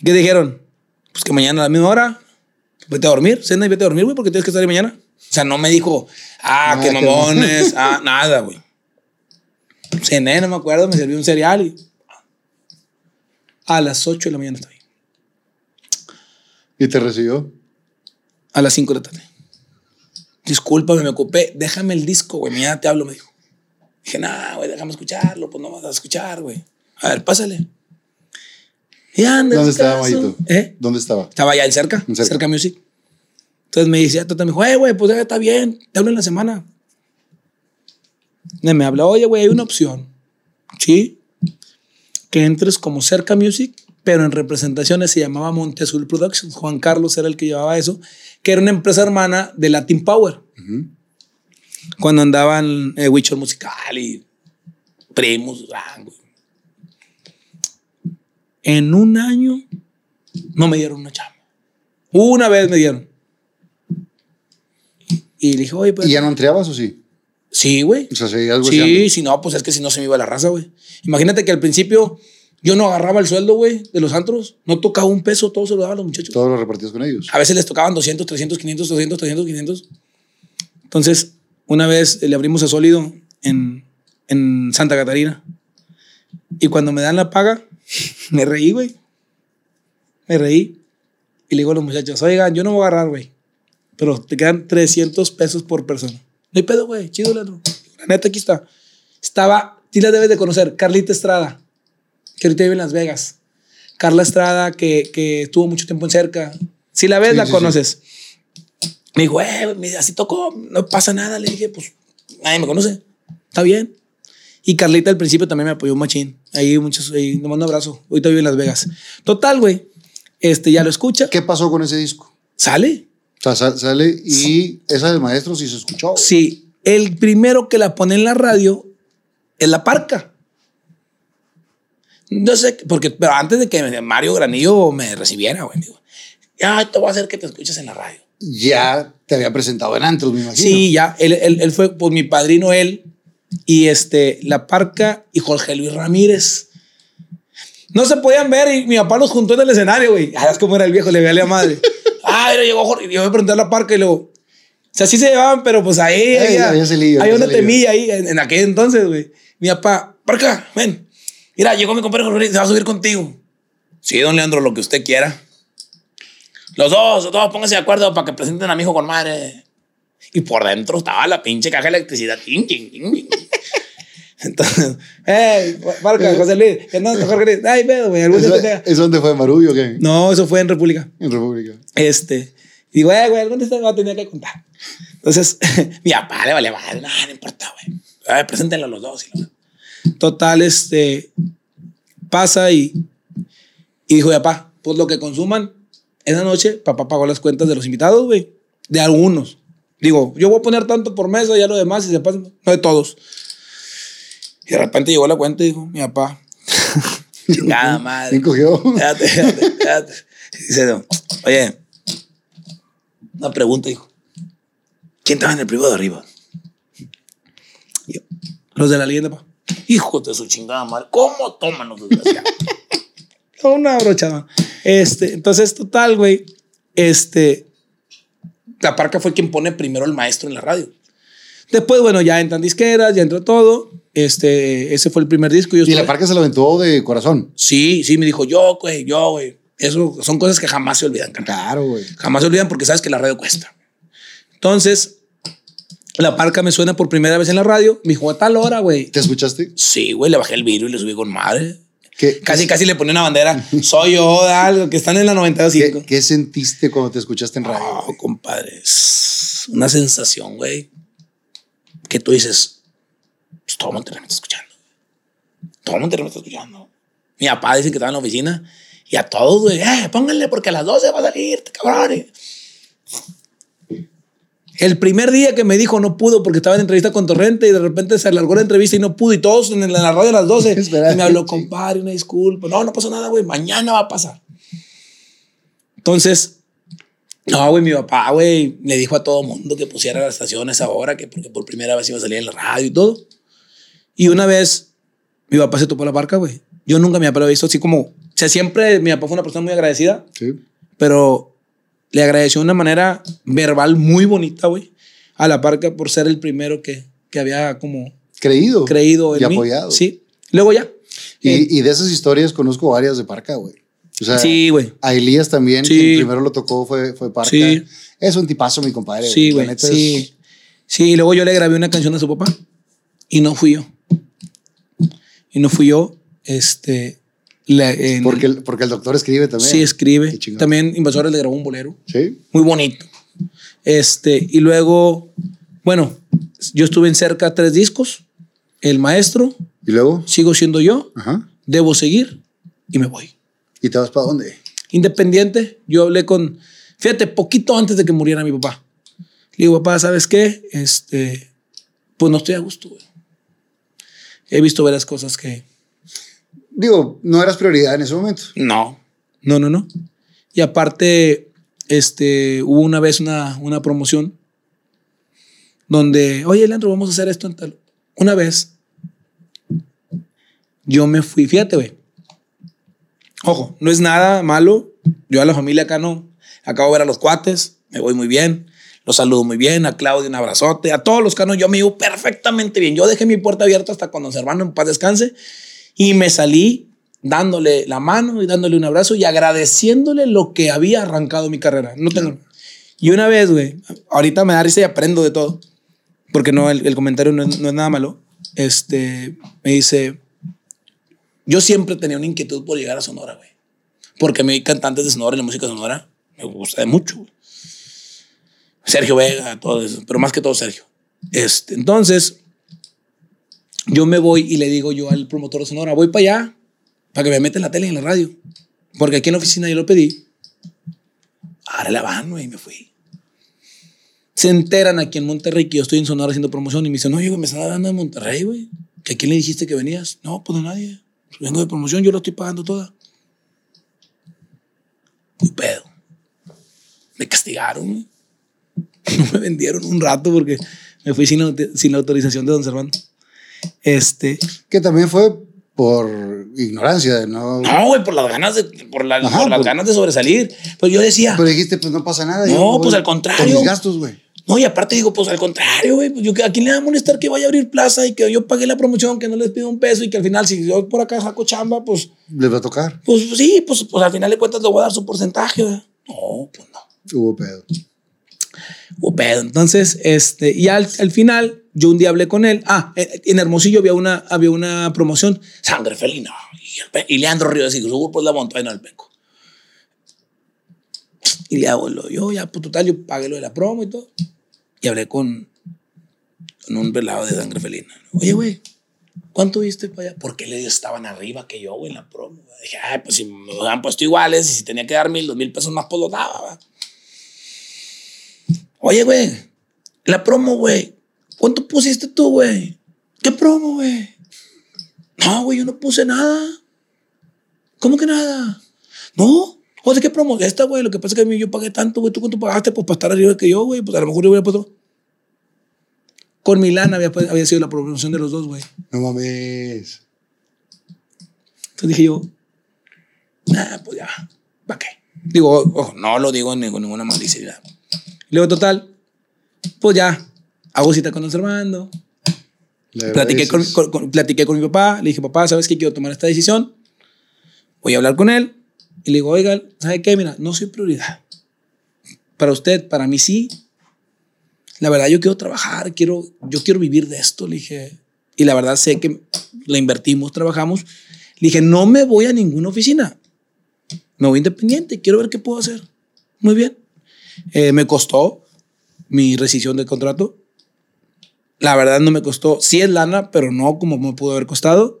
¿Y qué dijeron? Pues que mañana a la misma hora. Vete a dormir. Cena y vete a dormir, güey, porque tienes que estar ahí mañana. O sea, no me dijo, ah, ah qué mamones. ah, nada, güey. Cené, no me acuerdo, me serví un cereal y. A las 8 de la mañana ahí. ¿Y te recibió? A las 5 de la tarde. Discúlpame, me ocupé. Déjame el disco, güey. Mañana te hablo, me dijo. Dije, nah, güey, déjame escucharlo. Pues no vas a escuchar, güey. A ver, pásale. Y anda, ¿Dónde estaba, Mayito? ¿Eh? ¿Dónde estaba? Estaba allá en cerca, en cerca, cerca Music. Entonces me dice, me dijo, eh, güey, pues ya está bien. Te hablo en la semana. Y me habla, oye, güey, hay una opción. Sí. Que entres como cerca Music, pero en representaciones se llamaba Montezul Productions. Juan Carlos era el que llevaba eso que era una empresa hermana de Latin Power. Uh -huh. Cuando andaban eh, Wichor Musical y Primus. Ah, en un año no me dieron una chamba. Una vez me dieron. Y le dije, oye, pues. ¿Y ya no entreabas o sí? Sí, güey. O sea, seguías Sí, si no, pues es que si no se me iba la raza, güey. Imagínate que al principio yo no agarraba el sueldo, güey, de los antros. No tocaba un peso, todo se lo daba a los muchachos. Todo lo repartías con ellos. A veces les tocaban 200, 300, 500, 200, 300, 500. Entonces, una vez le abrimos a Sólido en, en Santa Catarina. Y cuando me dan la paga, me reí, güey. Me reí. Y le digo a los muchachos, oigan, yo no voy a agarrar, güey. Pero te quedan 300 pesos por persona. No hay pedo, güey. Chido, Leandro. La neta, aquí está. Estaba, sí la debes de conocer, Carlita Estrada que ahorita vive en Las Vegas. Carla Estrada, que, que estuvo mucho tiempo en cerca. Si la ves, sí, la sí, conoces. Sí. Me dijo, eh, así tocó, no pasa nada. Le dije, pues nadie me conoce. Está bien. Y Carlita al principio también me apoyó un machín. Ahí muchos, ahí, mando un abrazo. Ahorita vive en Las Vegas. Total, güey. Este, ya lo escucha. ¿Qué pasó con ese disco? Sale. O sea, sale y esa del maestro sí se escuchó. Sí. El primero que la pone en la radio es La Parca. No sé, porque pero antes de que Mario Granillo me recibiera, güey, digo, ya te voy a hacer que te escuches en la radio. Ya te había presentado en Antros, me imagino. Sí, ya. Él, él, él fue pues, mi padrino, él, y este, La Parca y Jorge Luis Ramírez. No se podían ver y mi papá los juntó en el escenario, güey. Ah, es como era el viejo, le veía a la madre. ah, pero llegó Jorge. Yo me pregunté a La Parca y luego. O sea, sí se llevaban, pero pues ahí. Ay, había, había lío, hay una temilla ahí en, en aquel entonces, güey. Mi papá, Parca, ven. Mira, llegó mi compadre Jorge, se va a subir contigo. Sí, don Leandro, lo que usted quiera. Los dos, los dos, pónganse de acuerdo para que presenten a mi hijo con madre. Y por dentro estaba la pinche caja de electricidad. Entonces, hey, marca, José Luis, que no, Jorge Luis, ay, pedo, güey. ¿Eso, ¿Eso dónde fue, Marullo o qué? No, eso fue en República. En República. Este, y güey, güey, algún día va a tener que contar. Entonces, mi papá le vale madre, no, no importa, güey. A ver, preséntenlo los dos. Y lo... Total, este, pasa y, y dijo, papá, pues lo que consuman, esa noche papá pagó las cuentas de los invitados, güey, de algunos. Digo, yo voy a poner tanto por mesa, ya lo demás, y se pasa, no de todos. Y de repente llegó la cuenta y dijo, mi papá, chingada madre. ¿Quién cogió? Espérate, espérate, espérate. Dice, oye, una pregunta, hijo. ¿Quién estaba en el privado de arriba? Yo, los de la leyenda, pa. Hijos de su chingada madre. ¿Cómo toman los desgraciados? Una brochada. Este, entonces, total, güey. Este, la parca fue quien pone primero el maestro en la radio. Después, bueno, ya entran disqueras, ya entró todo. Este, ese fue el primer disco. Yo Y la parca se lo aventó de corazón. Sí, sí, me dijo yo, güey, yo, güey. Eso son cosas que jamás se olvidan. Claro, güey. Jamás se olvidan porque sabes que la radio cuesta. Entonces, la parca me suena por primera vez en la radio. Me dijo, a tal hora, güey. ¿Te escuchaste? Sí, güey, le bajé el vidrio y le subí con madre. ¿Qué, Casi, casi le ponía una bandera. Soy yo, de algo, que están en la 92.5. ¿Qué, qué sentiste cuando te escuchaste en radio? No, compadre. Es una sensación, güey. Que tú dices, pues todo Monterrey me está escuchando. Todo Monterrey me está escuchando. Mi papá dice que estaba en la oficina y a todos, güey, eh, pónganle porque a las 12 va a salir, cabrón. El primer día que me dijo no pudo porque estaba en entrevista con Torrente y de repente se alargó la entrevista y no pudo y todos en la radio a las 12. Espera, y me habló, compadre, una disculpa. No, no pasa nada, güey, mañana va a pasar. Entonces, no, güey, mi papá, güey, le dijo a todo mundo que pusiera la estación a esa hora, que porque por primera vez iba a salir en la radio y todo. Y una vez, mi papá se topó la barca, güey. Yo nunca mi papá lo había visto así como, o sea, siempre mi papá fue una persona muy agradecida, Sí. pero le agradeció de una manera verbal muy bonita, güey, a la parca por ser el primero que, que había como Creído. creído en Y mí. apoyado. Sí. Luego ya. Eh, Y, y de esas historias conozco varias de Parca, güey. O sea, sí, güey. a Elías también, Sí. quien primero lo tocó fue, fue Parca. Sí. Es un tipazo, mi compadre. Sí, güey. es- Sí. Sí, y luego yo le grabé una canción a su papá y no fui yo. Y no fui yo. Este. la- en- Porque el, porque el doctor escribe también. sí, escribe. También Invasores le grabó un bolero. Sí. Muy bonito. Este. Y luego, bueno, yo estuve en cerca tres discos. El maestro, Y luego, sigo siendo yo, ajá. debo seguir y me voy. ¿Y te vas para dónde? Independiente, yo hablé con, fíjate, poquito antes de que muriera mi papá. Le digo, papá, ¿sabes qué? Este, pues no estoy a gusto, güey. He visto varias cosas que Digo, no eras prioridad en ese momento. no, no, no, no. Y aparte, este, hubo una vez una, una promoción donde, oye, Leandro, vamos a hacer esto en tal. Una vez, yo me fui, fíjate, güey. Ojo, no es nada malo. Yo a la familia acá no. Acabo de ver a los cuates, me voy muy bien. Los saludo muy bien. A Claudio, un abrazote. A todos los canos, yo me iba perfectamente bien. Yo dejé mi puerta abierta hasta cuando su hermano en paz descanse. Y me salí dándole la mano y dándole un abrazo y agradeciéndole lo que había arrancado mi carrera. No tengo. Y una vez, güey, ahorita me da risa y aprendo de todo, porque no, el, el comentario no es, no es nada malo. Este, me dice, yo siempre tenía una inquietud por llegar a Sonora, güey, porque me vi cantantes de Sonora y la música sonora me gusta de mucho. güey. Sergio Vega, todo eso, pero más que todo Sergio. Este, entonces, yo me voy y le digo yo al promotor de Sonora, voy para allá, para que me meta en la tele y en la radio. Porque aquí en la oficina yo lo pedí. Ahora la van, güey, y me fui. Se enteran aquí en Monterrey que yo estoy en Sonora haciendo promoción y me dicen, oye, güey, me están hablando de Monterrey, güey. ¿Que a quién le dijiste que venías? No, pues a nadie. Vengo de promoción, yo lo estoy pagando toda. Muy pedo. Me castigaron, me vendieron un rato porque me fui sin, sin la autorización de don Servando. Este, Que también fue por ignorancia, ¿no? No, güey, por las ganas de, por, la- Ajá, por las pues- ganas de sobresalir. Pues yo decía, Pero dijiste, pues no pasa nada. No, yo pues, al contrario. Con mis gastos, güey. No, y aparte digo, pues al contrario, güey, pues yo, ¿a quién le va a molestar que vaya a abrir plaza y que yo pague la promoción, que no les pido un peso y que al final, si yo por acá saco chamba, pues, Les va a tocar. pues sí, pues, pues al final de cuentas le voy a dar su porcentaje, güey. No, pues no. Hubo pedo. Hubo pedo. Entonces, este, y al, al final, yo un día hablé con él. Ah, en en Hermosillo había una, había una promoción, Sangre Felina. Y, y Leandro Rivas, y su grupo es la montaña del penco. Y le hago lo, yo, ya, pues total, yo pagué lo de la promo y todo. Y hablé con, con un velado de Sangre Felina. Oye, güey, ¿Cuánto viste para allá? Porque le estaban arriba que yo, güey, en la promo. Dije, ay, pues si me lo han puesto iguales y si tenía que dar mil, dos mil pesos más, pues lo daba. ¿va? Oye, güey, la promo, güey. ¿Cuánto pusiste tú, güey? ¿Qué promo, güey? No, güey, yo no puse nada. ¿Cómo que nada? No. O sea, ¿qué promo? Esta, güey, lo que pasa es que a mí yo pagué tanto, güey. ¿Tú cuánto pagaste? Pues para estar arriba que yo, güey. Pues a lo mejor yo hubiera puesto. Con Milán había, había sido la promoción de los dos, güey. No mames. Entonces dije yo, nah, pues ya, ¿para qué? Digo, ojo, no lo digo con ninguna. Y luego, total, pues ya, hago cita con Armando. Le Platiqué con, con- con- platiqué con mi papá. Le dije, papá, ¿sabes qué? Quiero tomar esta decisión. Voy a hablar con él. Y le digo, oiga, ¿sabe qué? Mira, no soy prioridad. Para usted, para mí sí. La verdad, yo quiero trabajar, quiero, yo quiero vivir de esto. Le dije, y la verdad sé que le invertimos, trabajamos. Le dije, no me voy a ninguna oficina. Me voy independiente, quiero ver qué puedo hacer. Muy bien. Eh, me costó mi rescisión de contrato. La verdad no me costó, sí es lana, pero no como me pudo haber costado.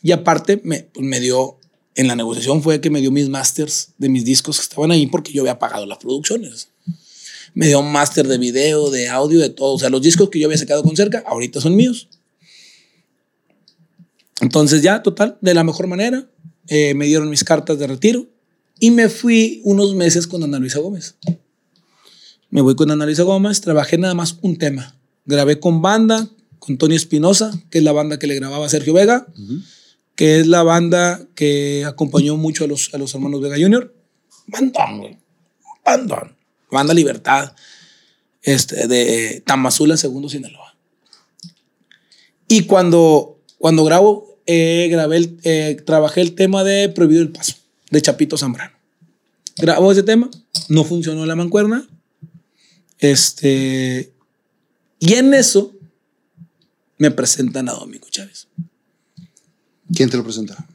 Y aparte me, pues, me dio, en la negociación fue que me dio mis masters de mis discos que estaban ahí porque yo había pagado las producciones. Me dio un máster de video, de audio, de todo. O sea, los discos que yo había sacado con cerca, ahorita son míos. Entonces ya, total, de la mejor manera, eh, me dieron mis cartas de retiro y me fui unos meses con Ana Luisa Gómez. Me voy con Ana Luisa Gómez, trabajé nada más un tema. Grabé con banda, con Tony Espinosa, que es la banda que le grababa a Sergio Vega, que es la banda que acompañó mucho a los, a los hermanos Vega Jr. Bandón, güey. Bandón. Banda Libertad, este, de Tamazula, segundo Sinaloa. Y cuando, cuando grabo, eh, grabé el, eh, trabajé el tema de Prohibido el Paso, de Chapito Zambrano. Grabo ese tema, no funcionó la mancuerna. Este, y en eso me presentan a Domingo Chávez. ¿Quién te lo presenta?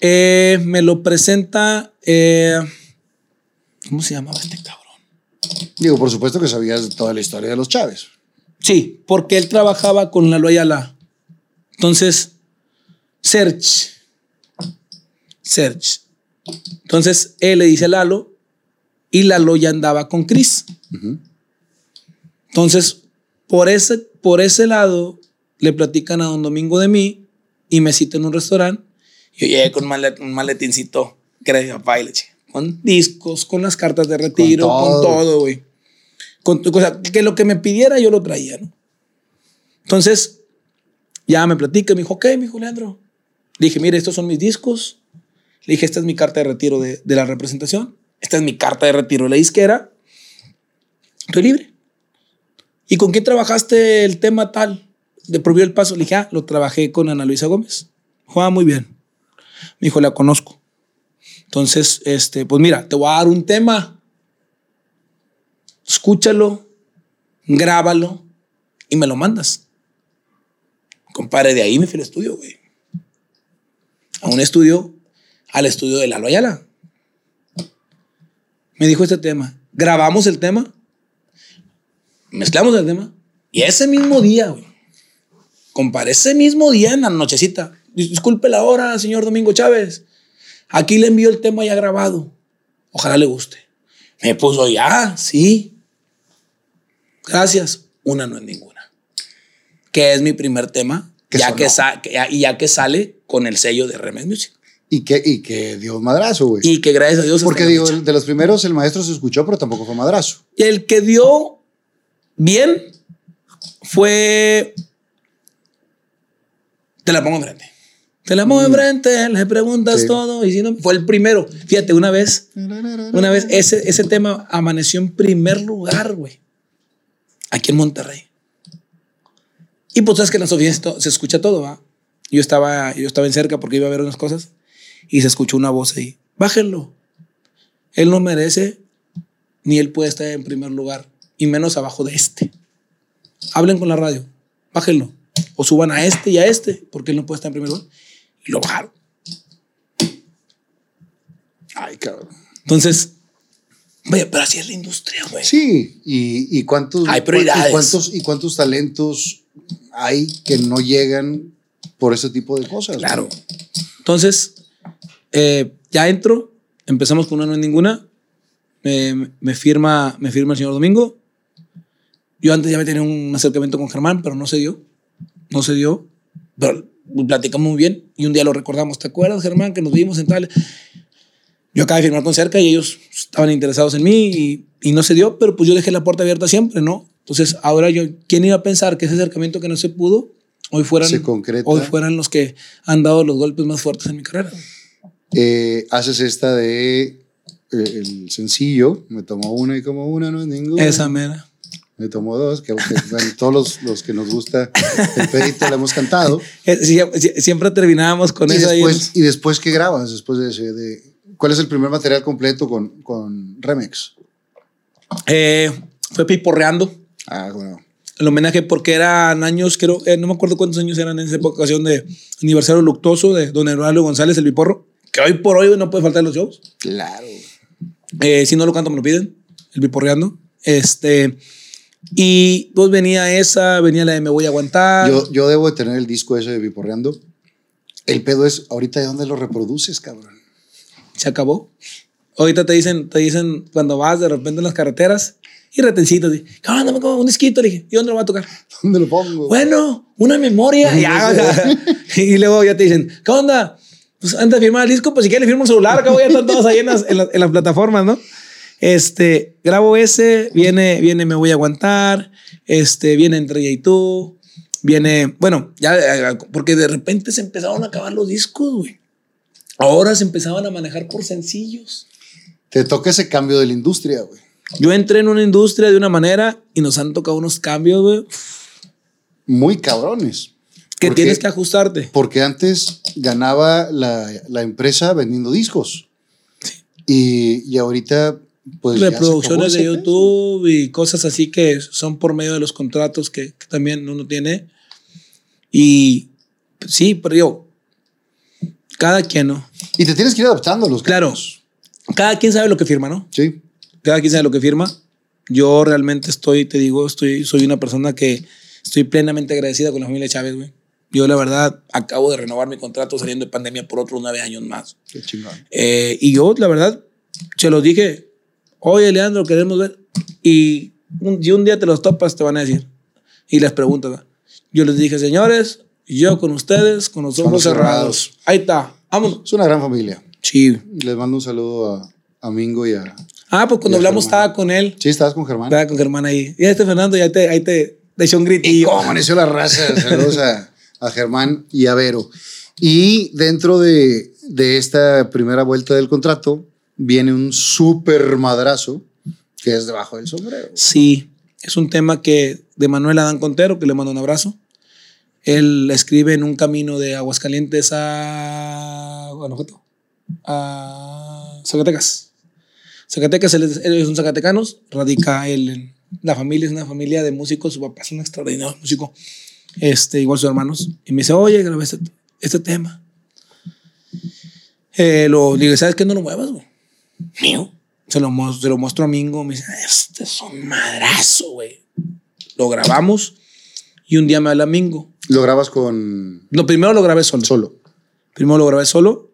Eh, me lo presenta, eh, ¿cómo se llamaba este cabrón? Digo, por supuesto que sabías toda la historia de los Chávez. Sí, porque él trabajaba con Lalo Ayala. Entonces, Search. Search. Entonces, él le dice a Lalo y Lalo ya andaba con Chris. Entonces, por ese, por ese lado, le platican a don Domingo de mí y me citan en un restaurante. Yo llegué con un, malet- un maletincito que era de mi papá y le eché, con discos, con las cartas de retiro, Con con todo. güey. Con, o sea, que lo que me pidiera yo lo traía, ¿no? Entonces, ya me platica, me dijo, ok, me dijo Leandro. Le dije, mire, estos son mis discos. Le dije, esta es mi carta de retiro de, de la representación. Esta es mi carta de retiro de la disquera. Estoy libre. ¿Y con quién trabajaste el tema tal? De Prohibido el Paso. Le dije, ah, lo trabajé con Ana Luisa Gómez. Ah, muy bien. Me dijo, la conozco. Entonces, este, pues mira, te voy a dar un tema. Escúchalo, grábalo y me lo mandas. Compadre, de ahí me fui al estudio, güey. A un estudio, al estudio de Lalo Ayala. Me dijo este tema. Grabamos el tema, mezclamos el tema y ese mismo día, güey. Compadre, ese mismo día en la nochecita. dis- Disculpe la hora, señor Domingo Chávez. Aquí le envío el tema ya grabado. Ojalá le guste. Me puso ya, sí. Gracias. Una no es ninguna. Que es mi primer tema. Que Ya sonó. que, sa- que- y ya que sale con el sello de Remes Music. Y que, y que dio madrazo, güey. Y que gracias a Dios. Porque digo, el de los primeros el maestro se escuchó, pero tampoco fue madrazo. El que dio bien fue. Te la pongo enfrente. Te la pongo enfrente, le preguntas Mm. Sí. todo y si no, fue el primero. Fíjate, una vez, una vez ese, ese tema amaneció en primer lugar, güey. Aquí en Monterrey. Y pues sabes que en las oficinas to- se escucha todo, ¿va? Yo estaba, yo estaba en cerca porque iba a ver unas cosas y se escuchó una voz ahí. Bájenlo. Él no merece ni él puede estar en primer lugar y menos abajo de este. Hablen con la radio, bájenlo o suban a este y a este porque él no puede estar en primer lugar. Y lo bajaron. Ay, cabrón. Entonces, vaya, pero así es la industria, güey. Sí, y, y cuántos, Hay prioridades. y cuántos y cuántos talentos hay que no llegan por ese tipo de cosas. Claro. Entonces, eh, ya entro, empezamos con una no es ninguna. Me, me firma, me firma el señor Domingo. Yo antes ya me tenía un acercamiento con Germán, pero no se dio. No se dio. Pero platicamos muy bien y un día lo recordamos. ¿Te acuerdas, Germán, que nos vimos en tal? Yo acabé de firmar con cerca y ellos estaban interesados en mí y, y no se dio, pero pues yo dejé la puerta abierta siempre, ¿no? Entonces, ahora yo, ¿quién iba a pensar que ese acercamiento que no se pudo, hoy fueran, Se hoy fueran los que han dado los golpes más fuertes en mi carrera? Eh, haces esta de eh, el sencillo, me tomo una y como una, no es ninguna. Esa mera. Me tomo dos, que, bueno, todos los, los que nos gusta el pedito la hemos cantado. Eh, sí, siempre terminábamos con y ahí. después, ¿Y después qué grabas? Después de ese, de, ¿Cuál es el primer material completo con, con Remix? Eh, fue piporreando. Ah, bueno. El homenaje porque eran años, creo, eh, no me acuerdo cuántos años eran en esa ocasión de aniversario luctuoso de don Eduardo González, el biporro, que hoy por hoy no puede faltar en los shows. Claro. Eh, si no lo canto, me lo piden, el biporreando. Este, y pues venía esa, venía la de Me Voy a Aguantar. Yo, yo debo de tener el disco ese de Biporreando. El pedo es, ahorita, ¿de dónde lo reproduces, cabrón? Se acabó. Ahorita te dicen, te dicen cuando vas de repente en las carreteras y retencitos. Cabrón, dame como un disquito. Le dije, ¿y dónde lo va a tocar? ¿Dónde lo pongo? Bueno, una memoria. Y, ya, y luego ya te dicen, ¿qué onda? Pues antes de firmar el disco, pues si quieres firmo un celular, acabo ya están todos ahí en las, en, las, en las plataformas, ¿no? Este, grabo ese, viene, viene Me Voy a Aguantar, este, viene Entre ella y tú, viene, bueno, ya, porque de repente se empezaron a acabar los discos, güey. Ahora se empezaban a manejar por sencillos. Te toca ese cambio de la industria, güey. Yo entré en una industria de una manera y nos han tocado unos cambios, güey, Muy cabrones. que Porque- tienes que ajustarte. Porque antes ganaba la, la empresa vendiendo discos. Y, y ahorita, pues. reproducciones de YouTube y cosas así que son por medio de los contratos que, que también uno tiene. Y pues, sí, pero yo, cada quien, ¿no? Y te tienes que ir adaptando a los Claro, cada quien sabe lo que firma, ¿no? Sí. Cada quien sabe lo que firma. Yo realmente estoy, te digo, estoy, soy una persona que estoy plenamente agradecida con la familia Chávez, güey. Yo, la verdad, acabo de renovar mi contrato saliendo de pandemia por otros nueve años más. Qué chingón. Eh, y yo, la verdad, se los dije, oye, Leandro, queremos ver. Y un, si un día te los topas, te van a decir. Y les preguntas. Yo les dije, señores, yo con ustedes, con los ojos cerrados. cerrados. Ahí está, vámonos. Es una gran familia. Sí. Les mando un saludo a, a Mingo y a. Ah, pues cuando Y a hablamos Germán. estaba con él. Sí, estabas con Germán. Estaba con Germán ahí. Y este Fernando, ya te, ahí te, echó un ¿Y gritillo. cómo amaneció la raza? Saludos a, a Germán y a Vero. Y dentro de, de esta primera vuelta del contrato viene un súper madrazo que es debajo del sombrero. Sí, es un tema que de Manuel Adán Contero, que le mando un abrazo. Él escribe en un camino de Aguascalientes a Guanajuato, a Zacatecas. Zacatecas, él es, zacatecanos, radica él en. La familia es una familia de músicos, su papá es un extraordinario músico, este, igual sus hermanos. Y me dice, oye, grabé este, este tema. Eh, le digo, ¿sabes qué? No lo muevas, güey. Mío. Se lo, se lo muestro a Mingo. Me dice, este es un madrazo, güey. Lo grabamos y un día me habla Mingo. Lo grabas con Lo primero lo grabé solo. solo. Primero lo grabé solo.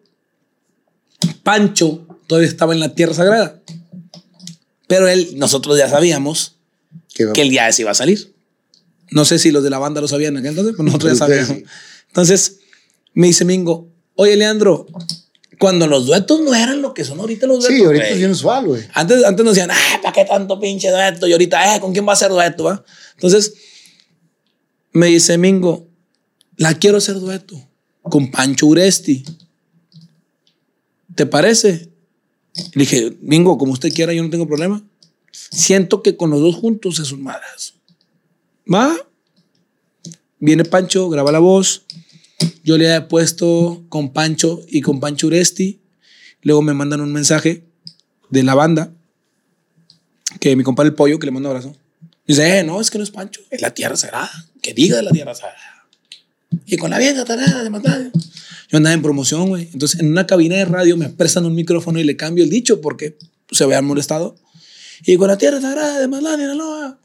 Pancho todavía estaba en la tierra sagrada. Pero él, nosotros ya sabíamos Que, que el día ese iba a salir. No sé si los de la banda lo sabían en aquel entonces, pero nosotros ya sabíamos. Entonces me dice Mingo, oye Leandro, cuando los duetos no eran lo que son ahorita los duetos. Sí, ahorita güey". es bien usual, güey. Antes, antes nos decían, ah, ¿para qué tanto pinche dueto? Y ahorita, eh, ¿con quién va a ser dueto? va?" Entonces, me dice Mingo, la quiero hacer dueto con Pancho Uresti. ¿Te parece? Le dije, Mingo, como usted quiera, yo no tengo problema. Siento que con los dos juntos es un madrazo. ¿Va? Viene Pancho, graba la voz. Yo le he puesto con Pancho y con Pancho Uresti. Luego me mandan un mensaje de la banda que mi compadre el pollo, que le mando un abrazo. Dice, eh, no, es que no es Pancho, es la tierra sagrada. Que diga de la tierra sagrada. Y con la vieja tarada de matar. Yo andaba en promoción, güey. Entonces, en una cabina de radio me prestan un micrófono y le cambio el dicho porque se habían molestado. Y con la tierra sagrada de Matlán, Sinaloa.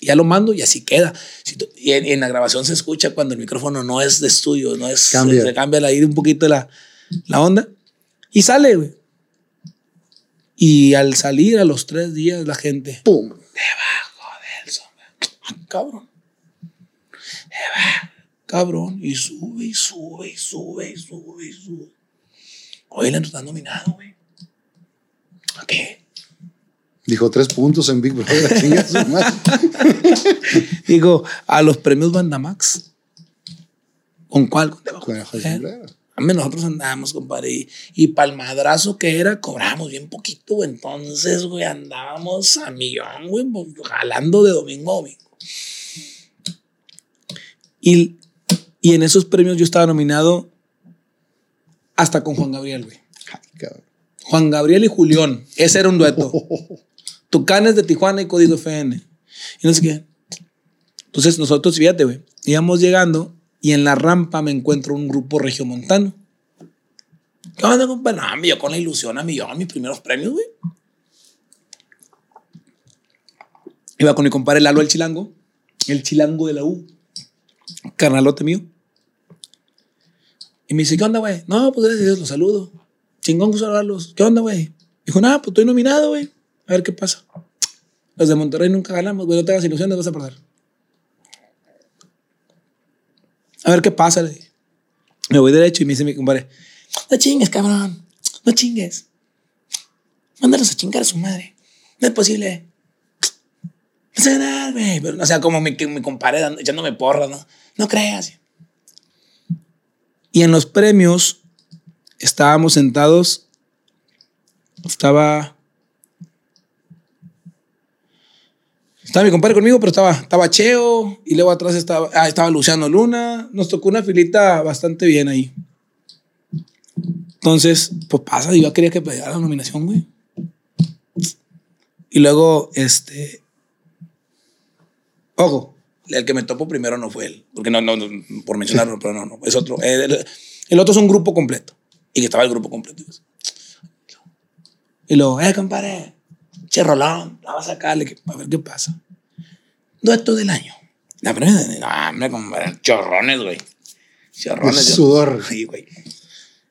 Ya lo mando y así queda. Si tú- y en, en la grabación se escucha cuando el micrófono no es de estudio, no es. Cambia. Se, cambia ahí un poquito la, la onda. Y sale, güey. Y al salir a los tres días, la gente. ¡Pum! Del sombra- Ah, Cabrón. Cabrón. Y sube, y sube, y sube, y sube, y sube. Hoy le está nominado, güey. ¿A qué? Dijo tres puntos en Big Brother. Digo, a los premios Bandamax. ¿Con cuál? Con el de ¿Eh? nosotros andábamos, compadre, y, y pa'l madrazo que era, cobrábamos bien poquito, güey. Entonces, güey, andábamos a millón, güey, pues, jalando de domingo a domingo. Y, y en esos premios yo estaba nominado hasta con Juan Gabriel, güey. Juan Gabriel y Julián. Ese era un dueto. Tucanes de Tijuana y Código FN. Y no sé qué. Entonces nosotros, fíjate, güey, íbamos llegando y en la rampa me encuentro un grupo regiomontano. ¿Qué onda, compa? No, yo con la ilusión a millón, mis primeros premios, güey. Iba con mi compadre Lalo el Chilango, el Chilango de la U, carnalote mío. Y me dice, ¿qué onda, güey? No, pues gracias a Dios, los saludo. Chingón que saludarlos. ¿Qué onda, güey? Dijo, nada, pues estoy nominado, güey. A ver qué pasa. Los de Monterrey nunca ganamos, güey. No te hagas ilusiones, vas a perder. A ver qué pasa, le. Me voy derecho y me dice mi compadre, no chingues, cabrón. No chingues. Mándalos a chingar a su madre. No es posible. Vas a ganar, güey. Pero, o sea, como mi, mi compadre echándome porras, ¿no? No creas. Y en los premios estábamos sentados. Estaba. Estaba mi compadre conmigo, pero estaba, estaba Cheo y luego atrás estaba, ah, estaba Luciano Luna. Nos tocó una filita bastante bien ahí. Entonces, pues pasa, yo quería que pegara la nominación, güey. Y luego, este. Ojo, el que me topo primero no fue él, porque no, no, no, por mencionarlo, pero no, no, es otro. El, el otro es un grupo completo. Y que estaba el grupo completo. Y luego, eh, compadre, che, Rolón, la vas a sacarle, a ver qué pasa. Dueto del año. La primera, no, hombre, compadre, chorrones, güey. Chorrones. De sudor. Sí, güey.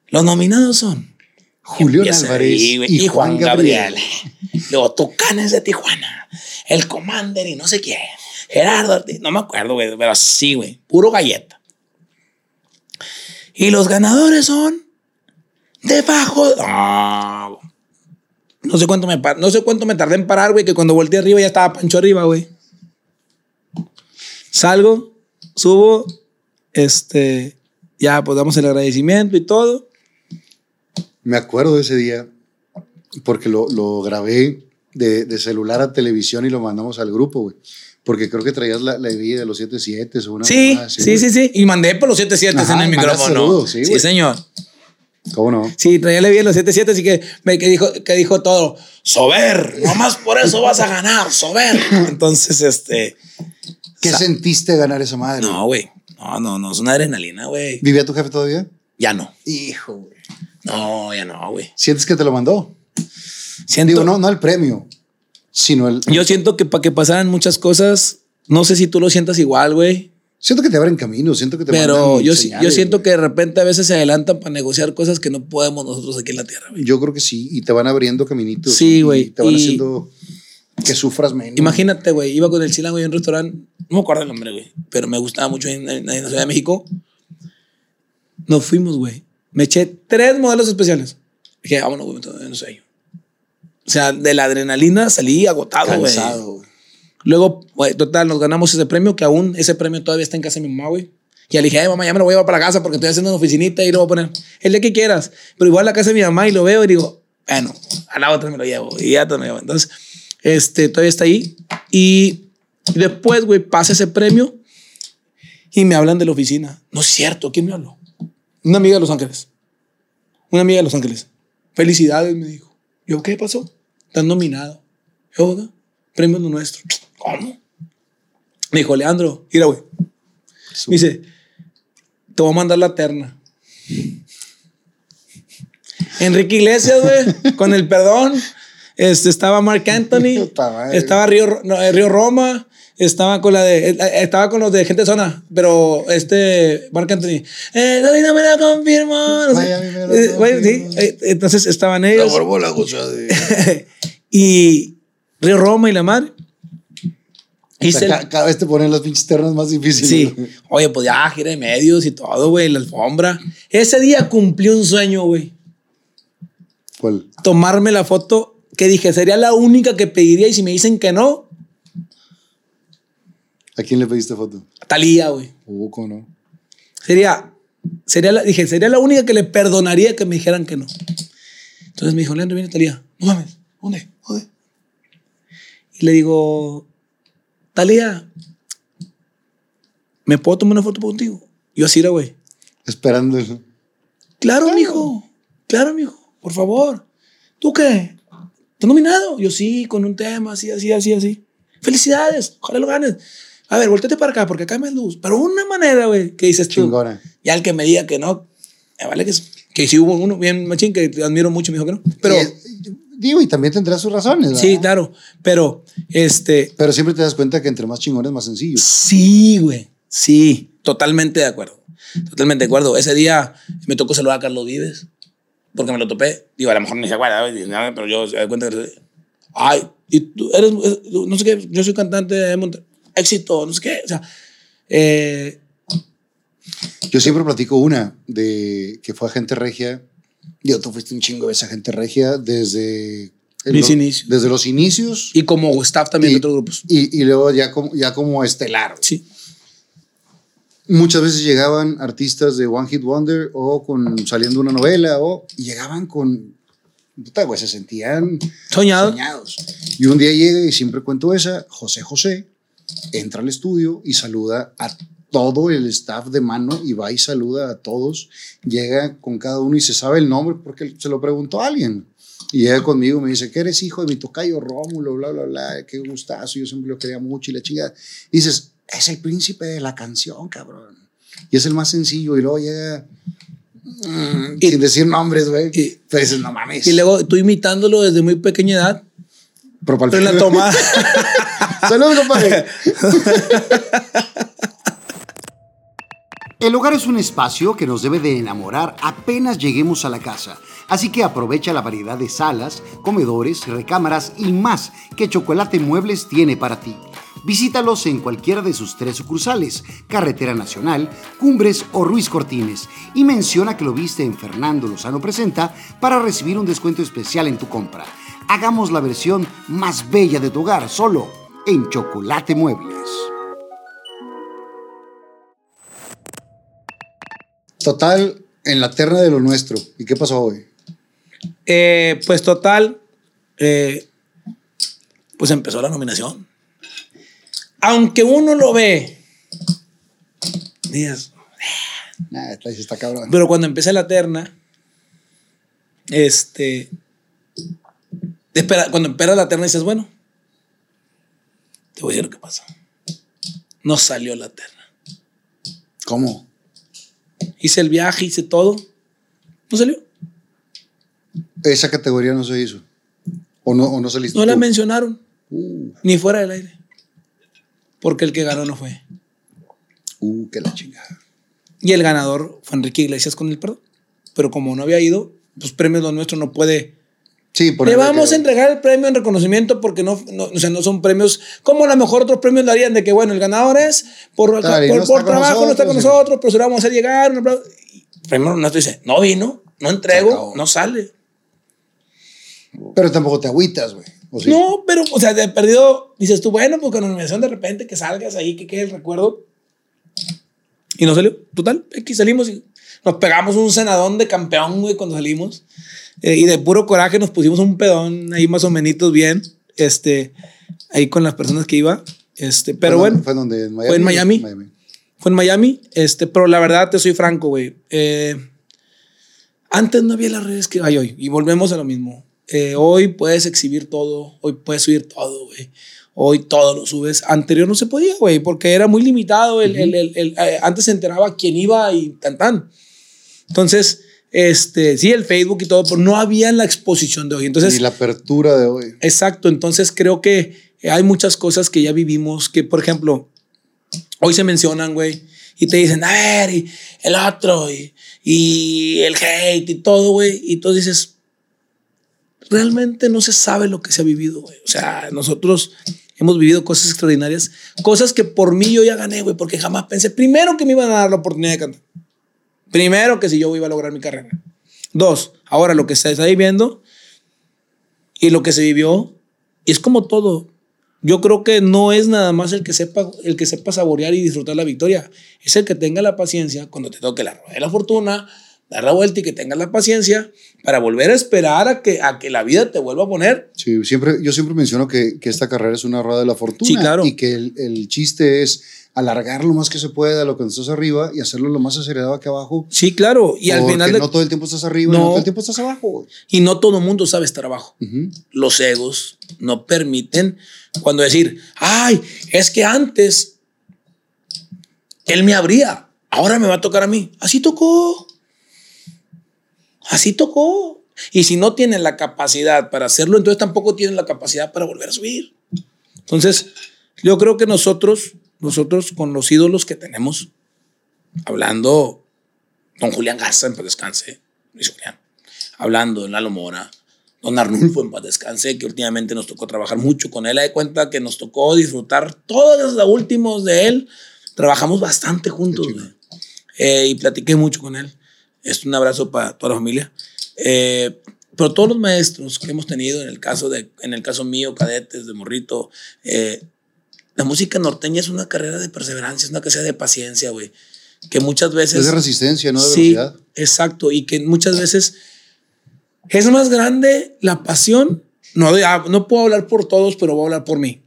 Los nominados son Julián Empieza Álvarez ahí, y, Juan Gabriel. Luego Tucanes de Tijuana. El Commander y no sé quién. Gerardo Ortiz. No me acuerdo, güey, pero sí, güey. Puro galleta. Y los ganadores son debajo. No, no sé cuánto me no sé cuánto me tardé en parar, güey, que cuando volteé arriba ya estaba Pancho arriba, güey. Salgo, subo, este, ya pues damos el agradecimiento y todo. Me acuerdo de ese día porque lo, lo grabé de, de celular a televisión y lo mandamos al grupo, güey. Porque creo que traías la, la de los 77 o una Sí, sí, sí, sí. Y mandé por los 77 Ajá, en el micrófono. saludos, sí, sí, señor. ¿Cómo no? Sí, traía bien los 77, así que, me, que, dijo, que dijo todo. Sober, nomás por eso vas a ganar, sober. Entonces, este. ¿Qué sentiste ganar esa madre? No, güey. No, no, no, es una adrenalina, güey. ¿Vivía tu jefe todavía? Ya no. Hijo, güey. No, ya no, güey. ¿Sientes que te lo mandó? Siento, Digo, no, no el premio, sino el... Yo siento que para que pasaran muchas cosas, no sé si tú lo sientas igual, güey. Siento que te abren camino, siento que te Pero yo, sí- yo señales, siento güey. que de repente a veces se adelantan para negociar cosas que no podemos nosotros aquí en la tierra, güey. Yo creo que sí, y te van abriendo caminitos. Sí, y güey, Te van y- haciendo que sufras menos. Imagínate, güey, iba con el chilango y un restaurante, no me acuerdo el nombre, güey, pero me gustaba mucho en, en- en la Ciudad de México. Nos fuimos, güey. Me eché tres modelos especiales. Dije, vámonos, güey, no sé. O sea, de la adrenalina salí agotado, güey. Cansado, güey. Luego, total, nos ganamos ese premio, que aún ese premio todavía está en casa de mi mamá, güey. Y le dije, ay, mamá, ya me lo voy a llevar para casa porque estoy haciendo una oficinita y lo voy a poner el día que quieras. Pero igual la casa de mi mamá y lo veo y digo, bueno, a la otra me lo llevo y ya te lo llevo. Entonces, este, todavía está ahí. Y después, güey, pasa ese premio y me hablan de la oficina. No es cierto, ¿quién me habló? Una amiga de Los Ángeles. Una amiga de Los Ángeles. Felicidades, me dijo. Yo, ¿qué pasó? Estás nominado. Yo, ¿no? premio nuestro. ¿Cómo? Me dijo, Leandro, mira, güey. Me dice, te voy a mandar la terna. Enrique Iglesias, güey, con el perdón. Este, estaba Mark Anthony, madre. estaba Río, no, eh, Río Roma, Estaba con la de. eh, Estaba con los de gente de zona, pero este. Marc Anthony. Eh, David no me lo confirmo. no sé. Miami me lo Eh, güey, sí, confirmó. eh, entonces estaban ellos. la cosa de. y Río Roma y la mar. O Hice sea, el- ca- cada vez te ponen los pinches terrenos más difíciles. Sí. Oye, pues ya, gira de medios y todo, güey, la alfombra. Ese día cumplí un sueño, güey. ¿Cuál? Tomarme la foto que dije, sería la única que pediría y si me dicen que no, ¿A quién le pediste foto? Talía, güey. ¿cómo no? Sería, sería la, dije, sería la única que le perdonaría que me dijeran que no. Entonces me dijo, Leandro, viene Talía. No mames, ¿dónde? ¿Dónde? Y le digo, Talía, ¿me puedo tomar una foto contigo? Yo así era, güey. Esperando eso. Claro, mijo. Claro, mijo. Por favor. ¿Tú qué? ¿Estás nominado? Yo sí, con un tema así, así, así, así. Felicidades. Ojalá lo ganes. A ver, volteate para acá porque acá me luz. Pero una manera, güey, que dices tú. Chingona. Ya el que me diga que no, me vale que, que sí hubo uno bien machín que te admiro mucho, me dijo que no. Pero, Y es- digo, y también tendrá sus razones. ¿verdad? sí, claro. Pero, este, Pero siempre te das cuenta que entre más chingones, más sencillo. Sí, güey. Sí, totalmente de acuerdo. Totalmente de acuerdo. Ese día me tocó saludar a Carlos Vives porque me lo topé. Digo, a lo mejor ni se acuerda, pero yo se da cuenta que. Ay, y tú eres. No sé qué, yo soy cantante de Monterrey. Éxito, no sé qué. O sea, eh, Yo siempre platico una de que fue agente regia. Yo, tú fuiste un chingo de esa agente regia desde. Mis inicios. Desde los inicios. y como staff también Y- de otros grupos. Y, y luego ya como, ya como estelar. Sí. Muchas veces llegaban artistas de One Hit Wonder o con saliendo una novela o y llegaban con puta, güey, se sentían Soñado. soñados. Y un día llega y siempre cuento esa, José José entra al estudio y saluda a todo el staff de mano y va y saluda a todos. Llega con cada uno y se sabe el nombre porque se lo preguntó a alguien. Y llega conmigo y me dice que eres hijo de mi tocayo Rómulo, bla, bla, bla, qué gustazo, yo siempre lo quería mucho y la chica. Y dices, es el príncipe de la canción, cabrón. Y es el más sencillo y luego llega mm, Y- sin decir nombres, güey. y- Pero dices, no mames. Y luego tú imitándolo desde muy pequeña edad. Pero en la toma. Saludos, compadre. El hogar es un espacio que nos debe de enamorar apenas lleguemos a la casa, así que aprovecha la variedad de salas, comedores, recámaras y más que Chocolate Muebles tiene para ti. Visítalos en cualquiera de sus tres sucursales, Carretera Nacional, Cumbres o Ruiz Cortines, y menciona que lo viste en Fernando Lozano Presenta para recibir un descuento especial en tu compra. Hagamos la versión más bella de tu hogar solo en Chocolate Muebles. Total, en la terna de lo nuestro. ¿Y qué pasó hoy? Eh, pues total, eh, pues empezó la nominación. Aunque uno lo ve, dices, Nah, está cabrón. pero cuando empieza la terna, este, espera, cuando empieza la terna dices, bueno, te voy a decir lo que pasó. No salió la terna. ¿Cómo? Hice el viaje, hice todo. No salió. Esa categoría no se hizo. ¿O no, o no saliste No la mencionaron, Uh, ni fuera del aire. Porque el que ganó no fue. uh, que la chingada. Y el ganador fue Enrique Iglesias con el perdón. Pero como no había ido, pues premios lo nuestro no puede. Sí, por Le vamos a entregar el premio en reconocimiento porque no, no, o sea, no son premios como a lo mejor otros premios lo harían de que, bueno, el ganador es por, por, no trabajo, no está con nosotros, nosotros, pero se lo vamos a hacer llegar. un aplauso. Nuestro dice, no vino, no entrego, no sale. Pero tampoco te agüitas, güey. No, pero, o sea, de perdido, dices tú, bueno, pues con la nominación de repente que salgas ahí, que quede el recuerdo. Y no salió. Total, aquí salimos y nos pegamos un cenadón de campeón, güey, cuando salimos. Eh, y de puro coraje nos pusimos un pedón ahí más o menos bien, este, ahí con las personas que iba. Este, pero ¿Fue bueno, donde- ¿Fue donde? ¿En Miami? Fue en Miami. fue en Miami, este, pero la verdad te soy franco, güey. Eh, antes no había las redes que hay hoy y volvemos a lo mismo. Eh, hoy puedes exhibir todo, hoy puedes subir todo, güey. Hoy todo lo subes. Anterior no se podía, güey, porque era muy limitado. El, el- el- el- eh, antes se enteraba quién iba y tan tan. Entonces, este, sí, el Facebook y todo, pero no había la exposición de hoy. Entonces, y la apertura de hoy. Exacto, entonces creo que hay muchas cosas que ya vivimos que, por ejemplo, hoy se mencionan, güey, y te dicen, a ver, y el otro, y, y el hate y todo, güey, y tú dices, realmente no se sabe lo que se ha vivido, güey. O sea, nosotros hemos vivido cosas extraordinarias, cosas que por mí yo ya gané, güey, porque jamás pensé, primero, que me iban a dar la oportunidad de cantar. Primero, que si yo iba a lograr mi carrera. Dos, ahora lo que se está viviendo y lo que se vivió, es como todo. Yo creo que no es nada más el que sepa, el que sepa saborear y disfrutar la victoria. Es el que tenga la paciencia cuando te toque la rueda la fortuna, dar la vuelta y que tengas la paciencia para volver a esperar a que, a que la vida te vuelva a poner. Sí, siempre, yo siempre menciono que, que esta carrera es una rueda de la fortuna. Sí, claro. Y que el, el chiste es alargar lo más que se pueda lo que estás arriba y hacerlo lo más acelerado aquí abajo. Sí, claro. Y al final. de- no todo el tiempo estás arriba, No. no, todo el tiempo estás abajo. y no todo el mundo sabe estar abajo. Los egos no permiten cuando decir, ay, es que antes él me abría, ahora me va a tocar a mí. Así tocó. Así tocó. Y si no tienen la capacidad para hacerlo, entonces tampoco tienen la capacidad para volver a subir. Entonces, yo creo que nosotros, nosotros con los ídolos que tenemos, hablando, don Julián Garza, en paz descanse, Luis Julián, hablando de Lalo Mora, don Arnulfo, en paz descanse, que últimamente nos tocó trabajar mucho con él, de cuenta que nos tocó disfrutar todos los últimos de él, trabajamos bastante juntos. Eh, y platiqué mucho con él. Es un abrazo para toda la familia. Eh, pero todos los maestros que hemos tenido, en el caso, de, en el caso mío, cadetes, de morrito, eh, la música norteña es una carrera de perseverancia, es una carrera de paciencia, güey. Que muchas veces... Es de resistencia, no de sí, velocidad. exacto. Y que muchas veces es más grande la pasión. No, ah, no puedo hablar por todos, pero voy a hablar por mí.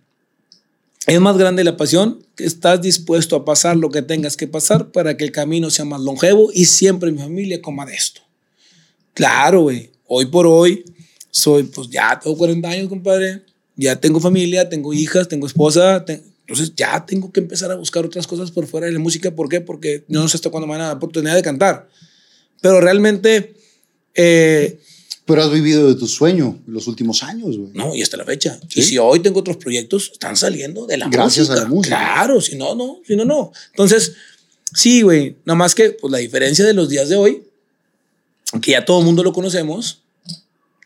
Es más grande la pasión que estás dispuesto a pasar lo que tengas que pasar para que el camino sea más longevo y siempre mi familia coma de esto. Claro, güey. Hoy por hoy soy, pues ya tengo 40 años, compadre. Ya tengo familia, tengo hijas, tengo esposa. entonces ya tengo que empezar a buscar otras cosas por fuera de la música. ¿Por qué? Porque no sé hasta cuándo me van a dar oportunidad de cantar. Pero realmente, eh, Pero has vivido de tu sueño en los últimos años, güey. no, y hasta la fecha. Sí. Y si hoy tengo otros proyectos, están saliendo de la Gracias música. a la música. Claro, si no, no, si no, no. Entonces, sí, güey. Nada más que, pues la diferencia de los días de hoy, que ya todo el mundo lo conocemos,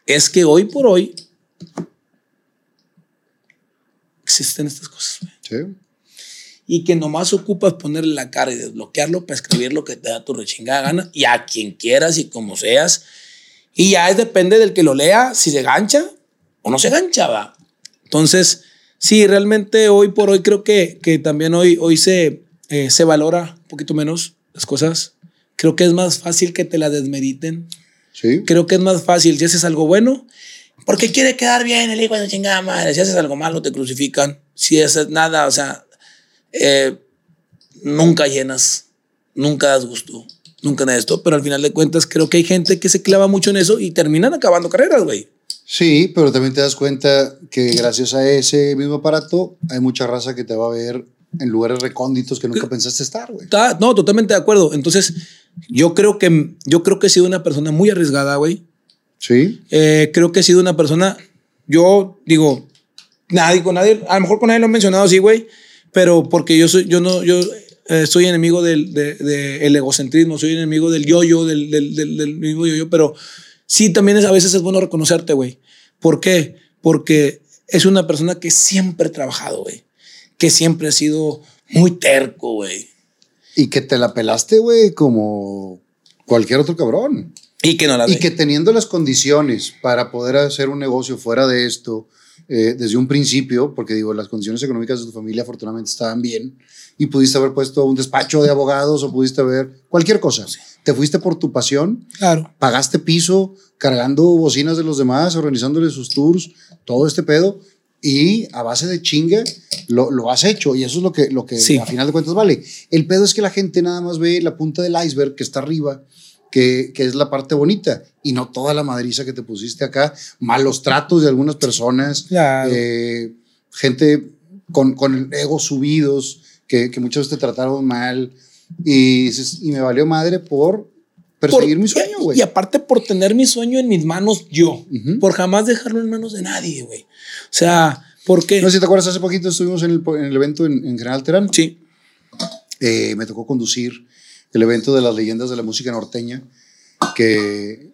es que hoy por hoy existen estas cosas, güey. Sí. Y que nomás ocupas ponerle la cara y desbloquearlo para escribir lo que te da tu rechingada gana y a quien quieras y como seas. Y ya es depende del que lo lea, si se gancha o no se gancha, va. Entonces, sí, realmente hoy por hoy creo que, que también hoy, hoy se, eh, se valora un poquito menos las cosas. Creo que es más fácil que te la desmeriten. Sí. Creo que es más fácil si haces algo bueno, porque quiere quedar bien el hijo de chingada madre. Si haces algo malo, te crucifican. Si haces nada, o sea, eh, nunca llenas, nunca das gusto, nunca de esto. Pero al final de cuentas, creo que hay gente que se clava mucho en eso y terminan acabando carreras, güey. Sí, pero también te das cuenta que gracias a ese mismo aparato hay mucha raza que te va a ver en lugares recónditos que nunca pensaste estar, güey. No, totalmente de acuerdo. Entonces, yo creo que, yo creo que he sido una persona muy arriesgada, güey. Sí. Eh, creo que he sido una persona, yo digo, nadie con nadie, a lo mejor con nadie lo he mencionado así, güey, pero porque yo soy, yo no, yo eh, soy enemigo del de, de el egocentrismo, soy enemigo del yo-yo, del, del, del, del mismo yo-yo, pero sí también es, a veces es bueno reconocerte, güey. ¿Por qué? Porque es una persona que siempre ha trabajado, güey, que siempre ha sido muy terco, güey. Y que te la pelaste, güey, como cualquier otro cabrón. Y que no la Y que teniendo las condiciones para poder hacer un negocio fuera de esto, eh, desde un principio, porque digo, las condiciones económicas de tu familia afortunadamente estaban bien, y pudiste haber puesto un despacho de abogados o pudiste haber cualquier cosa. Te fuiste por tu pasión, Claro. pagaste piso, cargando bocinas de los demás, organizándoles sus tours, todo este pedo, y a base de chinga lo, lo has hecho, y eso es lo que, lo que Sí. a final de cuentas vale. El pedo es que la gente nada más ve la punta del iceberg que está arriba, que, que es la parte bonita, y no toda la madriza que te pusiste acá, malos tratos de algunas personas, Claro. eh, gente con, con el ego subidos, que, que muchas veces te trataron mal, y, y me valió madre por perseguir Por- mi sueño, güey. Y aparte por tener mi sueño en mis manos yo, Ujú. por jamás dejarlo en manos de nadie, güey. O sea, ¿Por qué? No sé si te acuerdas, hace poquito estuvimos en el, en el evento en, en General Terán. Sí. Eh, me tocó conducir el evento de las leyendas de la música norteña, que,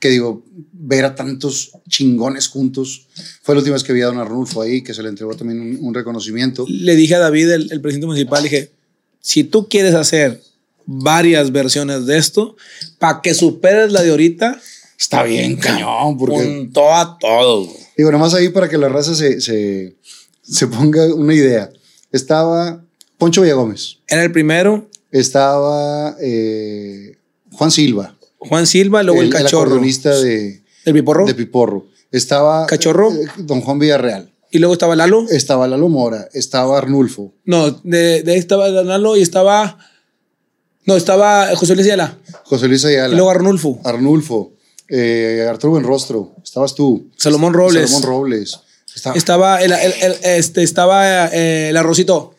que digo, ver a tantos chingones juntos. Fue la última vez que vi a don Arnulfo ahí, que se le entregó también un, un reconocimiento. Le dije a David, el, el presidente municipal, dije, si tú quieres hacer varias versiones de esto, para que superes la de ahorita, Está bien, cañón, porque todo a todo. Digo, nomás ahí para que la raza se, se, se ponga una idea. Estaba Poncho Villagómez, Era el primero, estaba eh, Juan Silva, Juan Silva, luego el, cachorro. acordeonista de, El piporro. de Piporro. Estaba Cachorro. eh, Don Juan Villarreal. y luego estaba Lalo. Estaba Lalo Mora, estaba Arnulfo, No, de, de ahí estaba Lalo y estaba. No, estaba José Luis Ayala. José Luis Ayala, Y luego Arnulfo. Arnulfo, eh, Arturo Buenrostro, estabas tú. Salomón Robles. Salomón Robles. Estaba, Estaba el, el- el- este, estaba eh, el arrocito.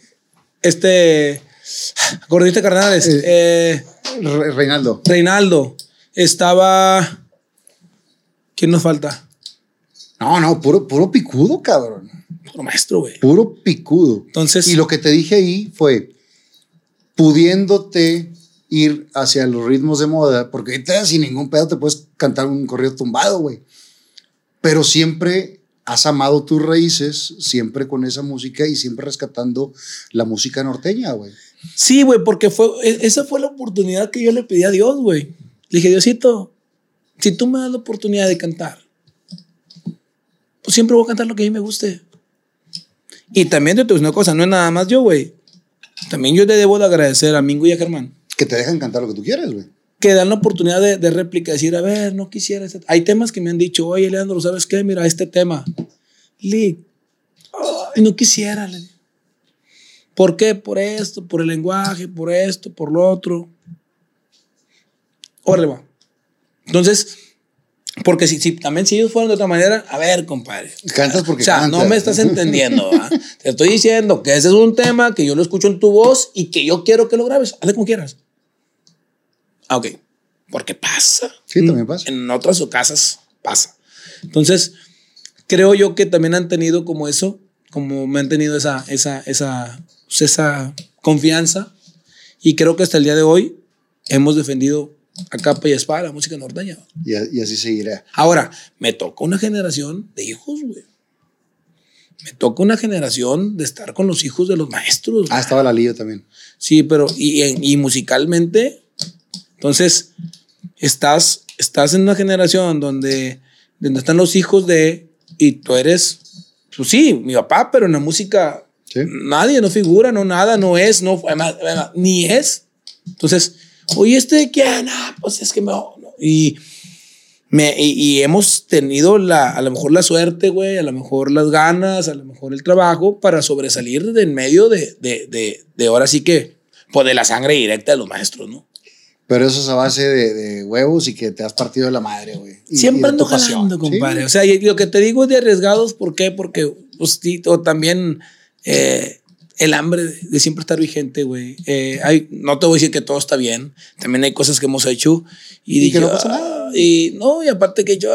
Este. Gordito Cardenales. Eh. eh, Re- Reinaldo. Reinaldo. Estaba. ¿Quién nos falta? No, no, puro, puro picudo, cabrón. Puro maestro, güey. Puro picudo. Entonces- Y lo que te dije ahí fue pudiéndote ir hacia los ritmos de moda, porque ahorita sin ningún pedo te puedes cantar un corrido tumbado, güey. Pero siempre has amado tus raíces, siempre con esa música y siempre rescatando la música norteña, güey. Sí, güey, porque fue, e- esa fue la oportunidad que yo le pedí a Dios, güey. Le dije, Diosito, si tú me das la oportunidad de cantar, pues siempre voy a cantar lo que a mí me guste. Y también te una cosa, no es nada más yo, güey. También yo le debo de agradecer a Mingo y a Germán, Que te dejan cantar lo que tú quieres, güey. que dan la oportunidad de, de réplica, decir, a ver, no quisiera este. Hay temas que me han dicho, oye, Leandro, ¿sabes qué? Mira, este tema. Lee, no quisiera. le. ¿Por qué? Por esto, por el lenguaje, por esto, por lo otro. Órale, va. Entonces, porque si, si también si ellos fueran de otra manera, a ver, compadre. Cantas porque O sea, cantas. no me estás entendiendo. ¿va? Te estoy diciendo que ese es un tema que yo lo escucho en tu voz y que yo quiero que lo grabes. Hazle como quieras. Ah, ok. Porque pasa. Sí, también pasa. En otras casas pasa. Entonces, creo yo que también han tenido como eso, como me han tenido esa, esa, esa, pues, esa confianza. Y creo que hasta el día de hoy hemos defendido a capa y espada la música norteña. Y, y así seguirá. Ahora, me toca una generación de hijos, güey. Me toca una generación de estar con los hijos de los maestros. Ah, güey. estaba la Lillo también. Sí, pero y, en- y musicalmente, entonces estás, estás en una generación donde, donde están los hijos de, y tú eres, pues sí, mi papá, pero en la música Sí. nadie, no figura, no nada, no es, no, además, además, ni es. Entonces, oye, ¿este de quién? Ah, pues es que me... Y, me, y, y hemos tenido la, a lo mejor la suerte, güey, a lo mejor las ganas, a lo mejor el trabajo para sobresalir de en medio de, de, de, de ahora sí que, pues de la sangre directa de los maestros, ¿no? Pero eso es a base de, de huevos y que te has partido de la madre, güey. Y- y Siempre de ando tu pasión. jalando, compadre. Sí. O sea, y lo que te digo es de arriesgados, ¿por qué? Porque, pues, o también eh, el hambre de, siempre estar vigente, güey. Eh, hay, no te voy a decir que todo está bien. También hay cosas que hemos hecho y, Y que dije, no pasa nada. Y no, y aparte que yo,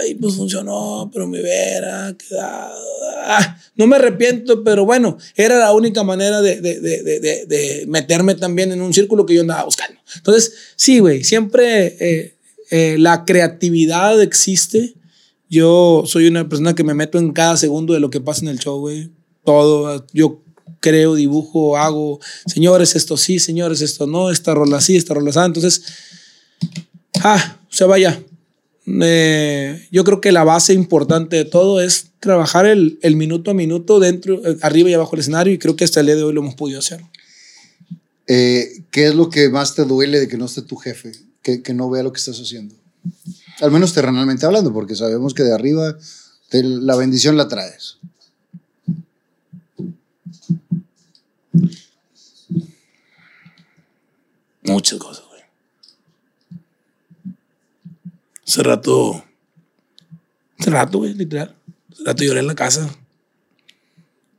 ay, pues funcionó, pero me hubiera quedado. ah". no me arrepiento, pero bueno, era la única manera de, de, de- de meterme también en un círculo que yo andaba buscando. Entonces, sí, güey, siempre eh, eh, la creatividad existe. Yo soy una persona que me meto en cada segundo de lo que pasa en el show, güey. Todo, yo creo, dibujo, hago, señores, esto sí, señores, esto no, esta rola sí, esta rola sí. Entonces, ah, o sea, vaya. eh, yo creo que la base importante de todo es trabajar el, minuto a minuto dentro, eh, arriba y abajo del escenario y creo que hasta el día de hoy lo hemos podido hacer. Eh, ¿Qué es lo que más te duele de que no esté tu jefe? Que, no vea lo que estás haciendo. Al menos terrenalmente hablando, porque sabemos que de arriba la bendición la traes. Muchas cosas, güey. Hace rato. Hace rato, güey, literal. Hace rato lloré en la casa.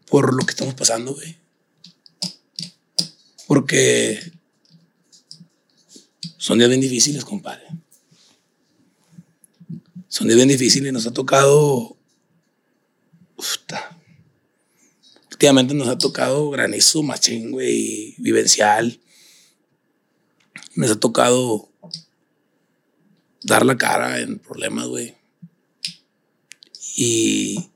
Por lo que estamos pasando, güey. Porque. Son días bien difíciles, compadre. Son días bien difíciles. Nos ha tocado. Puta, últimamente nos ha tocado granizo, machín, güey, vivencial. Nos ha tocado dar la cara en problemas, güey. Y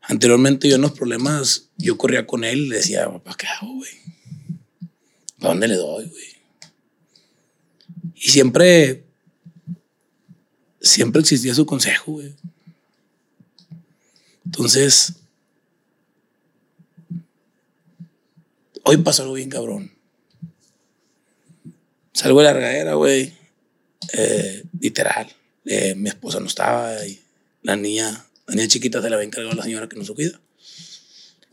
anteriormente yo en los problemas, yo corría con él y le decía, papá, ¿qué hago, güey? ¿A dónde le doy, güey? Y siempre, siempre existía su consejo, güey. Entonces, hoy pasó algo bien cabrón. Salgo de la regadera, güey. Eh, literal. Eh, mi esposa no estaba y la niña, la niña chiquita se la había encargado a la señora que nos cuida.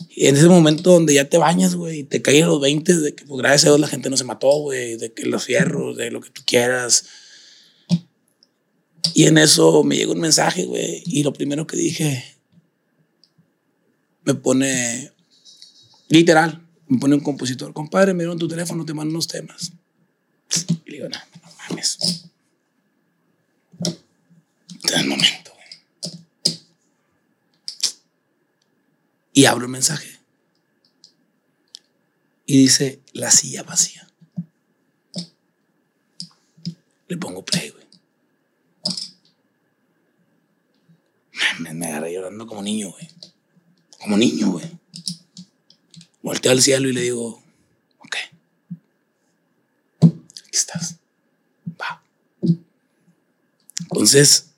Y en ese momento donde ya te bañas, güey, te caen los 20 de que, pues, gracias a Dios la gente no se mató, güey, de que los fierros, de lo que tú quieras. Y en eso me llegó un mensaje, güey, y lo primero que dije, me pone, literal, me pone un compositor, compadre, me dieron tu teléfono, te mando unos temas. Y le digo, no, no mames. En el momento, güey. Y abro el mensaje. Y dice, la silla vacía. Le pongo play, güey. Me agarré llorando como niño, güey. Como niño, güey. Volteo al cielo y le digo, ok. Estás. Va. Entonces,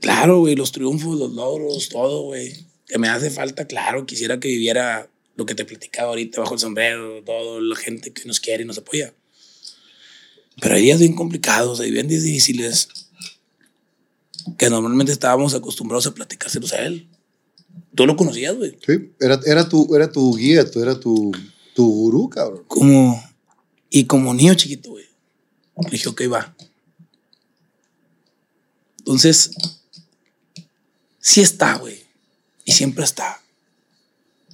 claro, güey, los triunfos, los logros, todo, güey. Que me hace falta, claro, quisiera que viviera lo que te platicaba ahorita bajo el sombrero, todo, la gente que nos quiere y nos apoya. Pero hay días bien complicados, hay días difíciles que normalmente estábamos acostumbrados a platicárselos a él. Tú lo conocías, güey. Sí, era, era, tu, era tu guía, tú era tu, tu gurú, cabrón. Como, y como niño chiquito, güey. Le dije, ok, va. Entonces, sí está, güey. Y siempre está.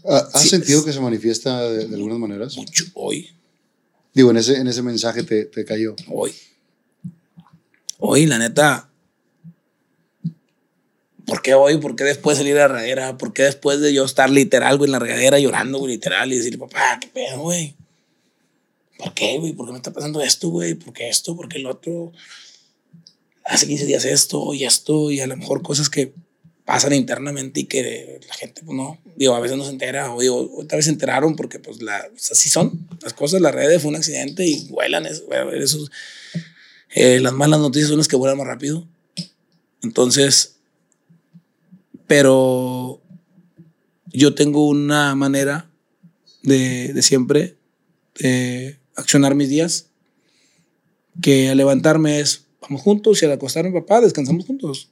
¿Ha- ¿Has Sí, sentido que se manifiesta de, de algunas maneras? Mucho hoy, Digo, en ese, en ese mensaje te, te cayó. hoy. Hoy, la neta. ¿Por qué hoy? ¿Por qué después de salir a la regadera? ¿Por qué después de yo estar literal, güey, en la regadera llorando, güey, literal, y decirle, papá, qué pedo, güey? ¿Por qué, güey? ¿Por qué me está pasando esto, güey? ¿Por qué esto? ¿Por qué el otro? Hace 15 días esto y esto, y a lo mejor cosas que pasan internamente y que la gente, pues no, digo, a veces no se entera, o digo, otra vez se enteraron porque, pues, la, pues, así son las cosas, las redes fue un accidente y vuelan, eso, esos, eh, las malas noticias son las que vuelan más rápido. Entonces, pero yo tengo una manera de, de siempre de accionar mis días que al levantarme es vamos juntos y al acostarme papá descansamos juntos.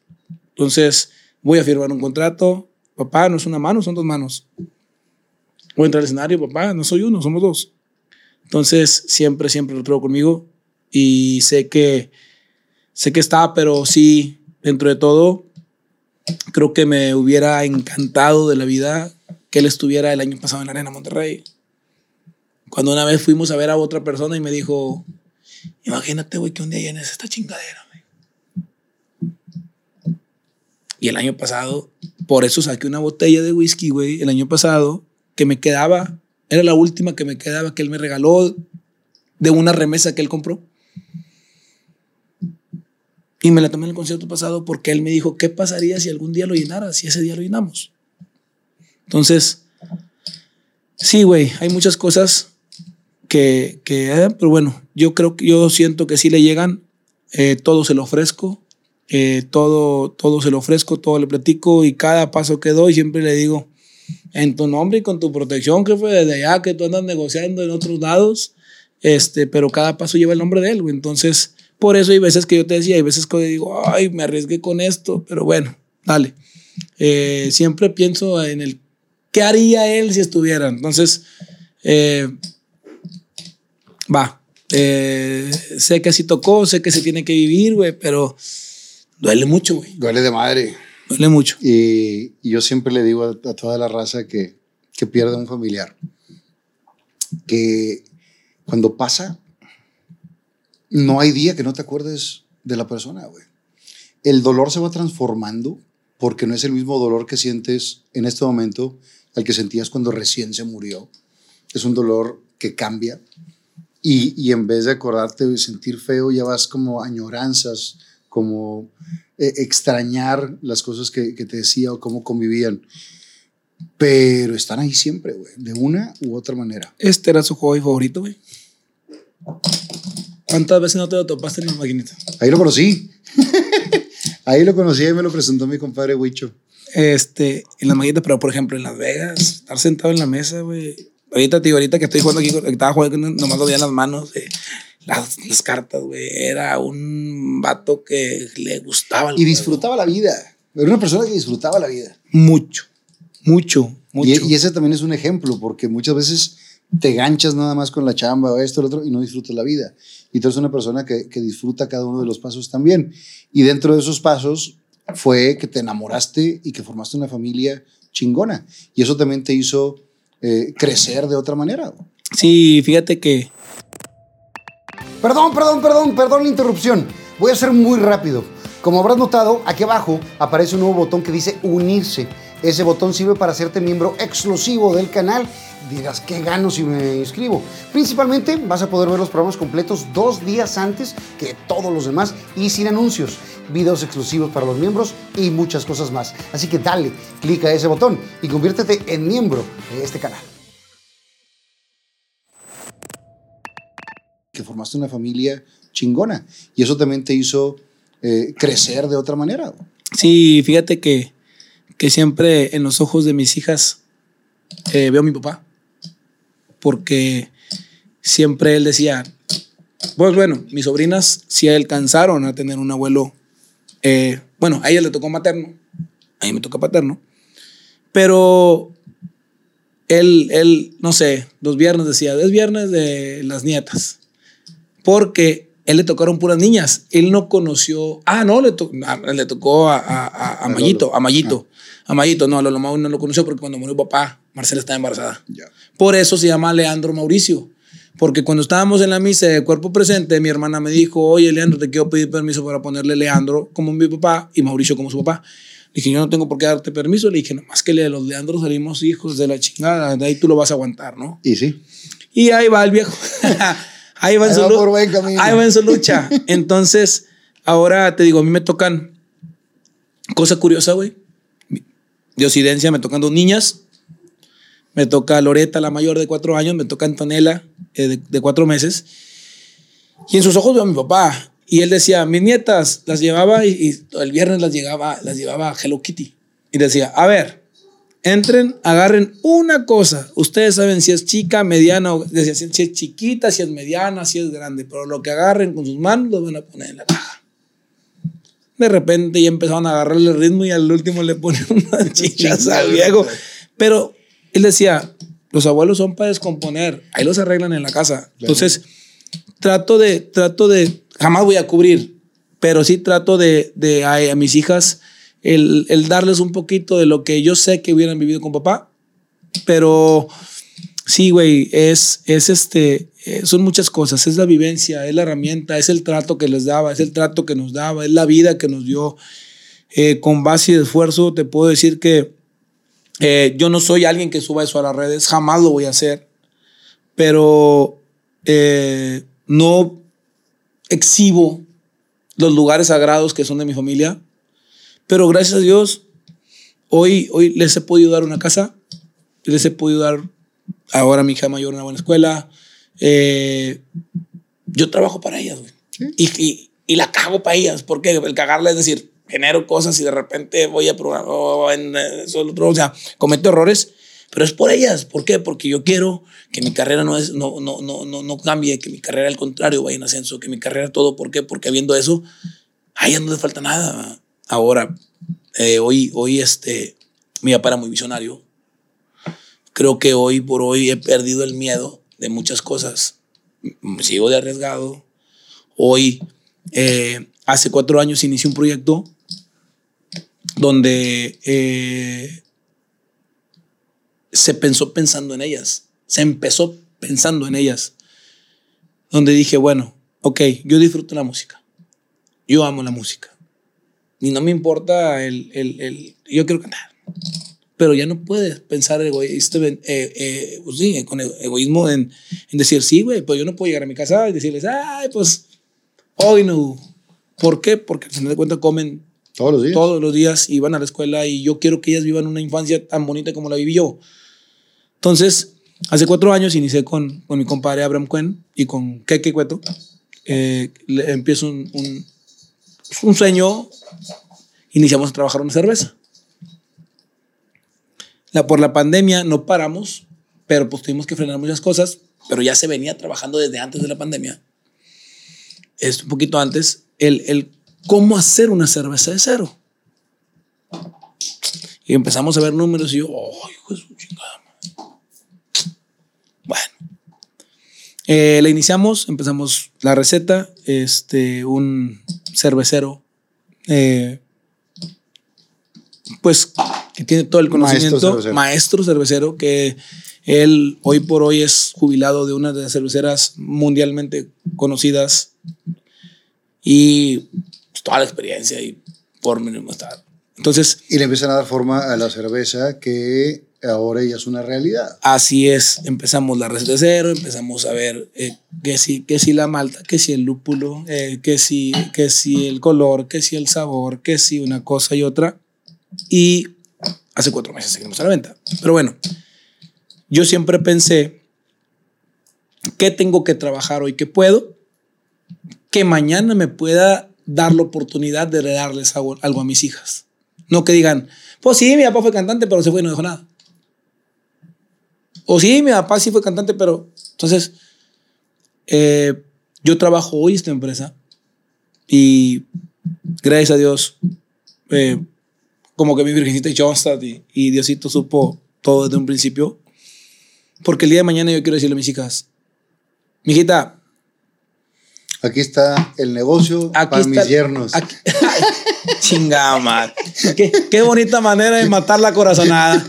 Entonces voy a firmar un contrato. Papá no es una mano son dos manos. Voy a entrar al escenario papá no soy uno somos dos. Entonces siempre siempre lo traigo conmigo y sé que sé que está pero sí dentro de todo creo que me hubiera encantado de la vida que él estuviera el año pasado en la Arena Monterrey. Cuando una vez fuimos a ver a otra persona y me dijo, imagínate, güey, que un día llenes esta chingadera, güey. Y el año pasado, por eso saqué una botella de whisky, güey, el año pasado, que me quedaba, era la última que me quedaba, que él me regaló de una remesa que él compró. Y me la tomé en el concierto pasado porque él me dijo, ¿qué pasaría si algún día lo llenara? Si ese día lo llenamos. Entonces, sí, güey, hay muchas cosas que, que eh, pero bueno, yo creo que yo siento que sí le llegan, eh, todo se lo ofrezco, eh, todo, todo se lo ofrezco, todo le platico y cada paso que doy siempre le digo, en tu nombre y con tu protección, que fue desde allá que tú andas negociando en otros lados, este, pero cada paso lleva el nombre de él, güey. Entonces, por eso hay veces que yo te decía, hay veces que digo, ay, me arriesgué con esto, pero bueno, dale. Eh, siempre pienso en el qué haría él si estuviera. Entonces, eh, va. Eh, sé que así tocó, sé que se tiene que vivir, güey, pero duele mucho, güey. Duele de madre. Duele mucho. Y, y yo siempre le digo a, a toda la raza que, que pierde un familiar, que cuando pasa, no hay día que no te acuerdes de la persona, güey. El dolor se va transformando porque no es el mismo dolor que sientes en este momento al que sentías cuando recién se murió. Es un dolor que cambia y, y en vez de acordarte de sentir feo, ya vas como añoranzas, como eh, extrañar las cosas que, que, te decía o cómo convivían. Pero están ahí siempre, güey, de una u otra manera. Este era su hobby favorito, güey. ¿Cuántas veces no te lo topaste en la maquinita? Ahí lo conocí. ahí lo conocí y me lo presentó mi compadre Huicho. Este, en las maquinitas, pero por ejemplo en Las Vegas, estar sentado en la mesa, güey. Ahorita, tío, ahorita que estoy jugando aquí, que estaba jugando, nomás lo veía en las manos, las, las, cartas, güey. Era un vato que le gustaba. y disfrutaba la vida. Era una persona que disfrutaba la vida. Mucho, mucho, mucho. Y, y ese también es un ejemplo, porque muchas veces te ganchas nada más con la chamba o esto o lo otro y no disfrutas la vida. Y tú eres una persona que, que, disfruta cada uno de los pasos también. Y dentro de esos pasos fue que te enamoraste y que formaste una familia chingona. Y eso también te hizo eh, crecer de otra manera. Sí, fíjate que... Perdón, perdón, perdón, perdón la interrupción. Voy a ser muy rápido. Como habrás notado, aquí abajo aparece un nuevo botón que dice unirse. Ese botón sirve para hacerte miembro exclusivo del canal dirás, ¿qué gano si me inscribo? Principalmente vas a poder ver los programas completos dos días antes que todos los demás y sin anuncios, videos exclusivos para los miembros y muchas cosas más. Así que dale, clica ese botón y conviértete en miembro de este canal. Que formaste una familia chingona y eso también te hizo eh, crecer de otra manera. Sí, fíjate que, que siempre en los ojos de mis hijas eh, veo a mi papá porque siempre él decía, pues bueno, mis sobrinas sí alcanzaron a tener un abuelo, eh, bueno, a ella le tocó materno, a mí me toca paterno, pero él, él, no sé, los viernes decía, es viernes de las nietas, porque él le tocaron puras niñas, él no conoció, ah, no, le, le tocó a, a, a, Mayito, a Mayito, a Mayito, no, a Lolo no lo conoció porque cuando murió papá, Marcela estaba embarazada. Por eso se llama Leandro Mauricio. Porque cuando estábamos en la misa de cuerpo presente, mi hermana me dijo, oye, Leandro, te quiero pedir permiso para ponerle Leandro como mi papá y Mauricio como su papá. Le dije, yo no tengo por qué darte permiso. Le dije, nomás que de los Leandros salimos hijos de la chingada. De ahí tú lo vas a aguantar, ¿no? Y sí. Y ahí va el viejo. ahí, va en, su ahí va en su lucha. Entonces, ahora te digo, a mí me tocan, cosa curiosa, güey. De Occidencia me tocan dos niñas me toca Loreta, la mayor de cuatro años, me toca Antonella, eh, de, cuatro meses. Y en sus ojos veo a mi papá. Y él decía, mis nietas las llevaba y, el viernes las, llegaba, las llevaba a Hello Kitty. Y decía, a ver, entren, agarren una cosa. Ustedes saben si es chica, mediana, o decía, si es chiquita, si es mediana, si es grande. Pero lo que agarren con sus manos lo van a poner en la caja. De repente ya empezaron a agarrarle el ritmo y al último le ponen una chicas al viejo. Pero él decía, los abuelos son para descomponer, ahí los arreglan en la casa. Entonces, trato de, trato de, jamás voy a cubrir, pero sí trato de, de a, mis hijas el, el, darles un poquito de lo que yo sé que hubieran vivido con papá, pero sí, güey, es, es este, eh, son muchas cosas, es la vivencia, es la herramienta, es el trato que les daba, es el trato que nos daba, es la vida que nos dio. Eh, con base y esfuerzo, te puedo decir que eh, yo no soy alguien que suba eso a las redes, jamás lo voy a hacer, pero eh, no exhibo los lugares sagrados que son de mi familia, pero gracias a Dios, hoy, hoy les he podido dar una casa, les he podido dar ahora a mi hija mayor una buena escuela. Eh, yo trabajo para ellas, Y, y, y, la cago para ellas, porque el cagarla es decir, genero cosas y de repente voy a programar en eso, otro, o sea, cometo errores, pero es por ellas. ¿Por qué? Porque yo quiero que mi carrera no, es, no, no, no, no, no cambie, que mi carrera al contrario vaya en ascenso, que mi carrera todo. ¿Por qué? Porque viendo eso, a ella no le falta nada. Ahora, eh, hoy, hoy este, mi papá era muy visionario. Creo que hoy por hoy he perdido el miedo de muchas cosas. Sigo de arriesgado. Hoy, eh, hace cuatro años, inicié un proyecto donde eh, se pensó pensando en ellas, se empezó pensando en ellas, donde dije, bueno, ok, yo disfruto la música, yo amo la música, y no me importa el, el, el yo quiero cantar, pero ya no puedes pensar egoísta, eh, eh, pues sí, con egoísmo en, en decir, sí, güey, pues yo no puedo llegar a mi casa y decirles, ay, pues hoy no. ¿Por qué? Porque al final de cuentas comen todos los días. Todos los días y van a la escuela y yo quiero que ellas vivan una infancia tan bonita como la viví yo. Entonces, hace cuatro años inicié con, con mi compadre Abraham Cuen y con Keke Cueto. Eh, empiezo un, un, un sueño, iniciamos a trabajar una cerveza. La, por la pandemia no paramos, pero pues tuvimos que frenar muchas cosas, pero ya se venía trabajando desde antes de la pandemia. Es un poquito antes, el, el cómo hacer una cerveza de cero. Y empezamos a ver números y yo, oh, hijo de su chingada. Bueno, eh, la iniciamos, empezamos la receta, este, un cervecero, eh, pues que tiene todo el conocimiento, maestro cervecero. maestro cervecero, que él hoy por hoy es jubilado de una de las cerveceras mundialmente conocidas y toda la experiencia y por mínimo estar. Entonces. Y le empiezan a dar forma a la cerveza que ahora ya es una realidad. Así es, empezamos la receta de cero, empezamos a ver eh, que, si, que si la malta, que si el lúpulo, eh, que, si, que si el color, que si el sabor, que si una cosa y otra. Y hace cuatro meses seguimos a la venta. Pero bueno, yo siempre pensé, ¿qué tengo que trabajar hoy que puedo? Que mañana me pueda dar la oportunidad de darles algo, algo a mis hijas. No que digan, pues sí, mi papá fue cantante, pero se fue y no dejó nada. O sí, mi papá sí fue cantante, pero entonces eh, yo trabajo hoy en esta empresa y gracias a Dios, eh, como que mi virgencita Johnstad y, y Diosito supo todo desde un principio. Porque el día de mañana yo quiero decirle a mis hijas, mijita. Aquí está el negocio aquí para mis yernos. Chingada madre. Qué, qué, bonita manera de matar la corazonada.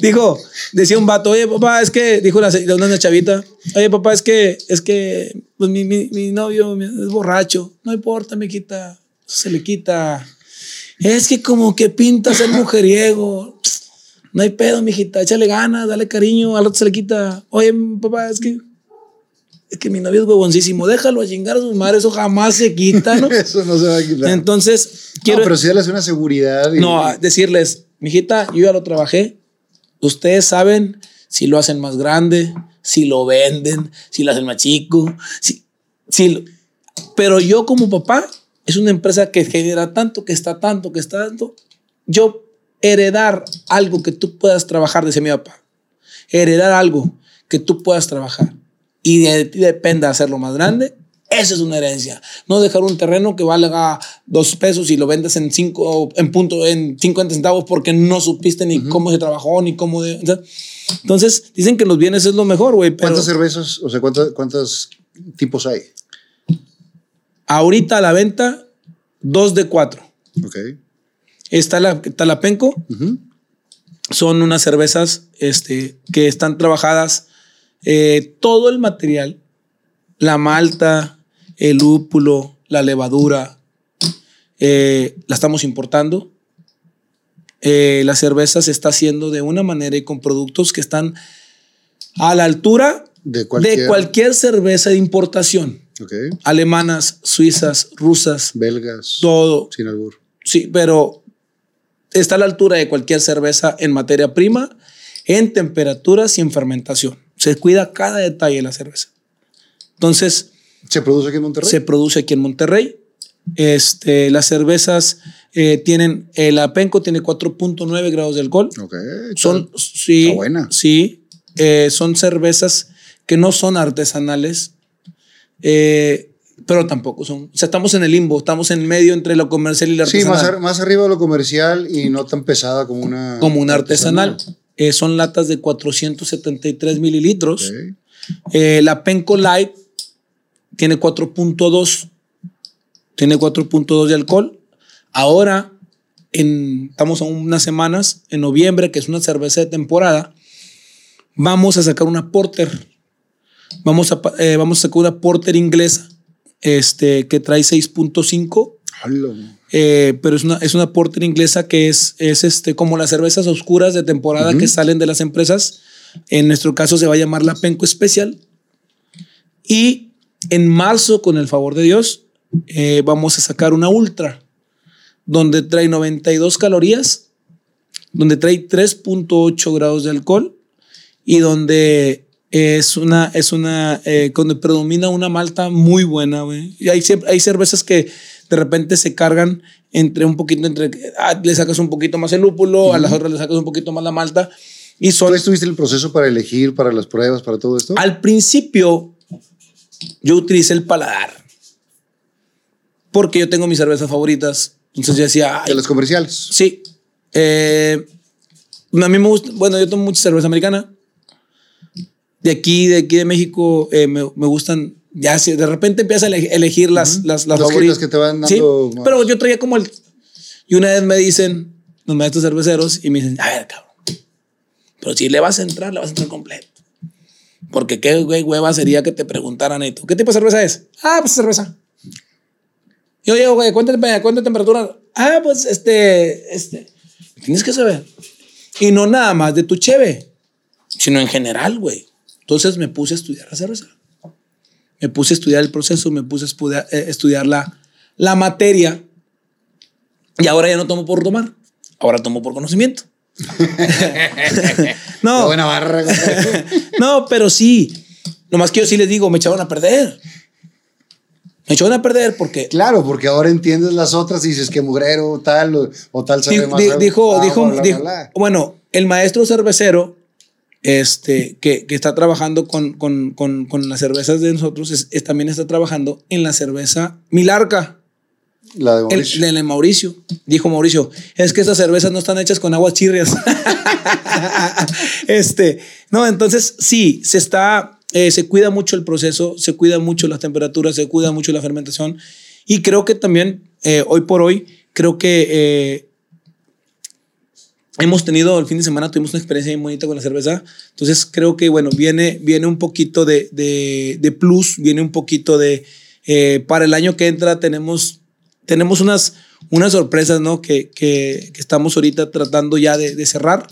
dijo, decía un vato, oye papá, es que, dijo una, una chavita, oye papá, es que, es que, pues mi, mi, mi novio es borracho. No importa, me quita, se le quita. Es que como que pinta ser mujeriego. No hay pedo, mijita, échale ganas, dale cariño, al otro se le quita. Oye, papá, es que es que mi novio es huevoncísimo, déjalo a chingar a su madre, eso jamás se quita, ¿no? eso no se va a quitar. Entonces, quiero. No, pero sí darles una seguridad. Y... No, decirles, mijita, yo ya lo trabajé. Ustedes saben si lo hacen más grande, si lo venden, si lo hacen más chico, si, si pero yo como papá, es una empresa que genera tanto, que está tanto, que está tanto. Yo heredar algo que tú puedas trabajar, decía mi papá. Heredar algo que tú puedas trabajar y de ti depende hacerlo más grande, esa es una herencia. No dejar un terreno que valga dos pesos y lo vendes en cinco, en punto, en 50 centavos porque no supiste ni cómo se trabajó, ni cómo de, entonces, dicen que los bienes es lo mejor, güey. ¿Cuántas cervezas, o sea, cuántos, cuántos tipos hay? Ahorita a la venta, dos de cuatro. Ok. Está la, está la Penco. Son unas cervezas este, que están trabajadas eh, todo el material, la malta, el lúpulo, la levadura, eh, la estamos importando. Eh, la cerveza se está haciendo de una manera y con productos que están a la altura de cualquier, cerveza de importación. Alemanas, suizas, rusas. Belgas. Todo. Sin albur. Sí, pero está a la altura de cualquier cerveza en materia prima, en temperaturas y en fermentación. Se cuida cada detalle de la cerveza. Entonces. ¿Se produce aquí en Monterrey? Se produce aquí en Monterrey. Este, las cervezas eh, tienen, el apenco tiene 4.9 grados de alcohol. Ok. Son, sí. Está buena. Sí. Eh, son cervezas que no son artesanales. Eh, pero tampoco son. O sea, estamos en el limbo, estamos en medio entre lo comercial y la artesanal. Sí, más, más arriba de lo comercial y no tan pesada como una. Como una artesanal. Eh, son latas de 473 mililitros. Eh, la Penco Light tiene 4.2. Tiene 4.2 de alcohol. Ahora, en, estamos a unas semanas, en noviembre, que es una cerveza de temporada, vamos a sacar una porter. Vamos a, eh, vamos a sacar una porter inglesa este, que trae 6.5. Eh, pero es una, es una porter inglesa que es, es este, como las cervezas oscuras de temporada que salen de las empresas. En nuestro caso se va a llamar la Penco Especial. Y en marzo, con el favor de Dios, eh, vamos a sacar una ultra, donde trae 92 calorías, donde trae 3.8 grados de alcohol y donde es una, es una, eh, donde predomina una malta muy buena, güey. Y hay, hay cervezas que de repente se cargan entre un poquito, entre, ah, le sacas un poquito más el lúpulo, a las otras le sacas un poquito más la malta. Y son, ¿Tú estuviste el proceso para elegir, para las pruebas, para todo esto? Al principio, yo utilicé el paladar. Porque yo tengo mis cervezas favoritas. Entonces yo decía. ¿De los comerciales? Sí. Eh, a mí me gusta. Bueno, yo tomo mucha cerveza americana. De aquí, de aquí de México, eh, me, me, gustan. Ya, si de repente empiezas a elegir las, las, las, favoritas. que te van dando. Sí, pero yo traía como el. Y una vez me dicen, los maestros cerveceros, y me dicen, a ver, cabrón. Pero si le vas a entrar, le vas a entrar completo. Porque qué güey, hueva sería que te preguntaran esto. ¿Qué tipo de cerveza es? Ah, pues cerveza. Yo digo, güey, ¿cuánta, ¿cuánta temperatura? Ah, pues este, este. Tienes que saber. Y no nada más de tu cheve, sino en general, güey. Entonces me puse a estudiar la cerveza. Me puse a estudiar el proceso, me puse a eh, estudiar, la, la materia. Y ahora ya no tomo por tomar, ahora tomo por conocimiento. no. buena barra. no, pero sí. Nomás que yo sí les digo, me echaron a perder. Me echaron a perder porque. Claro, porque ahora entiendes las otras y dices que mugrero tal o, tal sabe más. Dijo, dijo, bueno, el maestro cervecero este, que, que está trabajando con, con, con, con, las cervezas de nosotros, es, también está trabajando en la cerveza Milarca. La de Mauricio. El, de Mauricio. Dijo Mauricio, es que estas cervezas no están hechas con aguas chirrias. este, no, entonces sí, se está, eh, se cuida mucho el proceso, se cuida mucho las temperaturas, se cuida mucho la fermentación. Y creo que también, eh, hoy por hoy, creo que eh, hemos tenido, el fin de semana tuvimos una experiencia muy bonita con la cerveza. Entonces creo que, bueno, viene, viene un poquito de, de, de plus, viene un poquito de, para el año que entra tenemos tenemos unas, unas sorpresas, ¿no? Que, que, que estamos ahorita tratando ya de, de, cerrar,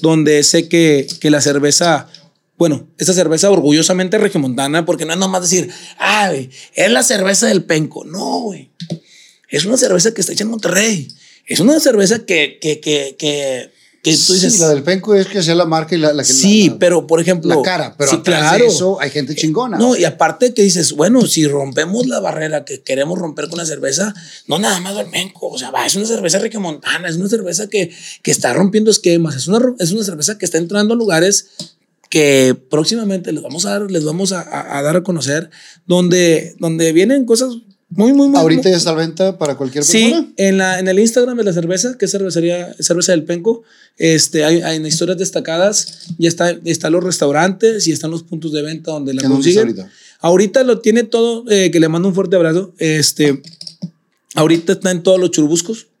donde sé que, que la cerveza, bueno, esta cerveza orgullosamente regiomontana, porque no es nomás decir, ah, es la cerveza del penco. No, güey. Es una cerveza que está hecha en Monterrey. Es una cerveza que, que, que, que que tú dices, sí, la del penco es que sea la marca y la, la que Sí, pero por ejemplo. La cara, pero sí, claro. de eso hay gente chingona. No, y aparte que dices, bueno, si rompemos la barrera que queremos romper con la cerveza, no nada más del penco. O sea, va, es una cerveza montana, es una cerveza que, que está rompiendo esquemas, es una, es una cerveza que está entrando a lugares que próximamente les vamos a dar, les vamos a, a dar a conocer, donde, donde vienen cosas muy, muy, muy. Ahorita ya está a venta para cualquier persona. Sí, en, la, en el Instagram de la cerveza, que es cervecería, cerveza del Penco, este, hay, hay historias destacadas, ya está, están los restaurantes y están los puntos de venta donde la consiguen. Ahorita? ahorita? lo tiene todo, eh, que le mando un fuerte abrazo. Este, ahorita está en todos los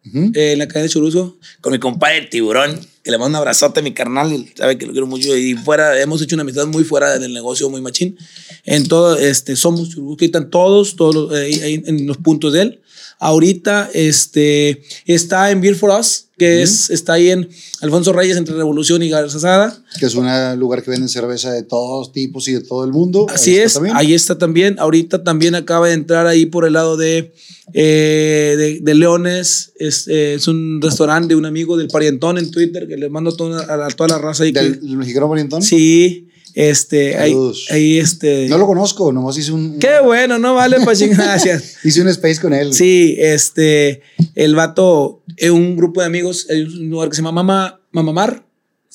churubuscos, eh, en la calle de Churubusco, con mi compadre Tiburón, que le mando un abrazote a mi carnal, sabe que lo quiero mucho y fuera, hemos hecho una amistad muy fuera del negocio, muy machín. En todo, este, somos están todos, todos eh, ahí, en los puntos de él. Ahorita este, está en Beer for Us, que es, está ahí en Alfonso Reyes entre Revolución y Garzazada. Que es un lugar que venden cerveza de todos tipos y de todo el mundo. Así es, ahí está también. Ahorita también acaba de entrar ahí por el lado de, eh, de, Leones. Es, eh, es, un restaurante de un amigo del Parientón en Twitter que le mando toda, a, toda la raza ahí. ¿Del mexicano Parientón? Sí. Este, ahí, ahí, este. No lo conozco, nomás hice un. Qué bueno, no vale, pues gracias. hice un space con él. Sí, este, el vato, es un grupo de amigos, hay un lugar que se llama Mama, Mamamar,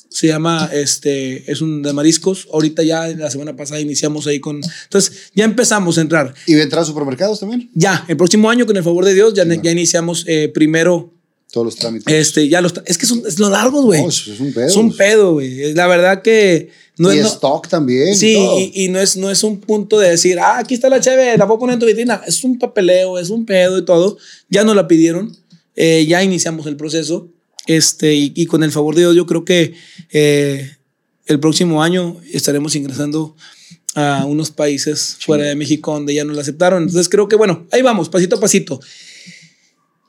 se llama, este, es un de mariscos. Ahorita ya, la semana pasada iniciamos ahí con. Entonces, ya empezamos a entrar. ¿Y va a entrar a supermercados también? Ya, el próximo año, con el favor de Dios, ya, ya iniciamos eh, primero. Todos los trámites. Este, ya los. Es que son, es lo largos, güey. No, es un pedo. Es un pedo, güey. La verdad que no y es, stock también. Sí, y, y, no, es, no es un punto de decir, ah, aquí está la cheve, la puedo poner en tu vitrina. Es un papeleo, es un pedo y todo. Ya nos la pidieron, eh, ya iniciamos el proceso. Este, y, y, con el favor de Dios, yo creo que eh, el próximo año estaremos ingresando a unos países fuera de México donde ya nos la aceptaron. Entonces creo que, bueno, ahí vamos, pasito a pasito.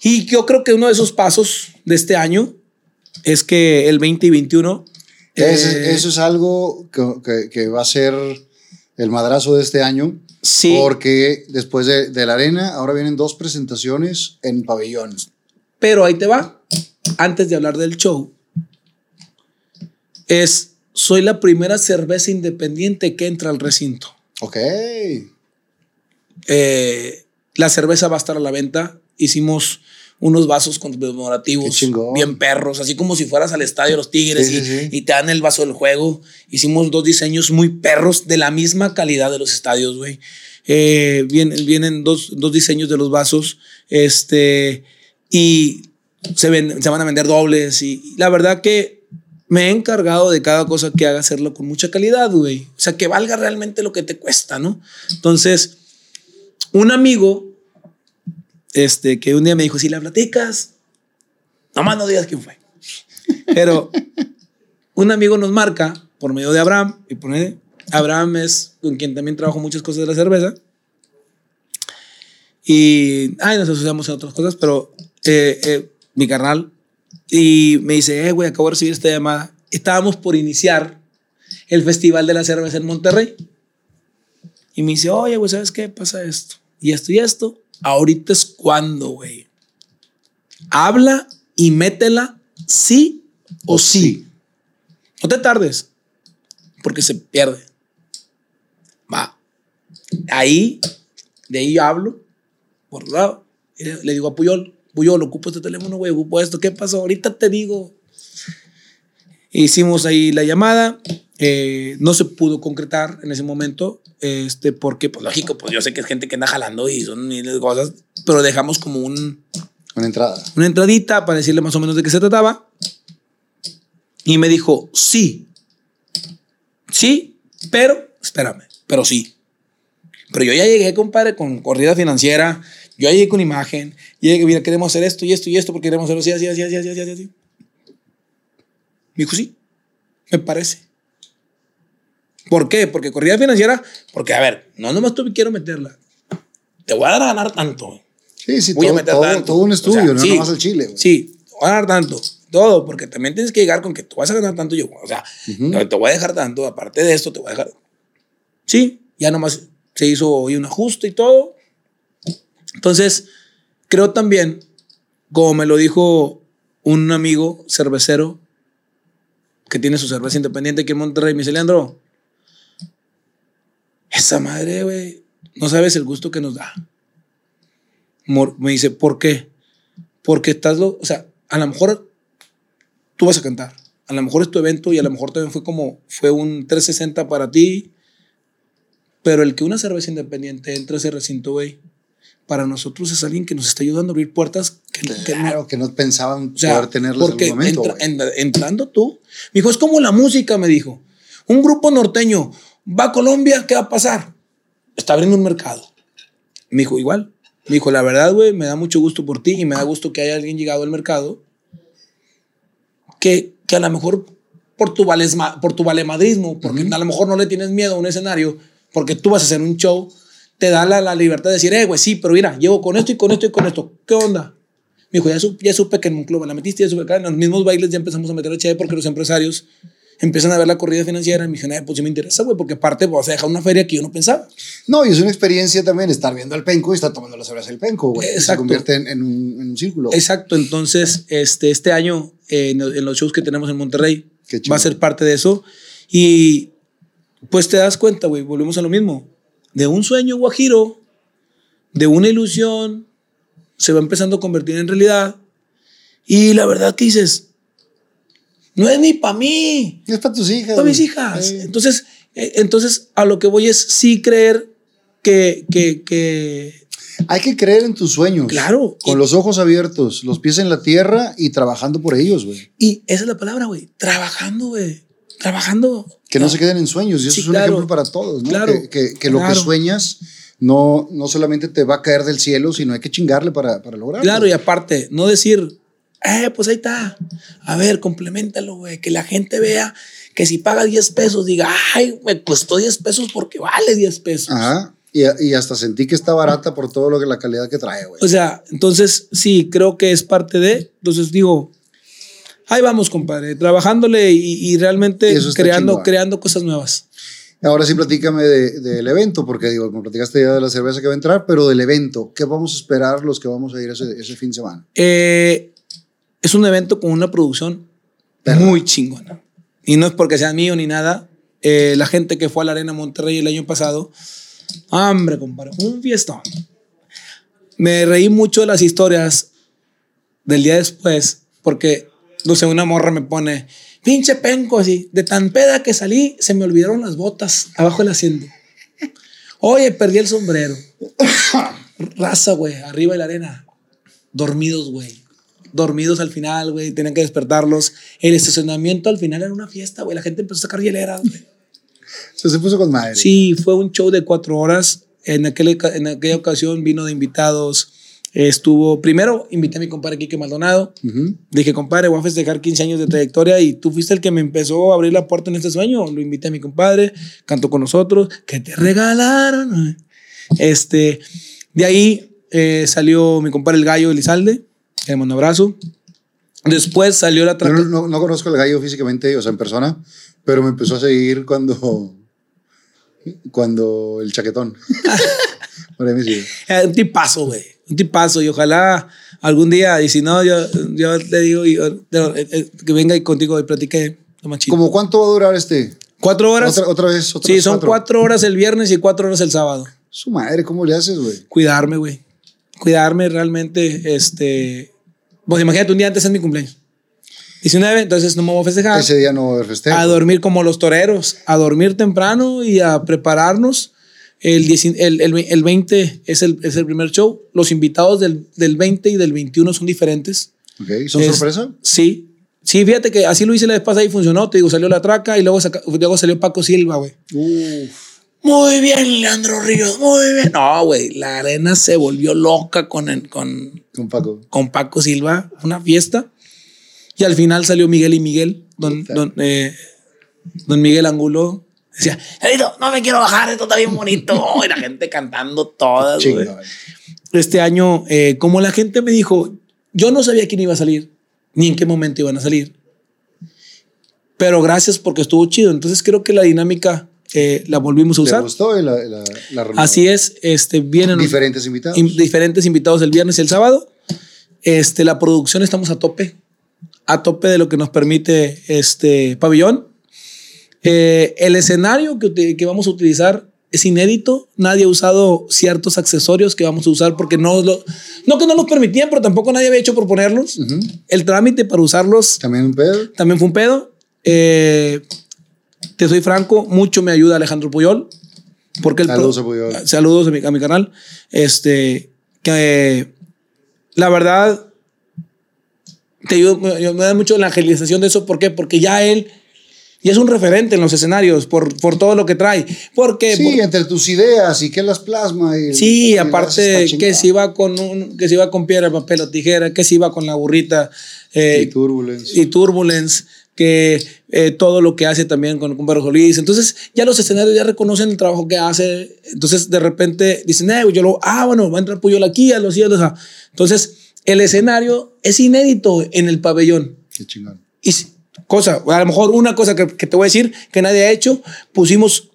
Y yo creo que uno de esos pasos de este año es que el 20 y 21. Ese- eh, eso es algo que, que- que va a ser el madrazo de este año. Sí. Porque después de, de la arena, ahora vienen dos presentaciones en pabellón. Pero ahí te va. Antes de hablar del show, es soy la primera cerveza independiente que entra al recinto. Ok. Eh, la cerveza va a estar a la venta. Hicimos unos vasos conmemorativos bien perros, así como si fueras al estadio de los Tigres Sí, y, sí, sí. y te dan el vaso del juego. Hicimos dos diseños muy perros de la misma calidad de los estadios, güey. Eh, vienen, vienen dos, dos diseños de los vasos. Este, y se, ven- se van a vender dobles. Y, y la verdad que me he encargado de cada cosa que haga hacerlo con mucha calidad, güey. O sea, que valga realmente lo que te cuesta, ¿no? Entonces, un amigo, este, que un día me dijo, si la platicas, nomás no digas quién fue. Pero un amigo nos marca por medio de Abraham, y pone, Abraham es con quien también trabajo muchas cosas de la cerveza. Y, ay, nos asociamos en otras cosas, pero eh, eh, mi carnal, y me dice, eh, güey, acabo de recibir esta llamada. Estábamos por iniciar el Festival de la Cerveza en Monterrey. Y me dice, oye, güey, ¿sabes qué? Pasa esto. Y esto y esto. Ahorita es cuando, güey. Habla y métela sí o sí. No te tardes, porque se pierde. Va. Ahí, de ahí hablo, por un lado, le digo a Puyol, Puyol, ocupo este teléfono, güey, ocupo esto, ¿qué pasó? Ahorita te digo. Hicimos ahí la llamada, eh, no se pudo concretar en ese momento, este, porque, pues lógico, pues yo sé que es gente que anda jalando y son miles de cosas, pero dejamos como un, Una entrada. una entradita para decirle más o menos de qué se trataba. Y me dijo, sí. Sí, pero, espérame, pero sí. Pero yo ya llegué, compadre, con corrida financiera. Yo ya llegué con imagen. Llegué, mira, queremos hacer esto y esto y esto porque queremos hacerlo así, así, así, así, así, así, así. Me dijo, sí, me parece. ¿Por qué? Porque corrida financiera, porque, a ver, no nomás tú quiero meterla. Te voy a dar a ganar tanto. Sí, sí, Voy a todo, meter todo- tanto. todo un O estudio, sea, no sí. nomás al chile. güey. Sí, te voy a dar tanto. Todo, porque también tienes que llegar con que tú vas a ganar tanto yo. O sea, Ujú. te voy a dejar tanto, aparte de esto, te voy a dejar. Sí, ya nomás se hizo hoy un ajuste y todo. Entonces, creo también, como me lo dijo un amigo cervecero que tiene su cerveza independiente aquí en Monterrey, me dice, Leandro, esa madre, güey, no sabes el gusto que nos da. Me dice, ¿por qué? Porque estás, lo, o sea, a lo mejor tú vas a cantar, a lo mejor es tu evento y a lo mejor también fue como, fue un 360 para ti, pero el que una cerveza independiente entre a ese recinto, güey, para nosotros es alguien que nos está ayudando a abrir puertas que, que no- que no pensaban o sea, poder tenerlas en algún momento. entra- güey. en- entrando tú, me dijo, es como la música, me dijo. Un grupo norteño va a Colombia, ¿qué va a pasar? Está abriendo un mercado. Me dijo, igual. Me dijo, la verdad, güey, me da mucho gusto por ti y me da gusto que haya alguien llegado al mercado que, que a lo mejor por tu, valesma, por tu valemadrismo, porque a lo mejor no le tienes miedo a un escenario, porque tú vas a hacer un show, te da la, la libertad de decir, eh, güey, sí, pero mira, llevo con esto y con esto y con esto. ¿Qué onda? Me dijo, ya, supe, ya supe que en un club la metiste, ya supe que en los mismos bailes ya empezamos a meter HB porque los empresarios empiezan a ver la corrida financiera y me dijeron, eh, pues sí me interesa, güey, porque aparte vas a dejar una feria que yo no pensaba. No, y es una experiencia también estar viendo al penco y estar tomando las cerveza del penco, güey. y Se Exacto. convierte en, en un, en un círculo. Exacto, entonces este, este año eh, en, en los shows que tenemos en Monterrey va a ser parte de eso y pues te das cuenta, güey, volvemos a lo mismo, de un sueño guajiro, de una ilusión, se va empezando a convertir en realidad y la verdad que dices, no es ni para mí, Es para tus hijas. para mis hijas. Entonces, eh, entonces a lo que voy es sí creer que, que, que Hay que creer en tus sueños. claro, Con los ojos abiertos, los pies en la tierra y trabajando por ellos, güey. Y esa es la palabra, güey. Trabajando, güey. Trabajando. Que no se queden en sueños. Y eso Sí, es un claro. ejemplo para todos, ¿no? Claro. Que, que- que lo Claro. que sueñas no, no solamente te va a caer del cielo, sino hay que chingarle para, para lograrlo. Claro, y aparte, no decir, eh, pues ahí está. A ver, complementalo, güey. Que la gente vea que si paga 10 pesos, diga, ay, me costó 10 pesos porque vale 10 pesos. Ajá. Y, y hasta sentí que está barata por todo lo que la calidad que trae, güey. O sea, entonces sí, creo que es parte de. Entonces digo, ahí vamos, compadre, trabajándole y, y realmente creando, creando cosas nuevas. Ahora sí, platícame de- del evento, porque digo, me platicaste ya de la cerveza que va a entrar, pero del evento, ¿qué vamos a esperar los que vamos a ir ese, ese fin de semana? Eh, es un evento con una producción Perra. muy chingona. Y no es porque sea mío ni nada. Eh, la gente que fue a la Arena Monterrey el año pasado, hombre, compadre, un fiestón. Me reí mucho de las historias del día después, porque, no sé, una morra me pone, pinche penco, así, de tan peda que salí, se me olvidaron las botas abajo del asiento. Oye, perdí el sombrero. Raza, güey, arriba de la arena. Dormidos, güey. Dormidos al final, güey. Tenían que despertarlos. El estacionamiento al final era una fiesta, güey. La gente empezó a sacar hieleras, güey. O sea, se puso con madre. Sí, fue un show de cuatro horas. En, aquel, en aquella ocasión vino de invitados. Estuvo, primero invité a mi compadre Quique Maldonado. Ujú. Dije, compadre, voy a festejar 15 años de trayectoria y tú fuiste el que me empezó a abrir la puerta en este sueño. Lo invité a mi compadre, cantó con nosotros, que te regalaron. Este, de ahí eh, salió mi compadre el gallo Elizalde, le mando un abrazo. Después salió la Yo no, no- no conozco al gallo físicamente, o sea, en persona, pero me empezó a seguir cuando, cuando el chaquetón. Por ahí me sigue. Eh, un tipazo, güey. Un tipazo. Y ojalá algún día, y si no, yo, yo le digo eh, eh, que venga y contigo y platique. lo más chido. ¿Cómo cuánto va a durar este? Cuatro horas. Otra, otra vez, otra sí, son cuatro horas el viernes y cuatro horas el sábado. Su madre, ¿cómo le haces, güey? cuidarme, güey. Cuidarme realmente, este... Pues imagínate, un día antes es mi cumpleaños. 19, entonces no me voy a festejar. Ese día no va a festejo. A dormir como los toreros, a dormir temprano y a prepararnos. El, 10 el, el, el 20 es el, es el primer show. Los invitados del, del 20 y del 21 son diferentes. Ok, ¿Son Es- sorpresa? Sí. Sí, fíjate que así lo hice la vez pasada y funcionó. Te digo, salió la traca y luego, saca- luego salió Paco Silva, güey. Uf. Muy bien, Leandro Ríos, muy bien. No, güey, la arena se volvió loca con, el- con, Con Paco. con Paco Silva, una fiesta. Y al final salió Miguel y Miguel, don, don, eh, don Miguel Angulo. Decía, "Edito, no me quiero bajar, esto está bien bonito. y la gente cantando todas. Este año, eh, como la gente me dijo, yo no sabía quién iba a salir, ni en qué momento iban a salir. Pero gracias porque estuvo chido. Entonces creo que la dinámica eh, la volvimos a ¿Te usar. gustó y la, la, la renovó? Así es, este, vienen Diferentes invitados. in- diferentes invitados el viernes y el sábado. Este, la producción estamos a tope, a tope de lo que nos permite este pabellón. Eh, el escenario que, que vamos a utilizar es inédito. Nadie ha usado ciertos accesorios que vamos a usar porque no lo, no que no los permitían, pero tampoco nadie había hecho por ponerlos. Ujú. El trámite para usarlos También un pedo. también fue un pedo. Eh, te soy franco, mucho me ayuda Alejandro Puyol. Porque el Saludos pro- a Puyol. Saludos a mi, a mi canal. Este, que la verdad, te ayuda, me, me da mucho la agilización de eso. ¿Por qué? Porque ya él ya es un referente en los escenarios por, por todo lo que trae. Porque, Sí, por- entre tus ideas y que las plasma. Y, Sí, y aparte que si iba con un, que si iba con piedra, papel o tijera, que si iba con la burrita eh, Y Turbulence. y Turbulence, que eh, todo lo que hace también con, Pedro Solís. Entonces, ya los escenarios ya reconocen el trabajo que hace. Entonces, de repente dicen, eh, yo lo, ah, bueno, va a entrar Puyol aquí, a los cielos. ah". Entonces, el escenario es inédito en el pabellón. Qué chingón. Y cosa, a lo mejor una cosa que, que te voy a decir que nadie ha hecho, pusimos,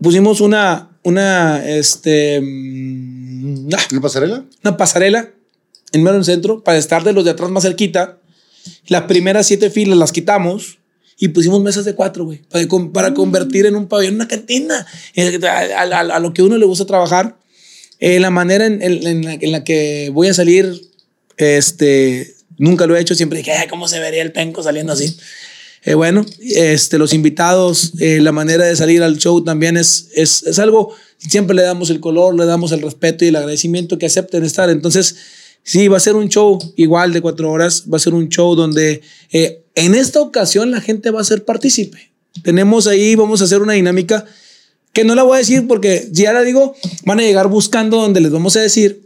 pusimos una, una, este, mm, ah, ¿Una pasarela? una pasarela en mero en centro para estar de los de atrás más cerquita. Las primeras siete filas las quitamos y pusimos mesas de cuatro, güey, para, para convertir en un pabellón una cantina. Eh, A, a- a lo que uno le gusta trabajar. Eh, la manera en, en- en la, en la que voy a salir, este, nunca lo he hecho. Siempre dije, "Ay, ¿cómo se vería el penco saliendo así? Eh, bueno, este, los invitados, eh, la manera de salir al show también es, es, es algo, siempre le damos el color, le damos el respeto y el agradecimiento que acepten estar. Entonces, sí, va a ser un show igual de cuatro horas, va a ser un show donde eh, en esta ocasión la gente va a ser partícipe. Tenemos ahí, vamos a hacer una dinámica que no la voy a decir porque si ya la digo, van a llegar buscando donde les vamos a decir,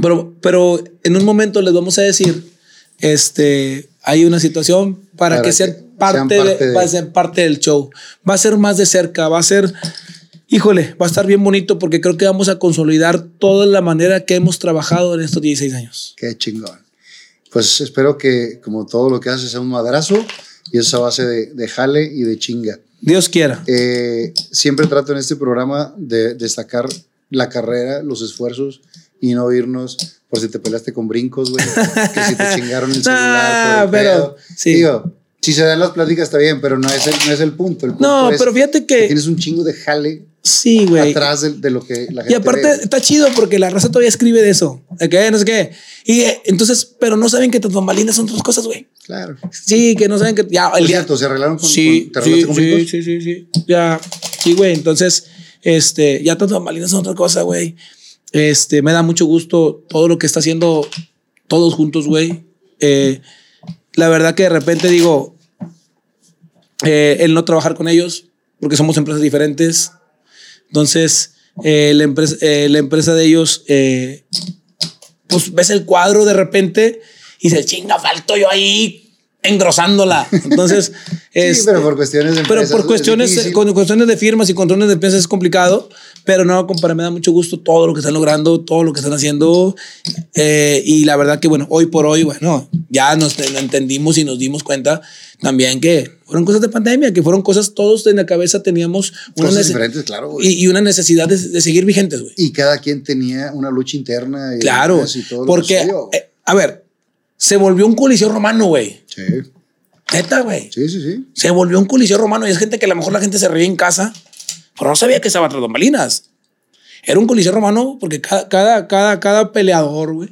pero, pero en un momento les vamos a decir, este, hay una situación para, Para que que sean sean parte, de, de- a ser parte del show. Va a ser más de cerca, va a ser... híjole, va a estar bien bonito porque creo que vamos a consolidar toda la manera que hemos trabajado en estos 16 años. Qué chingón. Pues espero que, como todo lo que haces, sea un madrazo y esa base de, de jale y de chinga. Dios quiera. Eh, siempre trato en este programa de destacar la carrera, los esfuerzos y no irnos por si te peleaste con brincos, güey. que si te chingaron el celular. Nah, por el pero, sí. Digo, si se dan las pláticas está bien, pero no es el, no es el punto. El punto No, es pero fíjate que- Tienes un chingo de jale Sí, güey. atrás de, de lo que la gente Y aparte ve. está chido porque la raza todavía escribe de eso. Que no sé qué. Y eh, entonces, pero no saben que tus bambalinas son otras cosas, güey. Claro. Sí, que no saben que ya el día. cierto, se arreglaron con, Sí, con- ¿te arreglaste sí, con sí, brincos? sí, sí, sí. Ya, sí, güey. Entonces, este, ya tus bambalinas son otra cosa, güey. Este, me da mucho gusto todo lo que está haciendo todos juntos, güey. Eh, la verdad que de repente digo, eh, el no trabajar con ellos, porque somos empresas diferentes. Entonces, eh, la, empresa, eh, la empresa de ellos, eh, pues ves el cuadro de repente y se chinga, falto yo ahí engrosándola. Entonces, Sí, este, pero por cuestiones de pero empresas por es cuestiones, con cuestiones de firmas y controles de empresas es complicado, pero no, compadre, me da mucho gusto todo lo que están logrando, todo lo que están haciendo. eh, y la verdad que, bueno, hoy por hoy, bueno, ya nos lo entendimos y nos dimos cuenta también que fueron cosas de pandemia, que fueron cosas, todos en la cabeza teníamos una, Cosas diferentes, claro, y, y una necesidad de, de seguir vigentes, güey. Y cada quien tenía una lucha interna. Y Claro, demás y todo lo porque, suyo. eh, a ver, se volvió un coliseo romano, güey. Sí, Neta, güey. sí, sí, sí. Se volvió un coliseo romano y es gente que a lo mejor la gente se reía en casa, pero no sabía que estaba tras bambalinas. Era un coliseo romano porque cada, cada, cada, cada peleador, güey,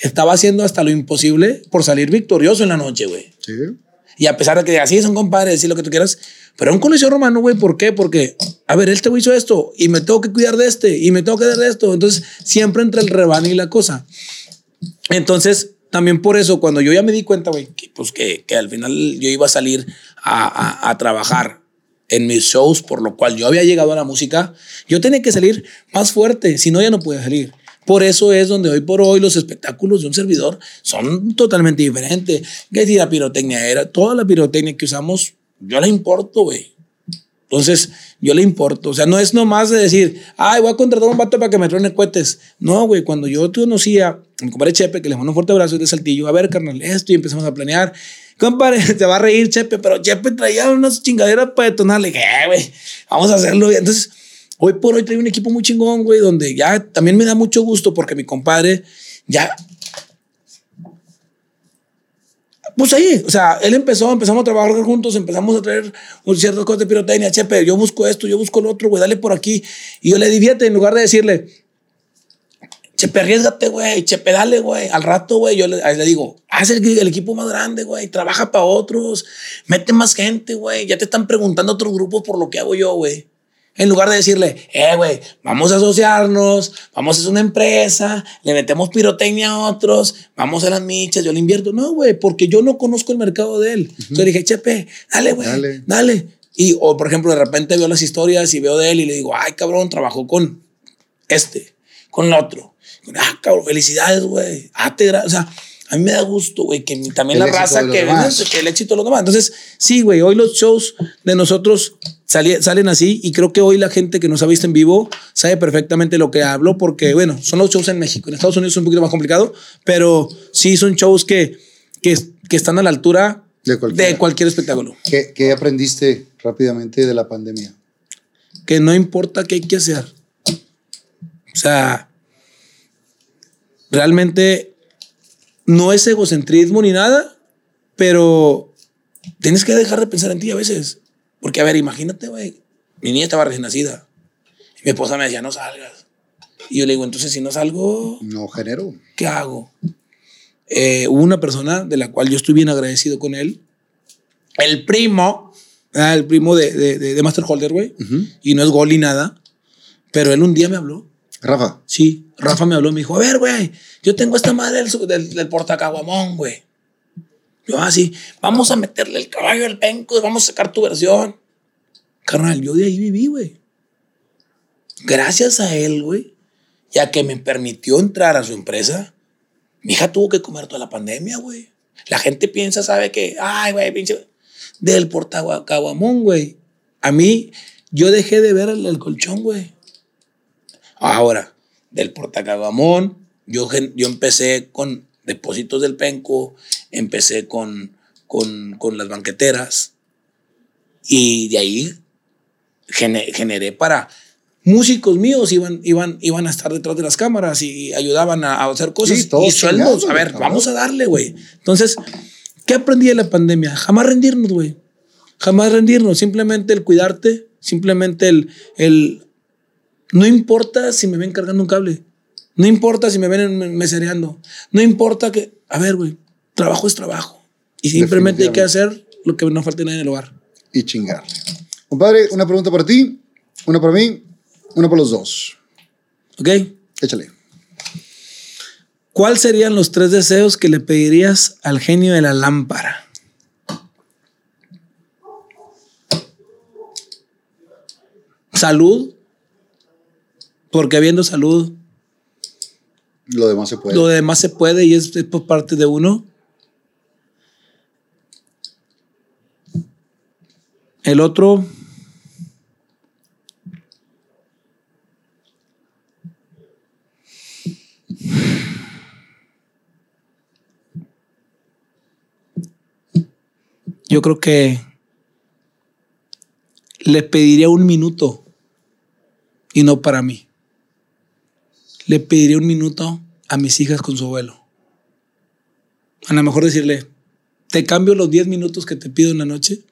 estaba haciendo hasta lo imposible por salir victorioso en la noche, güey. Sí. Y a pesar de que así son compadres, decir lo que tú quieras, pero un coliseo romano, güey, ¿por qué? Porque, a ver, este güey hizo esto y me tengo que cuidar de este y me tengo que dar de esto. Entonces, siempre entre el rebane y la cosa. Entonces, también por eso, cuando yo ya me di cuenta, güey, que, pues que, que al final yo iba a salir a, a- a trabajar en mis shows, por lo cual yo había llegado a la música, yo tenía que salir más fuerte, si no, ya no podía salir. Por eso es donde hoy por hoy los espectáculos de un servidor son totalmente diferentes. Que si la pirotecnia era, toda la pirotecnia que usamos, yo la importo, güey. Entonces, yo le importo. O sea, no es nomás de decir, ay, voy a contratar a un vato para que me truene cohetes. No, güey, cuando yo conocía a mi compadre Chepe, que le mando un fuerte abrazo de Saltillo, a ver, carnal, esto, y empezamos a planear. Compadre, te va a reír Chepe, pero Chepe traía unas chingaderas para detonar. Le dije, "Eh, güey, vamos a hacerlo. Entonces, hoy por hoy traigo un equipo muy chingón, güey, donde ya también me da mucho gusto porque mi compadre ya pues ahí, o sea, él empezó, empezamos a trabajar juntos, empezamos a traer ciertas cosas de pirotecnia, chepe, yo busco esto, yo busco lo otro, güey, dale por aquí. Y yo le di, fíjate, en lugar de decirle, chepe, arriesgate, güey, chepe, dale, güey. Al rato, güey, yo le, ahí le digo, haz el, el equipo más grande, güey, trabaja para otros, mete más gente, güey. Ya te están preguntando otros grupos por lo que hago yo, güey. En lugar de decirle, eh, güey, vamos a asociarnos, vamos a hacer una empresa, le metemos pirotecnia a otros, vamos a las michas, yo le invierto. No, güey, porque yo no conozco el mercado de él. Entonces le dije, Chepe, dale, güey, Dale. dale. Y, o por ejemplo, de repente veo las historias y veo de él y le digo, ay, cabrón, trabajó con este, con el otro. Ah, cabrón, felicidades, güey. Ah, o sea, a mí me da gusto, güey, que también El la raza que, demás. que el éxito de los demás. Entonces, sí, güey, hoy los shows de nosotros sali- salen así y creo que hoy la gente que nos ha visto en vivo sabe perfectamente lo que hablo porque, bueno, son los shows en México. En Estados Unidos es un poquito más complicado, pero sí son shows que, que, que están a la altura De de cualquier espectáculo. ¿Qué, qué aprendiste rápidamente de la pandemia? que no importa qué hay que hacer. O sea, realmente no es egocentrismo ni nada, pero tienes que dejar de pensar en ti a veces. Porque, a ver, imagínate, güey, mi niña estaba recién nacida. Y mi esposa me decía, no salgas. Y yo le digo, entonces si no salgo, No genero. ¿qué hago? Eh, hubo una persona de la cual yo estoy bien agradecido con él. El primo, ah, el primo de, de, de, de Master Holder, güey. Y no es gol ni nada. Pero él un día me habló. Rafa, Sí, Rafa me habló, me dijo, a ver, güey, yo tengo esta madre del, del, del portacaguamón, güey. Yo, así, vamos a meterle el caballo al penco y vamos a sacar tu versión. Carnal, yo de ahí viví, güey. Gracias a él, güey, ya que me permitió entrar a su empresa, mi hija tuvo que comer toda la pandemia, güey. La gente piensa, sabe que, ay, güey, pinche, del portacaguamón, güey. A mí, Yo dejé de ver el, el colchón, güey. Ahora, del portacagamón, yo, yo empecé con depósitos del penco, empecé con, con, con las banqueteras y de ahí gene- generé para músicos míos iban, iban, iban a estar detrás de las cámaras y ayudaban a, a hacer cosas Sí, y sueldos. A ver, vamos a darle, güey. Entonces, ¿qué aprendí de la pandemia? Jamás rendirnos, güey. Jamás rendirnos. Simplemente el cuidarte, simplemente el, el no importa si me ven cargando un cable. No importa si me ven en- mesereando. No importa que, a ver, güey, trabajo es trabajo. Y simplemente hay que hacer lo que no falte nadie en el hogar. Y chingarle. Compadre, una pregunta para ti, una para mí, una para los dos. ¿Ok? Échale. ¿Cuáles serían los tres deseos que le pedirías al genio de la lámpara? Salud, porque habiendo salud, Lo demás se puede. lo demás se puede y es, es por parte de uno. El otro, yo creo que le pediría un minuto y no para mí. Le pediría un minuto a mis hijas con su abuelo. A lo mejor decirle, te cambio los 10 minutos que te pido en la noche,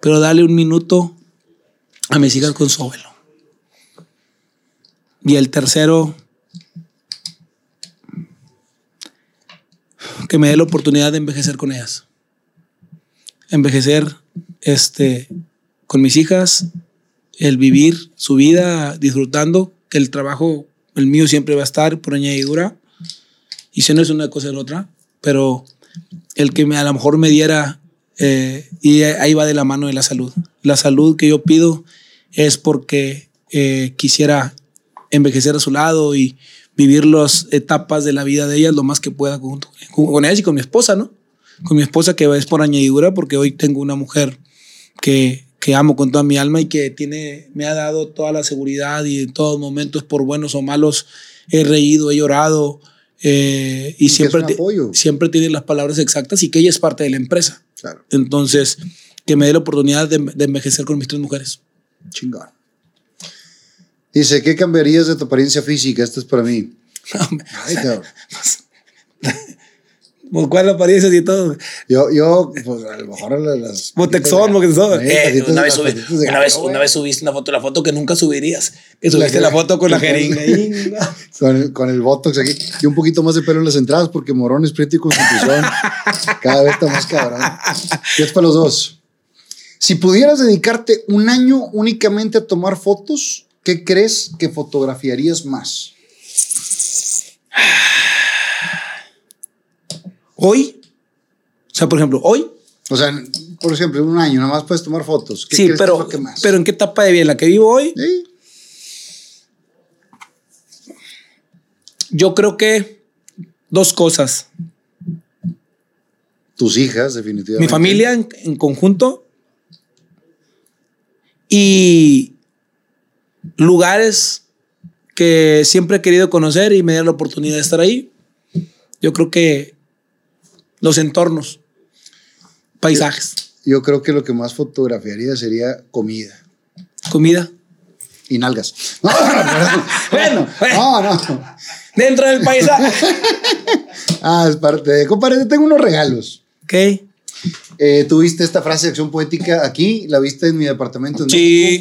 pero dale un minuto a mis hijas con su abuelo. Y el tercero, que me dé la oportunidad de envejecer con ellas. Envejecer este, con mis hijas, el vivir su vida disfrutando, que el trabajo, el mío siempre va a estar por añadidura. Y si no es una cosa es otra, pero el que me, a lo mejor me diera, eh, y ahí va de la mano de la salud. La salud que yo pido es porque eh, quisiera envejecer a su lado y vivir las etapas de la vida de ellas lo más que pueda con, con ellas y con mi esposa, ¿no? Con mi esposa que es por añadidura porque hoy tengo una mujer que, que amo con toda mi alma y que tiene, me ha dado toda la seguridad y en todos momentos, por buenos o malos, he reído, he llorado eh, y, es siempre, siempre tiene las palabras exactas y que ella es parte de la empresa. Claro, Entonces, que me dé la oportunidad de, de envejecer con mis tres mujeres. chingón. Dice, ¿qué cambiarías de tu apariencia física? Esto es para mí. Ay, cabrón. ¿Por cuál apariencia y todo? Yo, yo, pues a lo mejor la- las. Botexón, Botexón. Sí, Eh, una, vez una, vez, una vez subiste una foto, la foto que nunca subirías. Que subiste que- la foto con la jeringa. Inga. Con el, con el botox aquí. Y un poquito más de pelo en las entradas porque morones, prieto y constitución. cada vez está más cabrón. Y es para los dos. Si pudieras dedicarte un año únicamente a tomar fotos, ¿qué crees que fotografiarías más? Hoy, o sea, por ejemplo, hoy, O sea, por ejemplo, un año nada más puedes tomar fotos. ¿Qué sí, que pero, lo que más? pero ¿en qué etapa de vida? ¿En la que vivo hoy? Sí. Yo creo que dos cosas. Tus hijas, definitivamente. Mi familia en, en conjunto y lugares que siempre he querido conocer y me dieron la oportunidad de estar ahí. Yo creo que los entornos, paisajes, Yo creo que lo que más fotografiaría sería comida comida. y nalgas. No, no, perdón. Bueno, no, no. Dentro del paisaje. Ah, es parte de. Compadre, te tengo unos regalos. ok. Eh, Tuviste esta frase de acción poética aquí, la viste en mi departamento en Sí.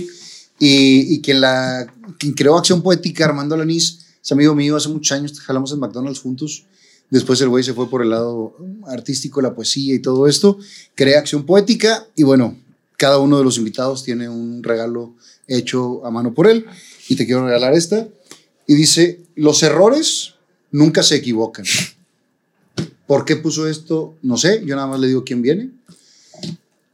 México. Y, y quien, la, quien creó Acción Poética, Armando Alanís, es amigo mío, hace muchos años jalamos en McDonald's juntos. Después el güey se fue por el lado artístico, la poesía y todo esto. Crea Acción Poética y bueno, cada uno de los invitados tiene un regalo hecho a mano por él. Y te quiero regalar esta. Y dice, los errores nunca se equivocan. ¿Por qué puso esto? No sé, yo nada más le digo quién viene.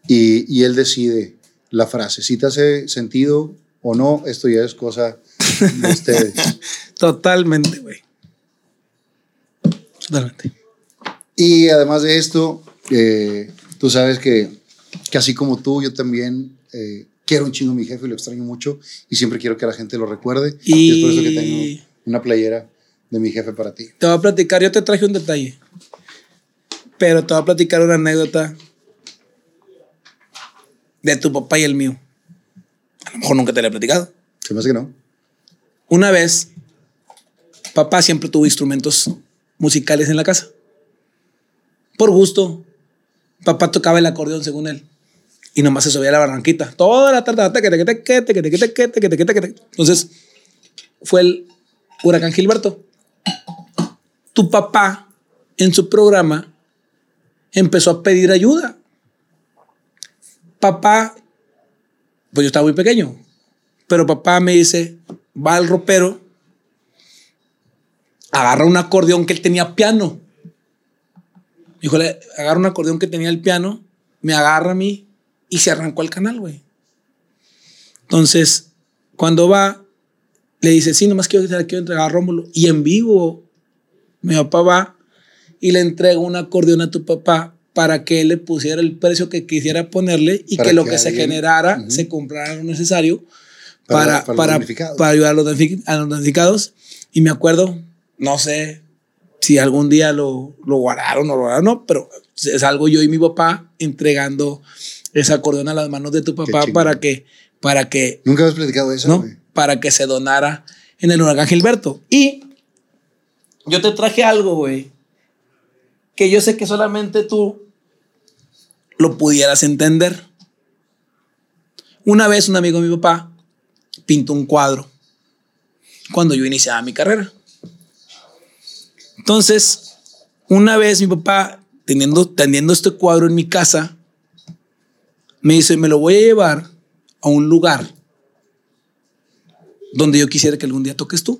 Y, y él decide la frase. Si te hace sentido o no, esto ya es cosa de ustedes. Totalmente, güey. Totalmente. Y además de esto, eh, tú sabes que, que así como tú, yo también eh, quiero un chingo a mi jefe y lo extraño mucho y siempre quiero que la gente lo recuerde. Y, es por eso que tengo una playera de mi jefe para ti. Te voy a platicar, yo te traje un detalle, pero te voy a platicar una anécdota de tu papá y el mío. A lo mejor nunca te la he platicado. Se me hace que no. Una vez, papá siempre tuvo instrumentos musicales en la casa. Por gusto. Papá tocaba el acordeón según él. Y nomás se subía a la barranquita. Toda la tarde. Entonces, fue el huracán Gilberto. Tu papá, en su programa, empezó a pedir ayuda. Papá, pues yo estaba muy pequeño, pero papá me dice, va al ropero, agarra un acordeón que él tenía piano. Híjole, agarra un acordeón que tenía el piano, me agarra a mí y se arrancó el canal, güey. Entonces, cuando va, le dice, sí, nomás quiero, quiero entregar a Rómulo. Y en vivo, mi papá va y le entrega un acordeón a tu papá para que él le pusiera el precio que quisiera ponerle y que lo que, se generara se comprara lo necesario para, para, para, ayudar a los, damnificados. Y me acuerdo, no sé si algún día lo, lo guardaron o lo guardaron, no, pero es algo yo y mi papá entregando ese acordeón a las manos de tu papá para que, para que... Nunca habías platicado eso, ¿no? Para que se donara en el huracán Gilberto. Y yo te traje algo, güey, que yo sé que solamente tú lo pudieras entender. Una vez un amigo de mi papá pintó un cuadro cuando yo iniciaba mi carrera. Entonces, una vez mi papá, teniendo, teniendo este cuadro en mi casa, me dice, me lo voy a llevar a un lugar donde yo quisiera que algún día toques tú.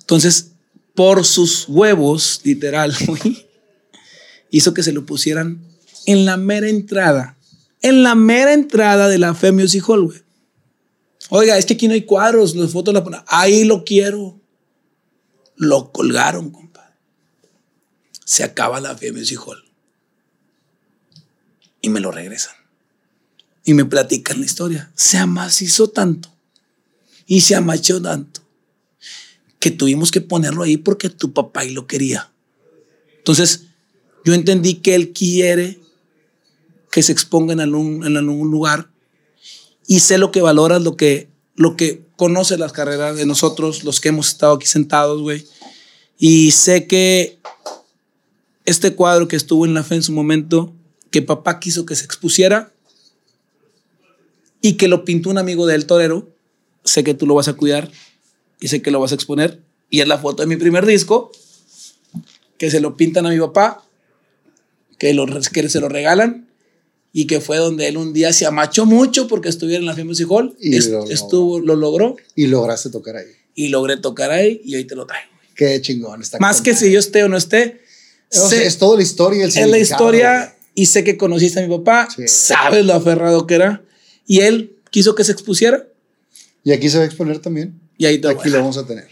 Entonces, por sus huevos, literal, hizo que se lo pusieran en la mera entrada, en la mera entrada de la Fe Music Hall. Oiga, es que aquí no hay cuadros, las fotos las ponen. Ahí lo quiero. Lo colgaron, compadre. Se acaba la Fe Music Hall. Y me lo regresan. Y me platican la historia. Se amacizó tanto. Y se amachó tanto que tuvimos que ponerlo ahí porque tu papá ahí lo quería. Entonces, yo entendí que él quiere que se exponga en algún, en algún lugar y sé lo que valoras, lo que, lo que conoce las carreras de nosotros, los que hemos estado aquí sentados, güey. Y sé que este cuadro que estuvo en la fe en su momento, que papá quiso que se expusiera y que lo pintó un amigo del torero, sé que tú lo vas a cuidar y sé que lo vas a exponer. Y es la foto de mi primer disco, que se lo pintan a mi papá, que, lo, que se lo regalan y que fue donde él un día se amachó mucho porque estuviera en la Famous Hall. Y lo, estuvo, lo logró. Y lograste tocar ahí. Y logré tocar ahí y hoy te lo traigo. Qué chingón. Está Más que si yo esté o no esté. es toda la historia. El es la historia y sé que conociste a mi papá. Sabes lo aferrado que era. Y él quiso que se expusiera. Y aquí se va a exponer también. Y ahí Aquí lo vamos a tener.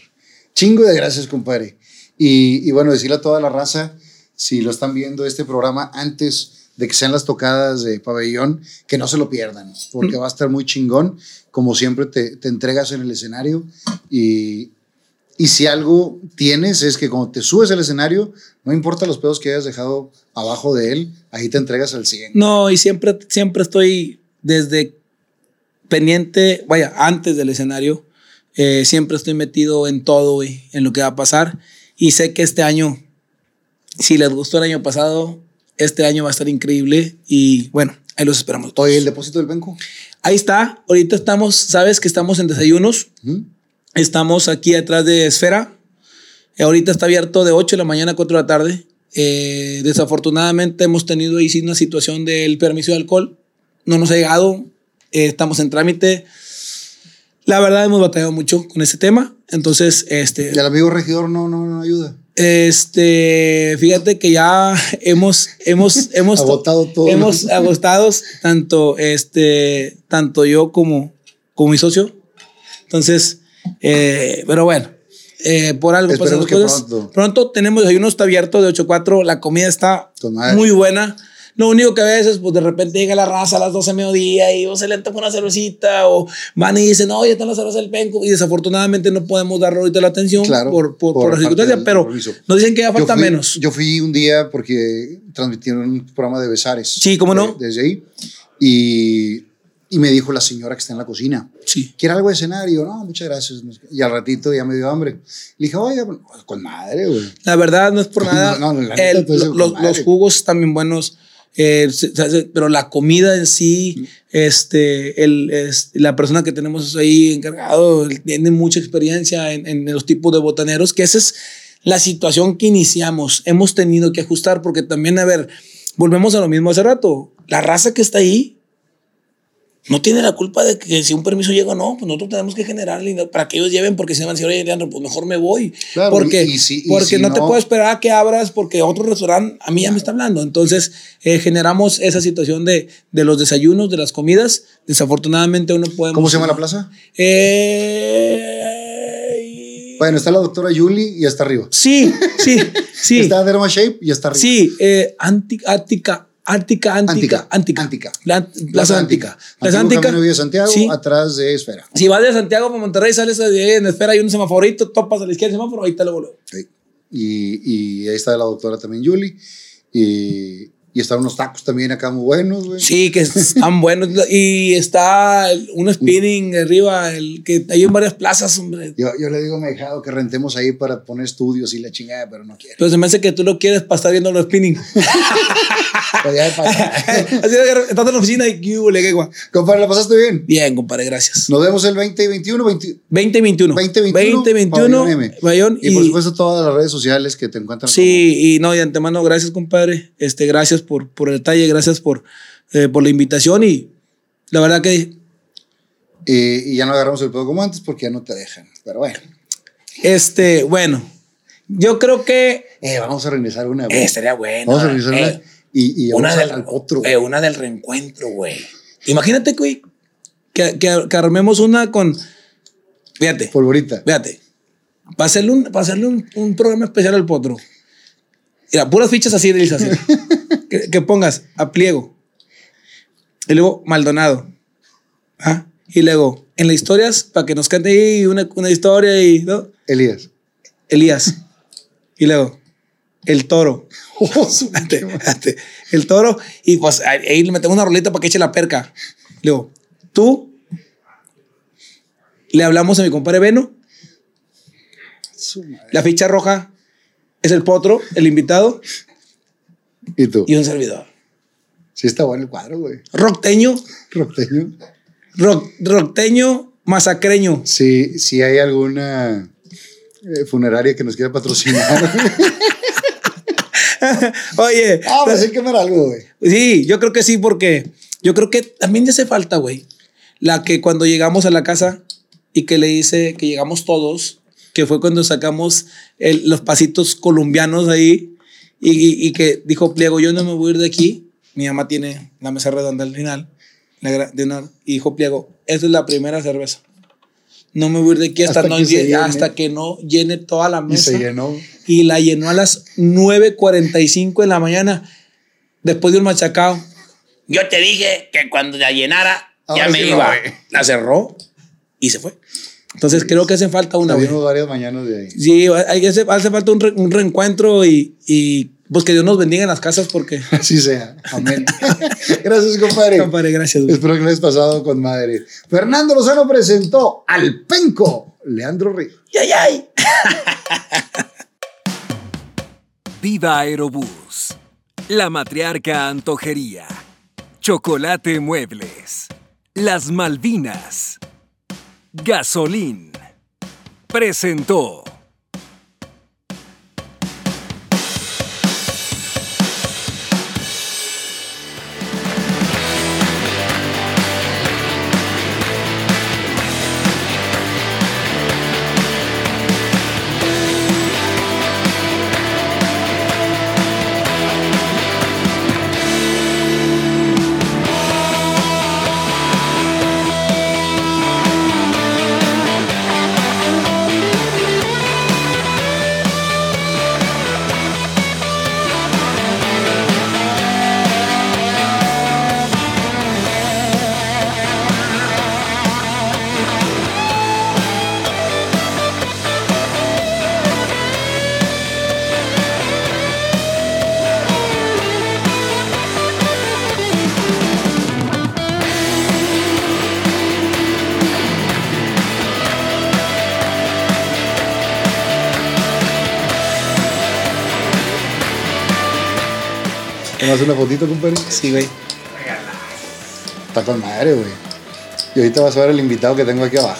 Chingo de gracias, compadre. Y, y, bueno, decirle a toda la raza, si lo están viendo este programa antes de que sean las tocadas de pabellón, que no se lo pierdan, porque va a estar muy chingón. Como siempre, te, te entregas en el escenario y, y si algo tienes es que cuando te subes al escenario, no importa los pedos que hayas dejado abajo de él, ahí te entregas al 100. No, y siempre, siempre estoy desde pendiente, vaya, antes del escenario, eh, siempre estoy metido en todo, y en lo que va a pasar. Y sé que este año, si les gustó el año pasado, este año va a estar increíble. Y bueno, ahí los esperamos. ¿Oye, el depósito del banco? Ahí está. Ahorita estamos, sabes que estamos en desayunos. Estamos aquí atrás de Esfera. ahorita está abierto de 8 de la mañana a 4 de la tarde. Eh, desafortunadamente hemos tenido ahí una situación del permiso de alcohol. No nos ha llegado. Eh, estamos en trámite. La verdad hemos batallado mucho con ese tema. Entonces, este... ¿Y el amigo regidor no, no, no ayuda? Este, fíjate que ya hemos, hemos, hemos agotado todo. Hemos agotado tanto, este, tanto yo como, como mi socio. Entonces, eh, pero bueno, eh, por algo pasan cosas. Pronto. pronto tenemos, desayuno está abierto de 8 a 4, la comida está muy buena. Lo único que a veces, pues de repente llega la raza a las 12 de mediodía y o se le toma una cervecita o van y dicen, no, ya está la cerveza del penco. Y desafortunadamente no podemos darle ahorita la atención Claro, por, por, por, por la circunstancia, pero nos dicen que ya Yo falta fui- menos. Yo fui un día porque transmitieron un programa de Besares. Sí, ¿cómo no? de- desde ahí. Y, y me dijo la señora que está en la cocina. sí. ¿Quiere algo de cenar? Y yo, no, muchas gracias. Y al ratito ya me dio hambre. Le dije, oiga, pues, con madre, güey. La verdad, no es por nada. No, no, la neta, El- entonces, lo- los, los jugos están bien buenos. Eh, pero la comida en sí, este, el, la persona que tenemos ahí encargado tiene mucha experiencia en, en los tipos de botaneros, que esa es la situación que iniciamos. Hemos tenido que ajustar porque también, a ver, volvemos a lo mismo hace rato. La raza que está ahí no tiene la culpa de que si un permiso llega o no, pues nosotros tenemos que generarle para que ellos lleven, porque si no van a decir, oye, Leandro, pues mejor me voy. Claro, porque y- y si- y porque si no, te puedo esperar a que abras, porque otro restaurante a mí ya me está hablando. Entonces, eh, generamos esa situación de, de los desayunos, de las comidas. Desafortunadamente, uno puede. ¿Cómo se llama la plaza? Eh, Bueno, está la doctora Yuli y está arriba. sí, sí, sí. Está Derma Shape y está arriba. Sí, eh, anti- Ática, Ática, Antica, Antica, Antica. Antica. La- Plaza Antica. Plaza Antica. Camino Villa Santiago, Sí. atrás de Esfera. Si vas de Santiago para Monterrey, sales de en espera, hay un semaforito, topas a la izquierda el semáforo, ahí te lo vuelvo. Sí. Y, y ahí está la doctora también Yuli. Y, y están unos tacos también acá muy buenos, güey. Sí, que están buenos. Y está un spinning arriba, el que hay en varias plazas, hombre. Yo, yo le digo a mi hijado que rentemos ahí para poner estudios y la chingada, pero no quiere. Pero se me hace que tú lo quieres para estar viendo los spinning. Así que estás en la oficina y ¿qué hubo? Compadre, ¿la pasaste bien? Bien, compadre, gracias. Nos vemos el 20 y 21, 20 2021. 2021, 2021. Pabellón M. Bayón, Y, por supuesto todas las redes sociales que te encuentran. Sí, y no, y de antemano, gracias, compadre. Este, gracias por, por el detalle, gracias por, eh, por la invitación y la verdad que Eh, y ya no agarramos el pedo como antes porque ya no te dejan. Pero bueno, Este, bueno, yo creo que eh, vamos a regresar una eh, vez. estaría bueno. vamos a regresar eh, una. Y, y una del, otro. eh, una del reencuentro, güey. Imagínate, güey, que, que, que armemos una con. Fíjate, Polvorita. fíjate. Para hacerle un, para hacerle un, un programa especial al potro. Mira, puras fichas así, Denise, así. que, que pongas a pliego. Y luego Maldonado. ¿Ah? Y luego, en las historias, para que nos cante ahí una, una historia y. ¿no? Elías. Elías. Y luego, el toro. Oh. El toro. Y pues ahí le metemos una rolita para que eche la perca. Luego, tú le hablamos a mi compadre madre. La ficha roja es el potro, el invitado ¿Y tú? y un servidor. Sí está bueno el cuadro, güey. Rockteño, Rockteño. rock, rockteño, masacreño. Si, si hay alguna eh, funeraria que nos quiera patrocinar. Oye, ah, pues hay que quemar algo, güey. Sí, yo creo que sí, porque yo creo que también ya hace falta, güey. La que cuando llegamos a la casa y que le dice que llegamos todos, que fue cuando sacamos el- los pasitos colombianos ahí y, y- y que dijo Pliego, yo no me voy a ir de aquí. Mi mamá tiene la mesa redonda al final. la de una- y dijo Pliego, esta es la primera cerveza. No me voy a ir de aquí hasta, Hasta no que llene, hasta que no llene toda la Y mesa se llenó. Y la llenó a las 9.45 de la mañana después de un machacao. Yo te dije que cuando la llenara ya Ahora me sí no, iba. güey. la cerró y se fue. Entonces creo que hace falta una. Tuvimos varias mañanas de ahí. Sí, hay, hace, hace falta un, re- un reencuentro y, y pues que Dios nos bendiga en las casas porque... Así sea. Amén. Gracias, compadre. Compadre, gracias. güey. Espero que les pasado con madre. Fernando Lozano presentó al penco Leandro Ríos. ¡Yay, ay! Viva Aerobús. La Matriarca Antojería. Chocolate Muebles. Las Malvinas. Gasolín. Presentó. ¿Tomas una fotito, compadre? Sí, güey. Está con madre, güey. Y ahorita vas a ver el invitado que tengo aquí abajo.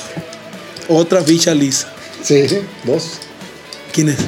Otra ficha lisa. Sí, dos. ¿Quién es?